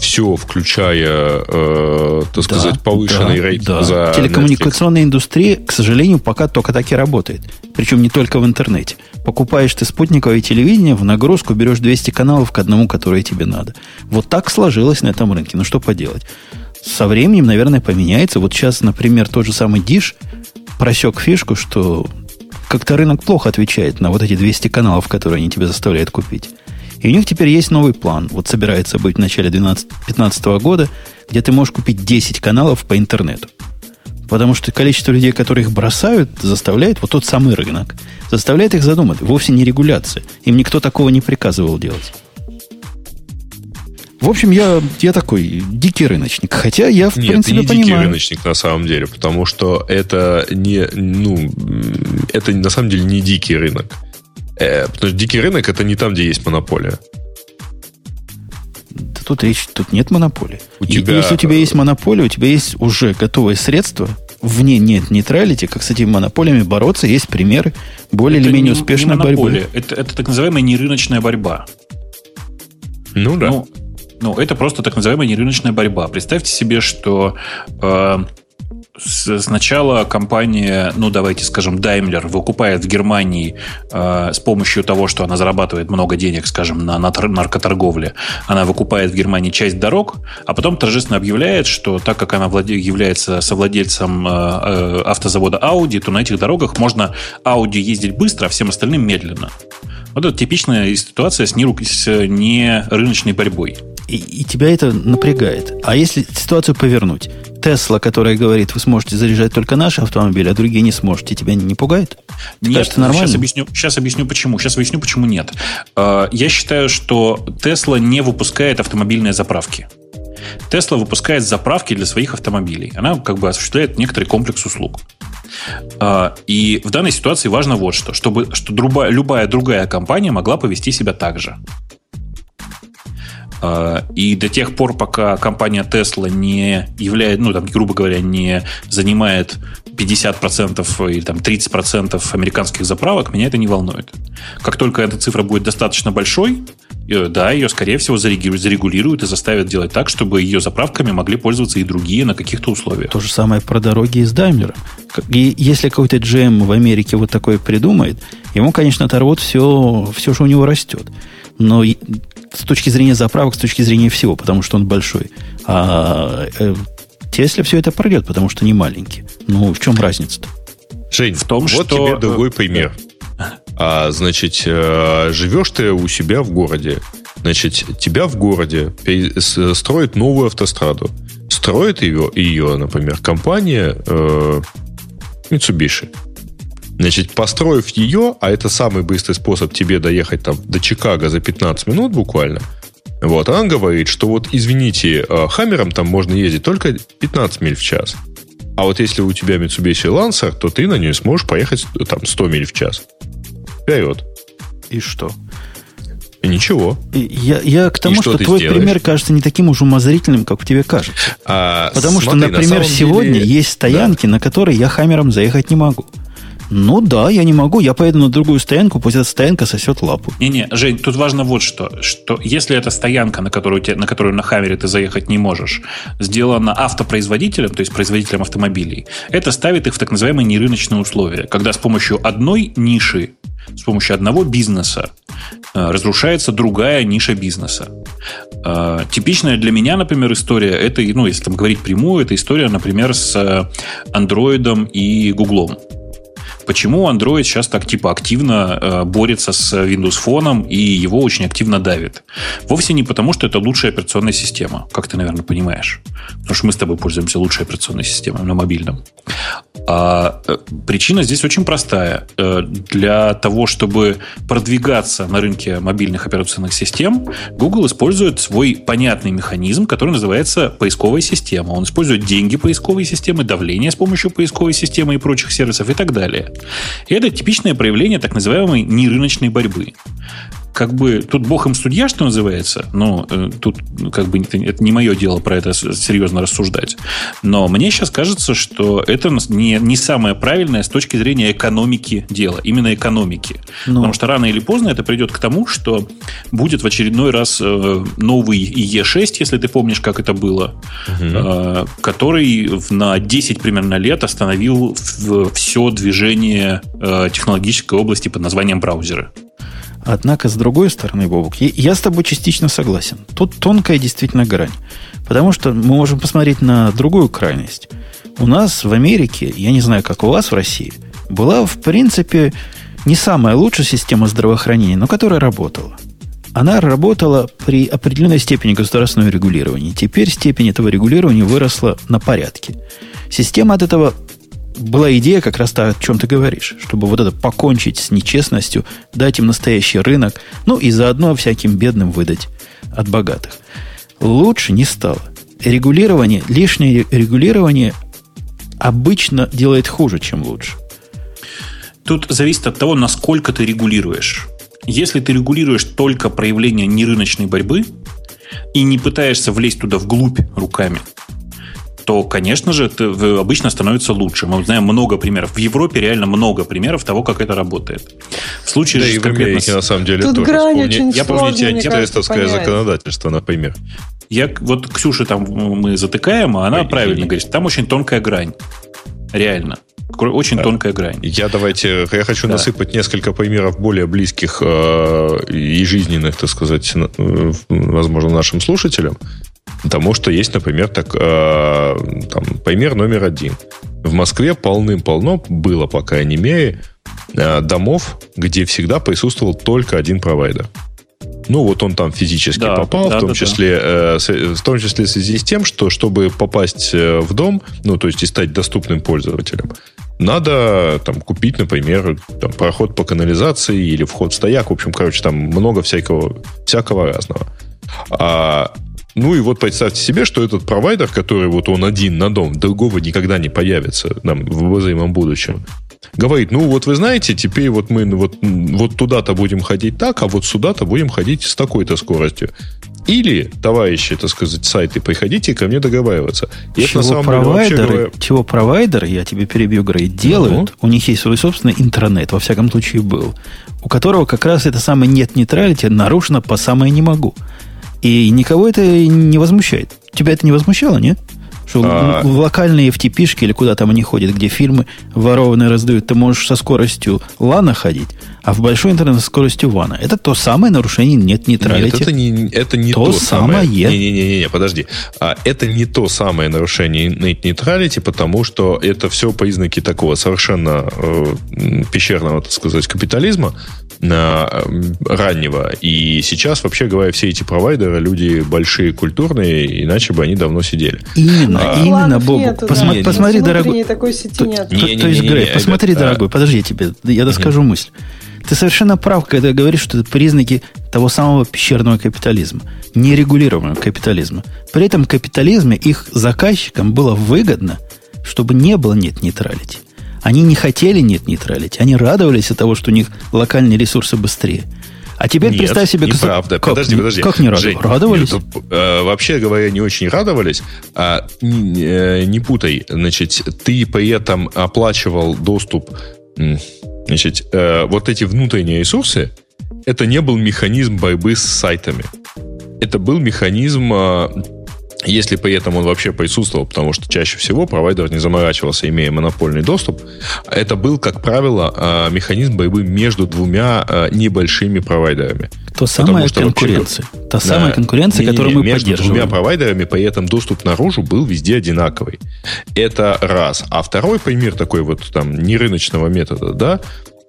все, включая, э, так сказать, повышенный да, рейтинг да. за Netflix. Телекоммуникационная индустрия, к сожалению, пока только так и работает. Причем не только в интернете. Покупаешь ты спутниковое телевидение, в нагрузку берешь 200 каналов к одному, который тебе надо. Вот так сложилось на этом рынке. Ну что поделать? Со временем, наверное, поменяется. Вот сейчас, например, тот же самый Диш просек фишку, что как-то рынок плохо отвечает на вот эти 200 каналов, которые они тебе заставляют купить. И у них теперь есть новый план. Вот собирается быть в начале 2015 года, где ты можешь купить 10 каналов по интернету. Потому что количество людей, которые их бросают, заставляет, вот тот самый рынок, заставляет их задумать. Вовсе не регуляция. Им никто такого не приказывал делать. В общем, я, я такой дикий рыночник. Хотя я, в Нет, принципе, ты не понимаю. дикий рыночник на самом деле, потому что это не, ну, это на самом деле не дикий рынок. Э, потому что дикий рынок это не там, где есть монополия. Да тут речь, тут нет монополии. У И тебя- Если у тебя есть монополия, у тебя есть уже готовые средства, вне нет нейтралити, как с этими монополиями бороться, есть примеры более Это или менее не- не успешной монополия, борьбы. Это, это так называемая нерыночная борьба. Ну да. Ну, ну, это просто так называемая нерыночная борьба. Представьте себе, что э, сначала компания, ну давайте скажем, Daimler выкупает в Германии э, с помощью того, что она зарабатывает много денег, скажем, на, на тор- наркоторговле, она выкупает в Германии часть дорог, а потом торжественно объявляет, что так как она владе- является совладельцем э, э, автозавода Audi, то на этих дорогах можно Audi ездить быстро, а всем остальным медленно. Вот это типичная ситуация с, неру- с нерыночной борьбой. И, и тебя это напрягает. А если ситуацию повернуть? Тесла, которая говорит, вы сможете заряжать только наши автомобили, а другие не сможете, тебя не пугает? Нет, кажется, нормально? Сейчас объясню, сейчас объясню почему. Сейчас объясню, почему нет. Э, Я считаю, что Tesla не выпускает автомобильные заправки. Tesla выпускает заправки для своих автомобилей. Она как бы осуществляет некоторый комплекс услуг. Э, И в данной ситуации важно вот что, чтобы что друба- любая другая компания могла повести себя так же. Э, И до тех пор, пока компания Tesla не являет, ну, там, грубо говоря, не занимает 50% или там 30% американских заправок, меня это не волнует. Как только эта цифра будет достаточно большой, э, да, ее, скорее всего, зарегулируют и заставят делать так, чтобы ее заправками могли пользоваться и другие на каких-то условиях. То же самое про дороги из Даймлера. И если какой-то GM в Америке вот такое придумает, ему, конечно, оторвут все, все же у него растет. Но с точки зрения заправок, с точки зрения всего, потому что он большой. А э, Тесля все это пройдет, потому что не маленький. Ну, в чем разница-то? Жень, в том, вот что- тебе другой пример. А, значит, э, живешь ты у себя в городе. Значит, тебя в городе строит новую автостраду. Строит ее, ее например, компания э, Mitsubishi. Значит, построив ее, а это самый быстрый способ тебе доехать там до Чикаго за 15 минут буквально, вот, она говорит, что вот, извините, э, Хаммером там можно ездить только 15 миль в час. А вот если у тебя Mitsubishi Lancer, то ты на нее сможешь поехать э, там 100 миль в час. Вперед. И что? И ничего. И Я, я к тому, что что, ты твой сделаешь? пример кажется не таким уж умозрительным, как тебе кажется. А, Потому смотри, что, на например, самом сегодня деле- есть стоянки, на которые я хаммером заехать не могу. Ну да, я не могу, я поеду на другую стоянку, пусть эта стоянка сосет лапу. Не-не, Жень, тут важно вот что, что если эта стоянка, на которую, те- на которую на Хаммере ты заехать не можешь, сделана автопроизводителем, то есть производителем автомобилей, это ставит их в так называемые нерыночные условия, когда с помощью одной ниши, с помощью одного бизнеса э, разрушается другая ниша бизнеса. Э, Типичная для меня, например, история, это, ну, если там говорить прямую, это история, например, с э, Андроидом и Гуглом. Почему Android сейчас так типа активно э, борется с Windows Phone и его очень активно давит? Вовсе не потому, что это лучшая операционная система, как ты, наверное, понимаешь. Потому что мы с тобой пользуемся лучшей операционной системой на мобильном. А, э, причина здесь очень простая. Э, для того, чтобы продвигаться на рынке мобильных операционных систем, Google использует свой понятный механизм, который называется поисковая система. Он использует деньги поисковой системы, давление с помощью поисковой системы и прочих сервисов и так далее. И это типичное проявление так называемой нерыночной борьбы как бы тут бог им судья, что называется, но э, тут ну, как бы это, это не мое дело про это серьезно рассуждать. Но мне сейчас кажется, что это не, не самое правильное с точки зрения экономики дела, именно экономики. Ну. Потому что рано или поздно это придет к тому, что будет в очередной раз э, новый ИЕ-6, если ты помнишь, как это было, э, который в- на 10 примерно лет остановил в- все движение э, технологической области под названием браузеры. Однако, с другой стороны, Бобук, я с тобой частично согласен. Тут тонкая действительно грань. Потому что мы можем посмотреть на другую крайность. У нас в Америке, я не знаю, как у вас в России, была, в принципе, не самая лучшая система здравоохранения, но которая работала. Она работала при определенной степени государственного регулирования. Теперь степень этого регулирования выросла на порядке. Система от этого была идея как раз та, о чем ты говоришь, чтобы вот это покончить с нечестностью, дать им настоящий рынок, ну и заодно всяким бедным выдать от богатых. Лучше не стало. Регулирование, лишнее регулирование обычно делает хуже, чем лучше. Тут зависит от того, насколько ты регулируешь. Если ты регулируешь только проявление нерыночной борьбы и не пытаешься влезть туда вглубь руками, то, конечно же, это обычно становится лучше. Мы знаем много примеров. В Европе реально много примеров того, как это работает. В случае да же и в Америке, на самом деле, Тут тоже. Грань очень я помните антитрестовское законодательство, например. Я, вот Ксюша там мы затыкаем, а она Ой, правильно не, говорит, там очень тонкая грань. Реально. Очень да. тонкая грань. Я давайте, я хочу да. насыпать несколько примеров более близких э, и жизненных, так сказать, возможно, нашим слушателям. Потому что есть, например, так, э, там, пример номер один. В Москве полным-полно было, по крайней мере, э, домов, где всегда присутствовал только один провайдер. Ну, вот он там физически да, попал, да, в, том да, числе, да. Э, в том числе в связи с тем, что чтобы попасть э, в дом, ну, то есть и стать доступным пользователем, надо там купить, например, там, проход по канализации или вход в стояк. В общем, короче, там много всякого, всякого разного. А ну и вот представьте себе, что этот провайдер, который вот он один на дом, другого никогда не появится нам в обозримом будущем, говорит, ну вот вы знаете, теперь вот мы вот, вот туда-то будем ходить так, а вот сюда-то будем ходить с такой-то скоростью. Или, товарищи, так сказать, сайты, приходите ко мне договариваться. И чего, это провайдеры, деле, говоря... чего провайдеры, я тебе перебью, Грей, делают, uh у них есть свой собственный интернет, во всяком случае был, у которого как раз это самое нет нейтралити нарушено по самое не могу. И никого это не возмущает. Тебя это не возмущало, нет? Что а... в локальные FTP-шки или куда там они ходят, где фильмы ворованные раздают, ты можешь со скоростью лана ходить, а в большой интернет со скоростью вана. Это то самое нарушение нет нейтралити. Нет, это не, это не то, то самое. Не-не-не, подожди. А это не то самое нарушение нет нейтралити, потому что это все признаки такого совершенно э, пещерного, так сказать, капитализма, на раннего. И сейчас, вообще говоря, все эти провайдеры люди большие, культурные, иначе бы они давно сидели. Именно, а, именно, Бобу. Нету, посмотри, да, посмотри дорогой. такой сети нет. То, не, не, то есть, Грей, посмотри, дорогой, подожди, тебе, я доскажу мысль. Ты совершенно прав, когда говоришь, что это признаки того самого пещерного капитализма, нерегулируемого капитализма. При этом капитализме их заказчикам было выгодно, чтобы не было нет нейтралити. Они не хотели нет нейтралити, они радовались от того, что у них локальные ресурсы быстрее. А теперь нет, представь себе... Неправда. Как, подожди, подожди. Как не радовались? Жень, радовались? Нет, э, вообще говоря, не очень радовались. А, не, э, не путай. Значит, ты при этом оплачивал доступ... Значит, э, вот эти внутренние ресурсы, это не был механизм борьбы с сайтами. Это был механизм э, если при этом он вообще присутствовал, потому что чаще всего провайдер не заморачивался, имея монопольный доступ, это был, как правило, а, механизм борьбы между двумя а, небольшими провайдерами. То самая что конкуренция. Та самая конкуренция, не, которую мы между поддерживаем. двумя провайдерами, при этом доступ наружу был везде одинаковый. Это раз. А второй пример такой вот там нерыночного метода, да,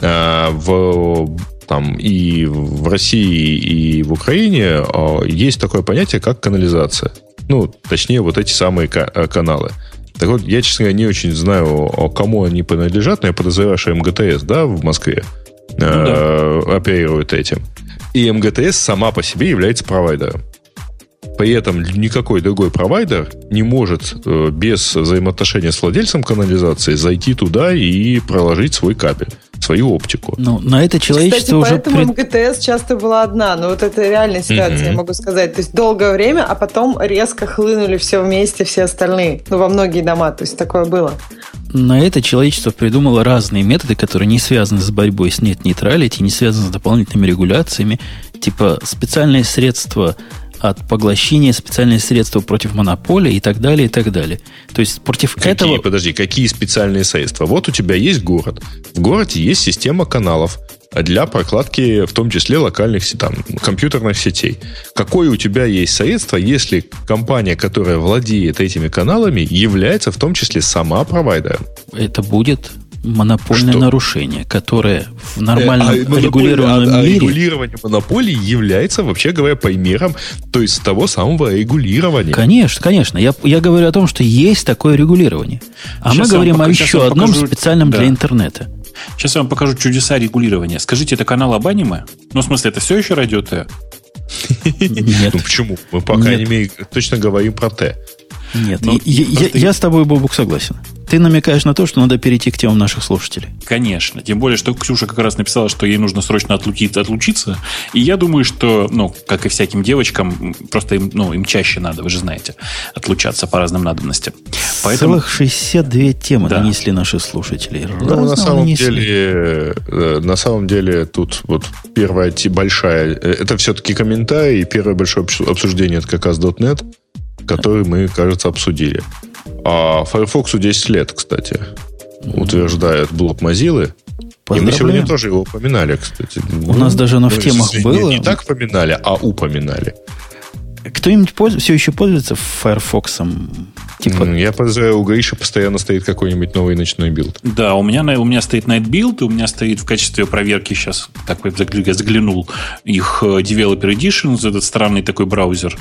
а, в там и в России, и в Украине есть такое понятие, как канализация. Ну, точнее, вот эти самые э, каналы. Так вот, я, честно говоря, не очень знаю, кому они принадлежат, но я подозреваю, что МГТС, да, в Москве ну, э, да. оперирует этим. И МГТС сама по себе является провайдером. При этом никакой другой провайдер не может э, без взаимоотношения с владельцем канализации зайти туда и проложить свой кабель свою оптику. Ну, на это человечество Кстати, уже... поэтому пред... МГТС часто была одна. Но вот это реальная ситуация, mm-hmm. я могу сказать. То есть долгое время, а потом резко хлынули все вместе, все остальные. Ну, во многие дома. То есть такое было. На это человечество придумало разные методы, которые не связаны с борьбой с нет-нейтралити, не связаны с дополнительными регуляциями, типа специальные средства от поглощения специальные средства против монополии и так далее, и так далее. То есть против какие, этого... Подожди, какие специальные средства? Вот у тебя есть город. В городе есть система каналов. для прокладки в том числе локальных там, компьютерных сетей. Какое у тебя есть средство, если компания, которая владеет этими каналами, является в том числе сама провайдером? Это будет монопольное Что? нарушение, которое в нормальном Э, а регулированном а- а мире... регулирование монополий является, вообще говоря, примером, то есть того самого регулирования. Конечно, конечно. Я, я говорю о том, что есть такое регулирование. А Щас мы говорим о пока- щас еще одном покажу. специальном Да. для интернета. Сейчас я вам покажу чудеса регулирования. Скажите, это канал об аниме? Ну, в смысле, это все еще радио Т? Нет, Ну почему? Мы, по крайней мере, точно говорим про Т. нет. Ну, я, я- я с тобой, Бобук, согласен. Ты намекаешь на то, что надо перейти к темам наших слушателей. Конечно. Тем более, что Ксюша как раз написала, что ей нужно срочно отлучиться. отлучиться. И я думаю, что, ну, как и всяким девочкам, просто им, ну, им чаще надо, вы же знаете, отлучаться по разным надобностям. Поэтому Целых 62 темы Да. нанесли наши слушатели. Ну, на Разного самом нанесли. деле, э, на самом деле, тут вот первая большая, э, это все-таки комментарий, и первое большое обсу- обсуждение это как раз .NET, который мы, кажется, обсудили. А Firefox 10 лет, кстати, утверждает блог Mozilla. И мы сегодня тоже его упоминали, кстати. У нас даже оно в Ну, темах не- было. Не, так упоминали, а упоминали. Кто-нибудь пользу- все еще пользуется Firefox? Типа, Я подозреваю, у Гриши постоянно стоит какой-нибудь новый ночной build. Да, у меня, на- у меня стоит Night Build, и у меня стоит в качестве проверки сейчас, так я загля- я заглянул, их э, Developer Edition, этот странный такой браузер.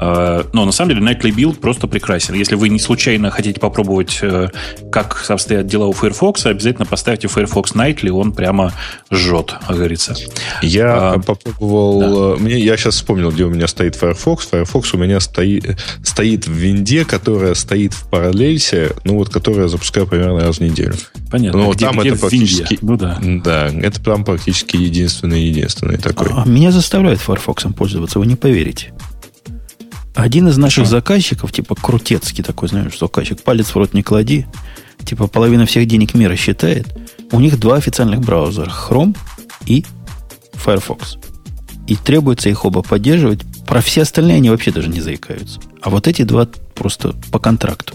Э, Но на самом деле Nightly Build просто прекрасен. Если вы не случайно хотите попробовать, э, как обстоят дела у Firefox, обязательно поставьте Firefox Nightly, он прямо жжет, как говорится. Я А, попробовал... э, Мне, я сейчас вспомнил, где у меня стоит Firefox. Firefox у меня стоит, стоит в винде, которая стоит в параллельсе, ну вот, которую я запускаю примерно раз в неделю. Понятно. Ну, Где- там где это практически... Ну да. Да, это там практически единственный-единственный такой. а меня заставляют Firefox пользоваться, вы не поверите. Один из наших Почему? заказчиков, типа Крутецкий такой, знаешь, заказчик, палец в рот не клади, типа половина всех денег мира считает, у них два официальных браузера, Chrome и Firefox. И требуется их оба поддерживать. Про все остальные они вообще даже не заикаются. А вот эти два просто по контракту.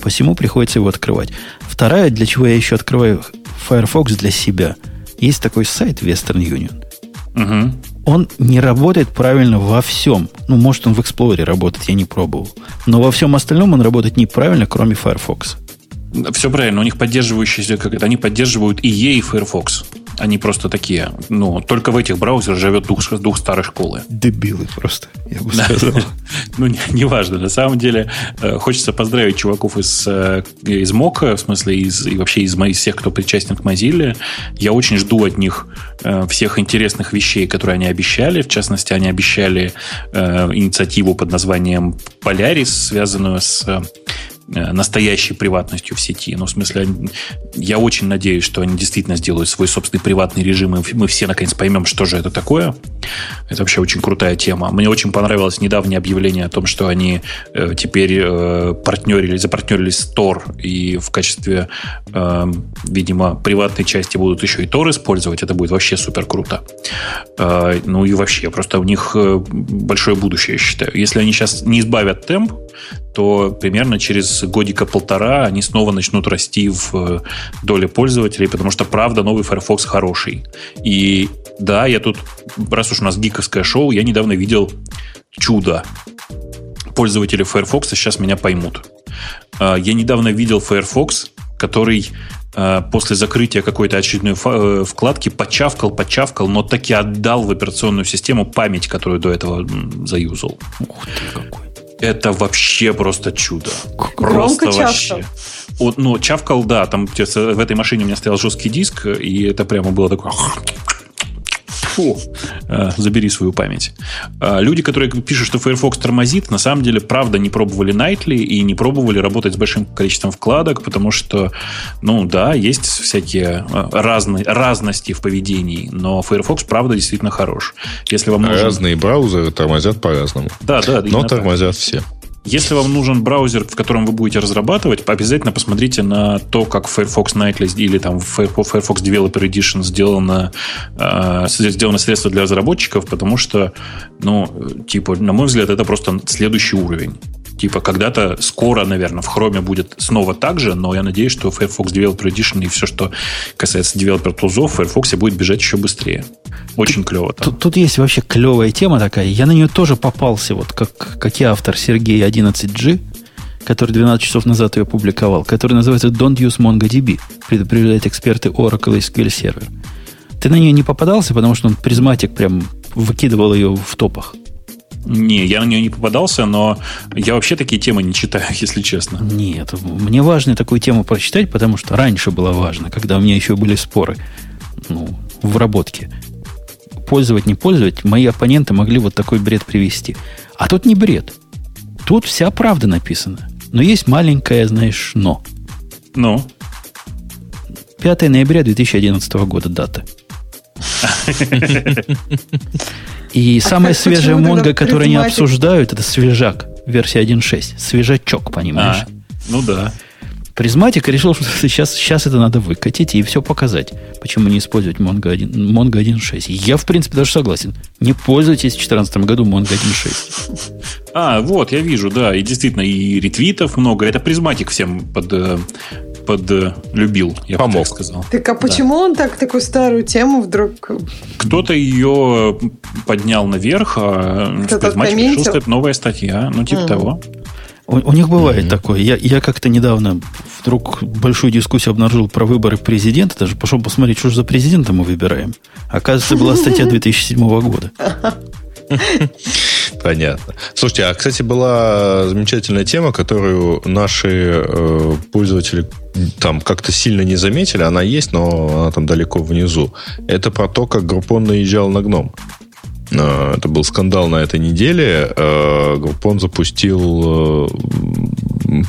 Посему приходится его открывать. Вторая, для чего я еще открываю Firefox для себя. Есть такой сайт Western Union. Мгм. Он не работает правильно во всем. Ну, может, он в Explorer работает, я не пробовал. Но во всем остальном он работает неправильно, кроме Firefox. Все правильно, у них поддерживающиеся, как это, они поддерживают IE и Firefox. Они просто такие, ну, только в этих браузерах живет дух, дух старой школы. Дебилы просто, я бы сказал. [laughs] Ну, не- неважно. На самом деле, э, хочется поздравить чуваков из, э, из Мока, в смысле, из, и вообще из, всех, кто причастен к Mozilla. Я очень жду от них э, всех интересных вещей, которые они обещали. В частности, они обещали э, инициативу под названием Polaris, связанную с э, настоящей приватностью в сети. Ну, в смысле, я очень надеюсь, что они действительно сделают свой собственный приватный режим, и мы все наконец поймем, что же это такое. Это вообще очень крутая тема. Мне очень понравилось недавнее объявление о том, что они э, теперь э, партнерили, запартнерились с Tor, и в качестве, э, видимо, приватной части будут еще и Tor использовать. Это будет вообще супер круто. Э, ну и вообще, просто у них э, большое будущее, я считаю. Если они сейчас не избавят темп, то примерно через годика-полтора они снова начнут расти в э, доле пользователей, потому что, правда, новый Firefox хороший. И да, я тут, раз уж у нас гиковское шоу, я недавно видел чудо. Пользователи Firefox сейчас меня поймут. А, Я недавно видел Firefox, который а, после закрытия какой-то очередной э, вкладки почавкал, почавкал, но таки отдал в операционную систему память, которую до этого заюзал. Ух ты какой. Это вообще просто чудо. Громко Просто чавкал? вообще. Вот, ну, чавкал, да, там в этой машине у меня стоял жесткий диск, и это прямо было такое... Фу, э, забери свою память. А Люди, которые пишут, что Firefox тормозит, на самом деле, правда, не пробовали Nightly и не пробовали работать с большим количеством вкладок, потому что, ну да, есть всякие э, разные, разности в поведении, но Firefox, правда, действительно хорош. Если вам нужен... Разные браузеры тормозят по-разному. Да, да, Но именно так. тормозят все. Если вам нужен браузер, в котором вы будете разрабатывать, обязательно посмотрите на то, как Firefox Nightly или там Firefox Developer Edition сделано, э, сделано средство для разработчиков, потому что, ну, типа, на мой взгляд, это просто следующий уровень. Типа, когда-то скоро, наверное, в Chrome будет снова так же, но я надеюсь, что Firefox Developer Edition и все, что касается Developer Tools, в Firefox будет бежать еще быстрее. Очень клево. Тут, тут есть вообще клевая тема такая. Я на нее тоже попался, вот как, как и автор Сергей 11G, который 12 часов назад ее публиковал, который называется Don't Use MongoDB, предупреждают эксперты Oracle и SQL Server. Ты на нее не попадался, потому что он Prismatic прям выкидывал ее в топах. Не, я на нее не попадался, но я вообще такие темы не читаю, [laughs] если честно. Нет, мне важно такую тему прочитать, потому что раньше было важно, когда у меня еще были споры ну, в работке. Пользовать, не пользовать, мои оппоненты могли вот такой бред привести. А тут не бред. Тут вся правда написана. Но есть маленькое, знаешь, но. Ну? 5 ноября 2011 года дата. И а самая свежая Монго, которую они обсуждают, это свежак, версия 1.6. Свежачок, понимаешь? А, ну да. Призматик решил, что [laughs] сейчас, сейчас это надо выкатить и все показать. Почему не использовать Mongo 1, Mongo 1.6? Я, в принципе, даже согласен. Не пользуйтесь в 2014 году Mongo 1.6. А, вот, я вижу, да. И действительно, и ретвитов много. Это Prismatic всем под, э, подлюбил, я Помог. бы так сказал. Так а почему да. он так такую старую тему вдруг... Кто-то ее поднял наверх, а Кто-то решил, что это новая статья, ну типа мм. того. У, у них бывает mm-hmm. такое. Я, я как-то недавно вдруг большую дискуссию обнаружил про выборы президента. Даже пошел посмотреть, что же за президента мы выбираем. Оказывается, была статья [laughs] 2007 года. [laughs] Понятно. Слушайте, а, кстати, была замечательная тема, которую наши э, пользователи там как-то сильно не заметили. Она есть, но она там далеко внизу. Это про то, как Группон наезжал на гном. Э, это был скандал на этой неделе. Э, Группон запустил э,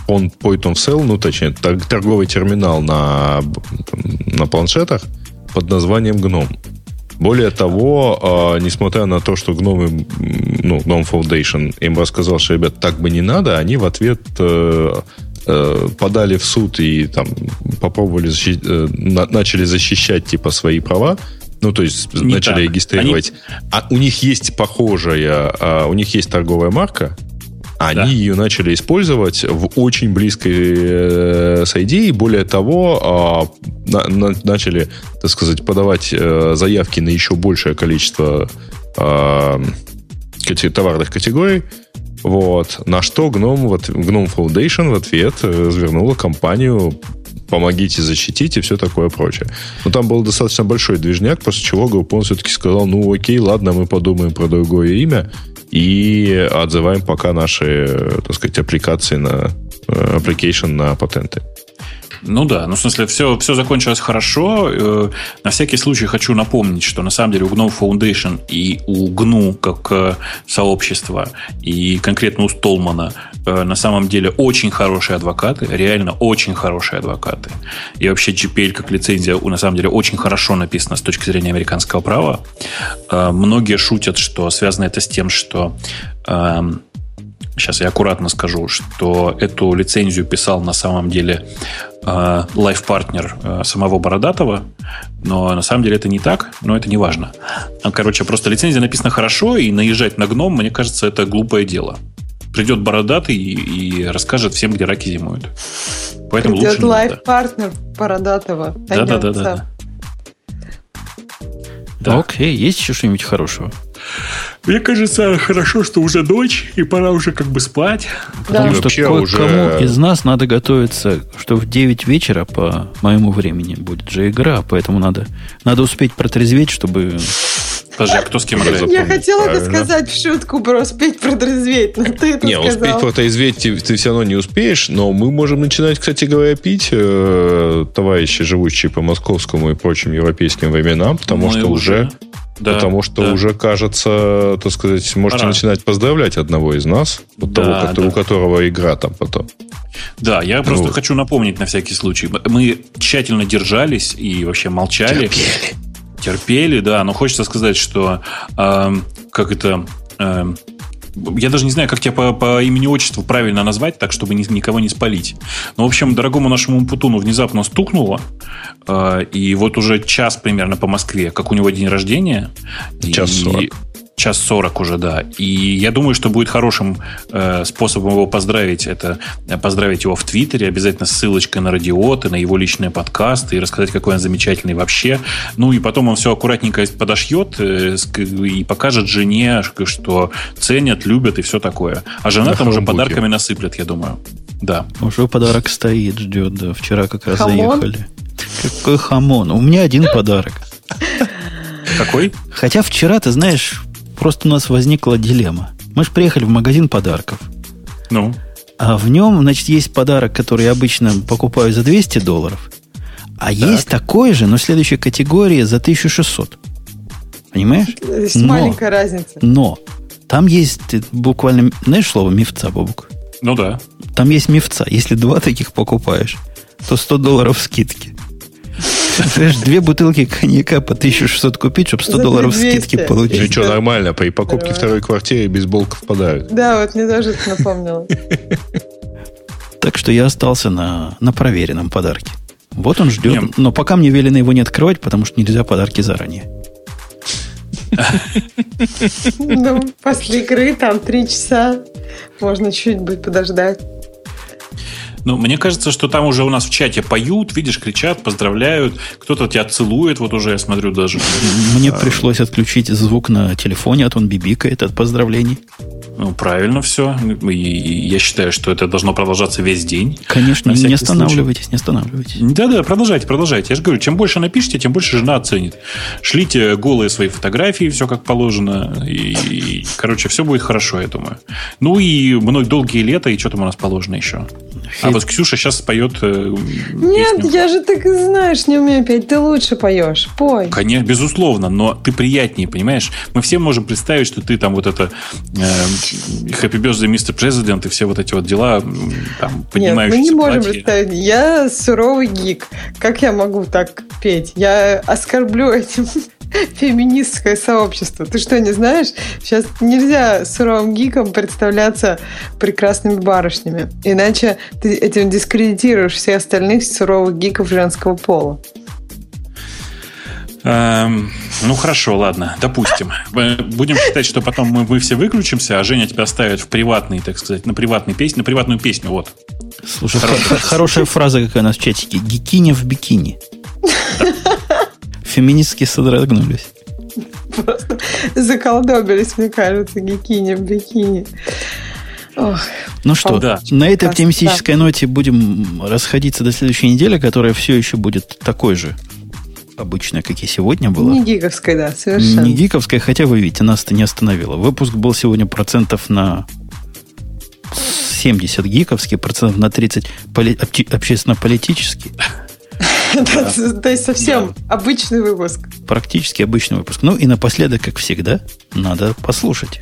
Point of Sale, ну, точнее, торговый терминал на, на планшетах под названием Гном. Более того, а, несмотря на то, что гномы, ну, Gnome Foundation им рассказал, что, ребят, так бы не надо, они в ответ э, э, подали в суд и там попробовали защищать, э, начали защищать типа свои права. Ну, то есть не начали так. регистрировать. Они... А у них есть похожая, а, у них есть торговая марка, они да. ее начали использовать в очень близкой э, с ID, и более того, э, на, на, начали, так сказать, подавать э, заявки на еще большее количество э, товарных категорий. Вот. На что Gnome, вот, Gnome Foundation в ответ э, развернула компанию помогите защитить и все такое прочее. Но там был достаточно большой движняк, после чего Группон все-таки сказал, ну окей, ладно, мы подумаем про другое имя, и отзываем пока наши, так сказать, аппликации на э, application на патенты. Ну да, ну в смысле, все, все закончилось хорошо. Э, на всякий случай хочу напомнить, что на самом деле у GNU Foundation и у GNU как э, сообщества, и конкретно у Столмана э, на самом деле очень хорошие адвокаты, реально очень хорошие адвокаты. И вообще GPL как лицензия на самом деле очень хорошо написана с точки зрения американского права. Многие шутят, что связано это с тем, что эм, сейчас я аккуратно скажу, что эту лицензию писал на самом деле лайф-партнер э, самого Бородатого, но на самом деле это не так, но это не важно. Короче, просто лицензия написана хорошо, и наезжать на гном, мне кажется, это глупое дело. Придет Бородатый и, и расскажет всем, где раки зимуют. Поэтому Придет лайф-партнер Бородатого. Да-да-да. Да. Окей, есть еще что-нибудь хорошего? Мне кажется, хорошо, что уже ночь, и пора уже как бы спать. Да. Потому что кое-кому уже... из нас надо готовиться, что в 9 вечера по моему времени будет же игра, поэтому надо, надо успеть протрезветь, чтобы... Подожди, а кто с кем играет? Я хотела это сказать в шутку про успеть протрезветь, но ты это Не, сказал. успеть протрезветь ты, ты все равно не успеешь, но мы можем начинать, кстати говоря, пить, э, товарищи, живущие по московскому и прочим европейским временам, потому мы что уже... уже да, потому что да. уже, кажется, так сказать, можете Пора. начинать поздравлять одного из нас, вот да, того, да. у которого игра там потом. Да, я просто вот. хочу напомнить на всякий случай. Мы тщательно держались и вообще молчали. Терпели. Терпели, да, но хочется сказать, что э, как это... Э, я даже не знаю, как тебя по, по имени-отчеству правильно назвать, так, чтобы ни, никого не спалить. Но, в общем, дорогому нашему Путуну внезапно стукнуло, э, и вот уже час примерно по Москве, как у него день рождения. Час сорок. Час сорок уже, да. И я думаю, что будет хорошим э, способом его поздравить, это э, поздравить его в Твиттере, обязательно с ссылочкой на радиоты, на его личные подкасты и рассказать, какой он замечательный вообще. Ну и потом он все аккуратненько подошьет э, и покажет жене, что ценят, любят и все такое. А жена На там уже подарками насыплет, я думаю. Да. Уже подарок стоит, ждет, да. Вчера как раз Хамон? заехали. Какой хамон? У меня один подарок. Какой? Хотя вчера, ты знаешь, просто у нас возникла дилемма. Мы же приехали в магазин подарков. Ну, А в нем, значит, есть подарок, который я обычно покупаю за 200 долларов. А есть такой же, но следующей категории за 1600. Понимаешь? Есть Но. маленькая разница. Но там есть буквально, знаешь слово мифца, Бобук? ну да. Там есть мифца. Если два таких покупаешь, то 100 долларов скидки. Понимаешь, две бутылки коньяка по 1600 купить, чтобы 100 За долларов 200. скидки Ну получить. что, нормально, при покупке второй квартиры бейсболка впадают. Да, вот мне тоже это напомнило. Так что я остался на, на проверенном подарке. Вот он ждет. Не. Но пока мне велено его не открывать, потому что нельзя подарки заранее. Ну, после игры там три часа. Можно чуть будет подождать. Ну, мне кажется, что там уже у нас в чате поют, видишь, кричат, поздравляют. Кто-то тебя целует, вот уже я смотрю даже. Мне пришлось отключить звук на телефоне, а то он бибикает от поздравлений. Ну, правильно все. И я считаю, что это должно продолжаться весь день. Конечно, не останавливайтесь, не останавливайтесь. Да-да, продолжайте, продолжайте. Я же говорю, чем больше напишите, тем больше жена оценит. Шлите голые свои фотографии, все как положено. И, и, короче, все будет хорошо, я думаю. Ну и много долгие лета, и что там у нас положено еще. А вот Ксюша сейчас споет э, Нет, песню. я же так и знаешь, не умею петь. Ты лучше поешь. Пой. Конечно, безусловно, но ты приятнее, понимаешь? Мы все можем представить, что ты там вот это э, Happy Birthday, Mr. President и все вот эти вот дела там Нет, мы поднимающиеся не можем платья. представить. Я суровый гик. Как я могу так петь? Я оскорблю этим [laughs] феминистское сообщество. Ты что, не знаешь? Сейчас нельзя суровым гиком представляться прекрасными барышнями. Иначе ты этим дискредитируешь всех остальных суровых гиков женского пола. Эм, ну хорошо, ладно, допустим. Э, Будем считать, что потом мы, мы все выключимся, а Женя тебя ставит в приватный, так сказать, на приватный песню, на приватную песню, вот. Слушай, хорошая фраза какая у нас в чатике. Гикиня в бикини. [laughs] Феминистки содрогнулись. Просто заколдобились, мне кажется, гикини в бикини. Ох, Ну что, Да. на этой оптимистической ноте будем расходиться до следующей недели, которая все еще будет такой же обычная, как и сегодня была. не гиковской, да, совершенно. Не гиковская, хотя вы видите, нас это не остановило. Выпуск был сегодня процентов на 70 гиковский, процентов на 30 поли- опти- общественно-политический. [laughs] Да, То есть совсем обычный выпуск. Практически обычный выпуск. Ну и напоследок, как всегда, надо послушать.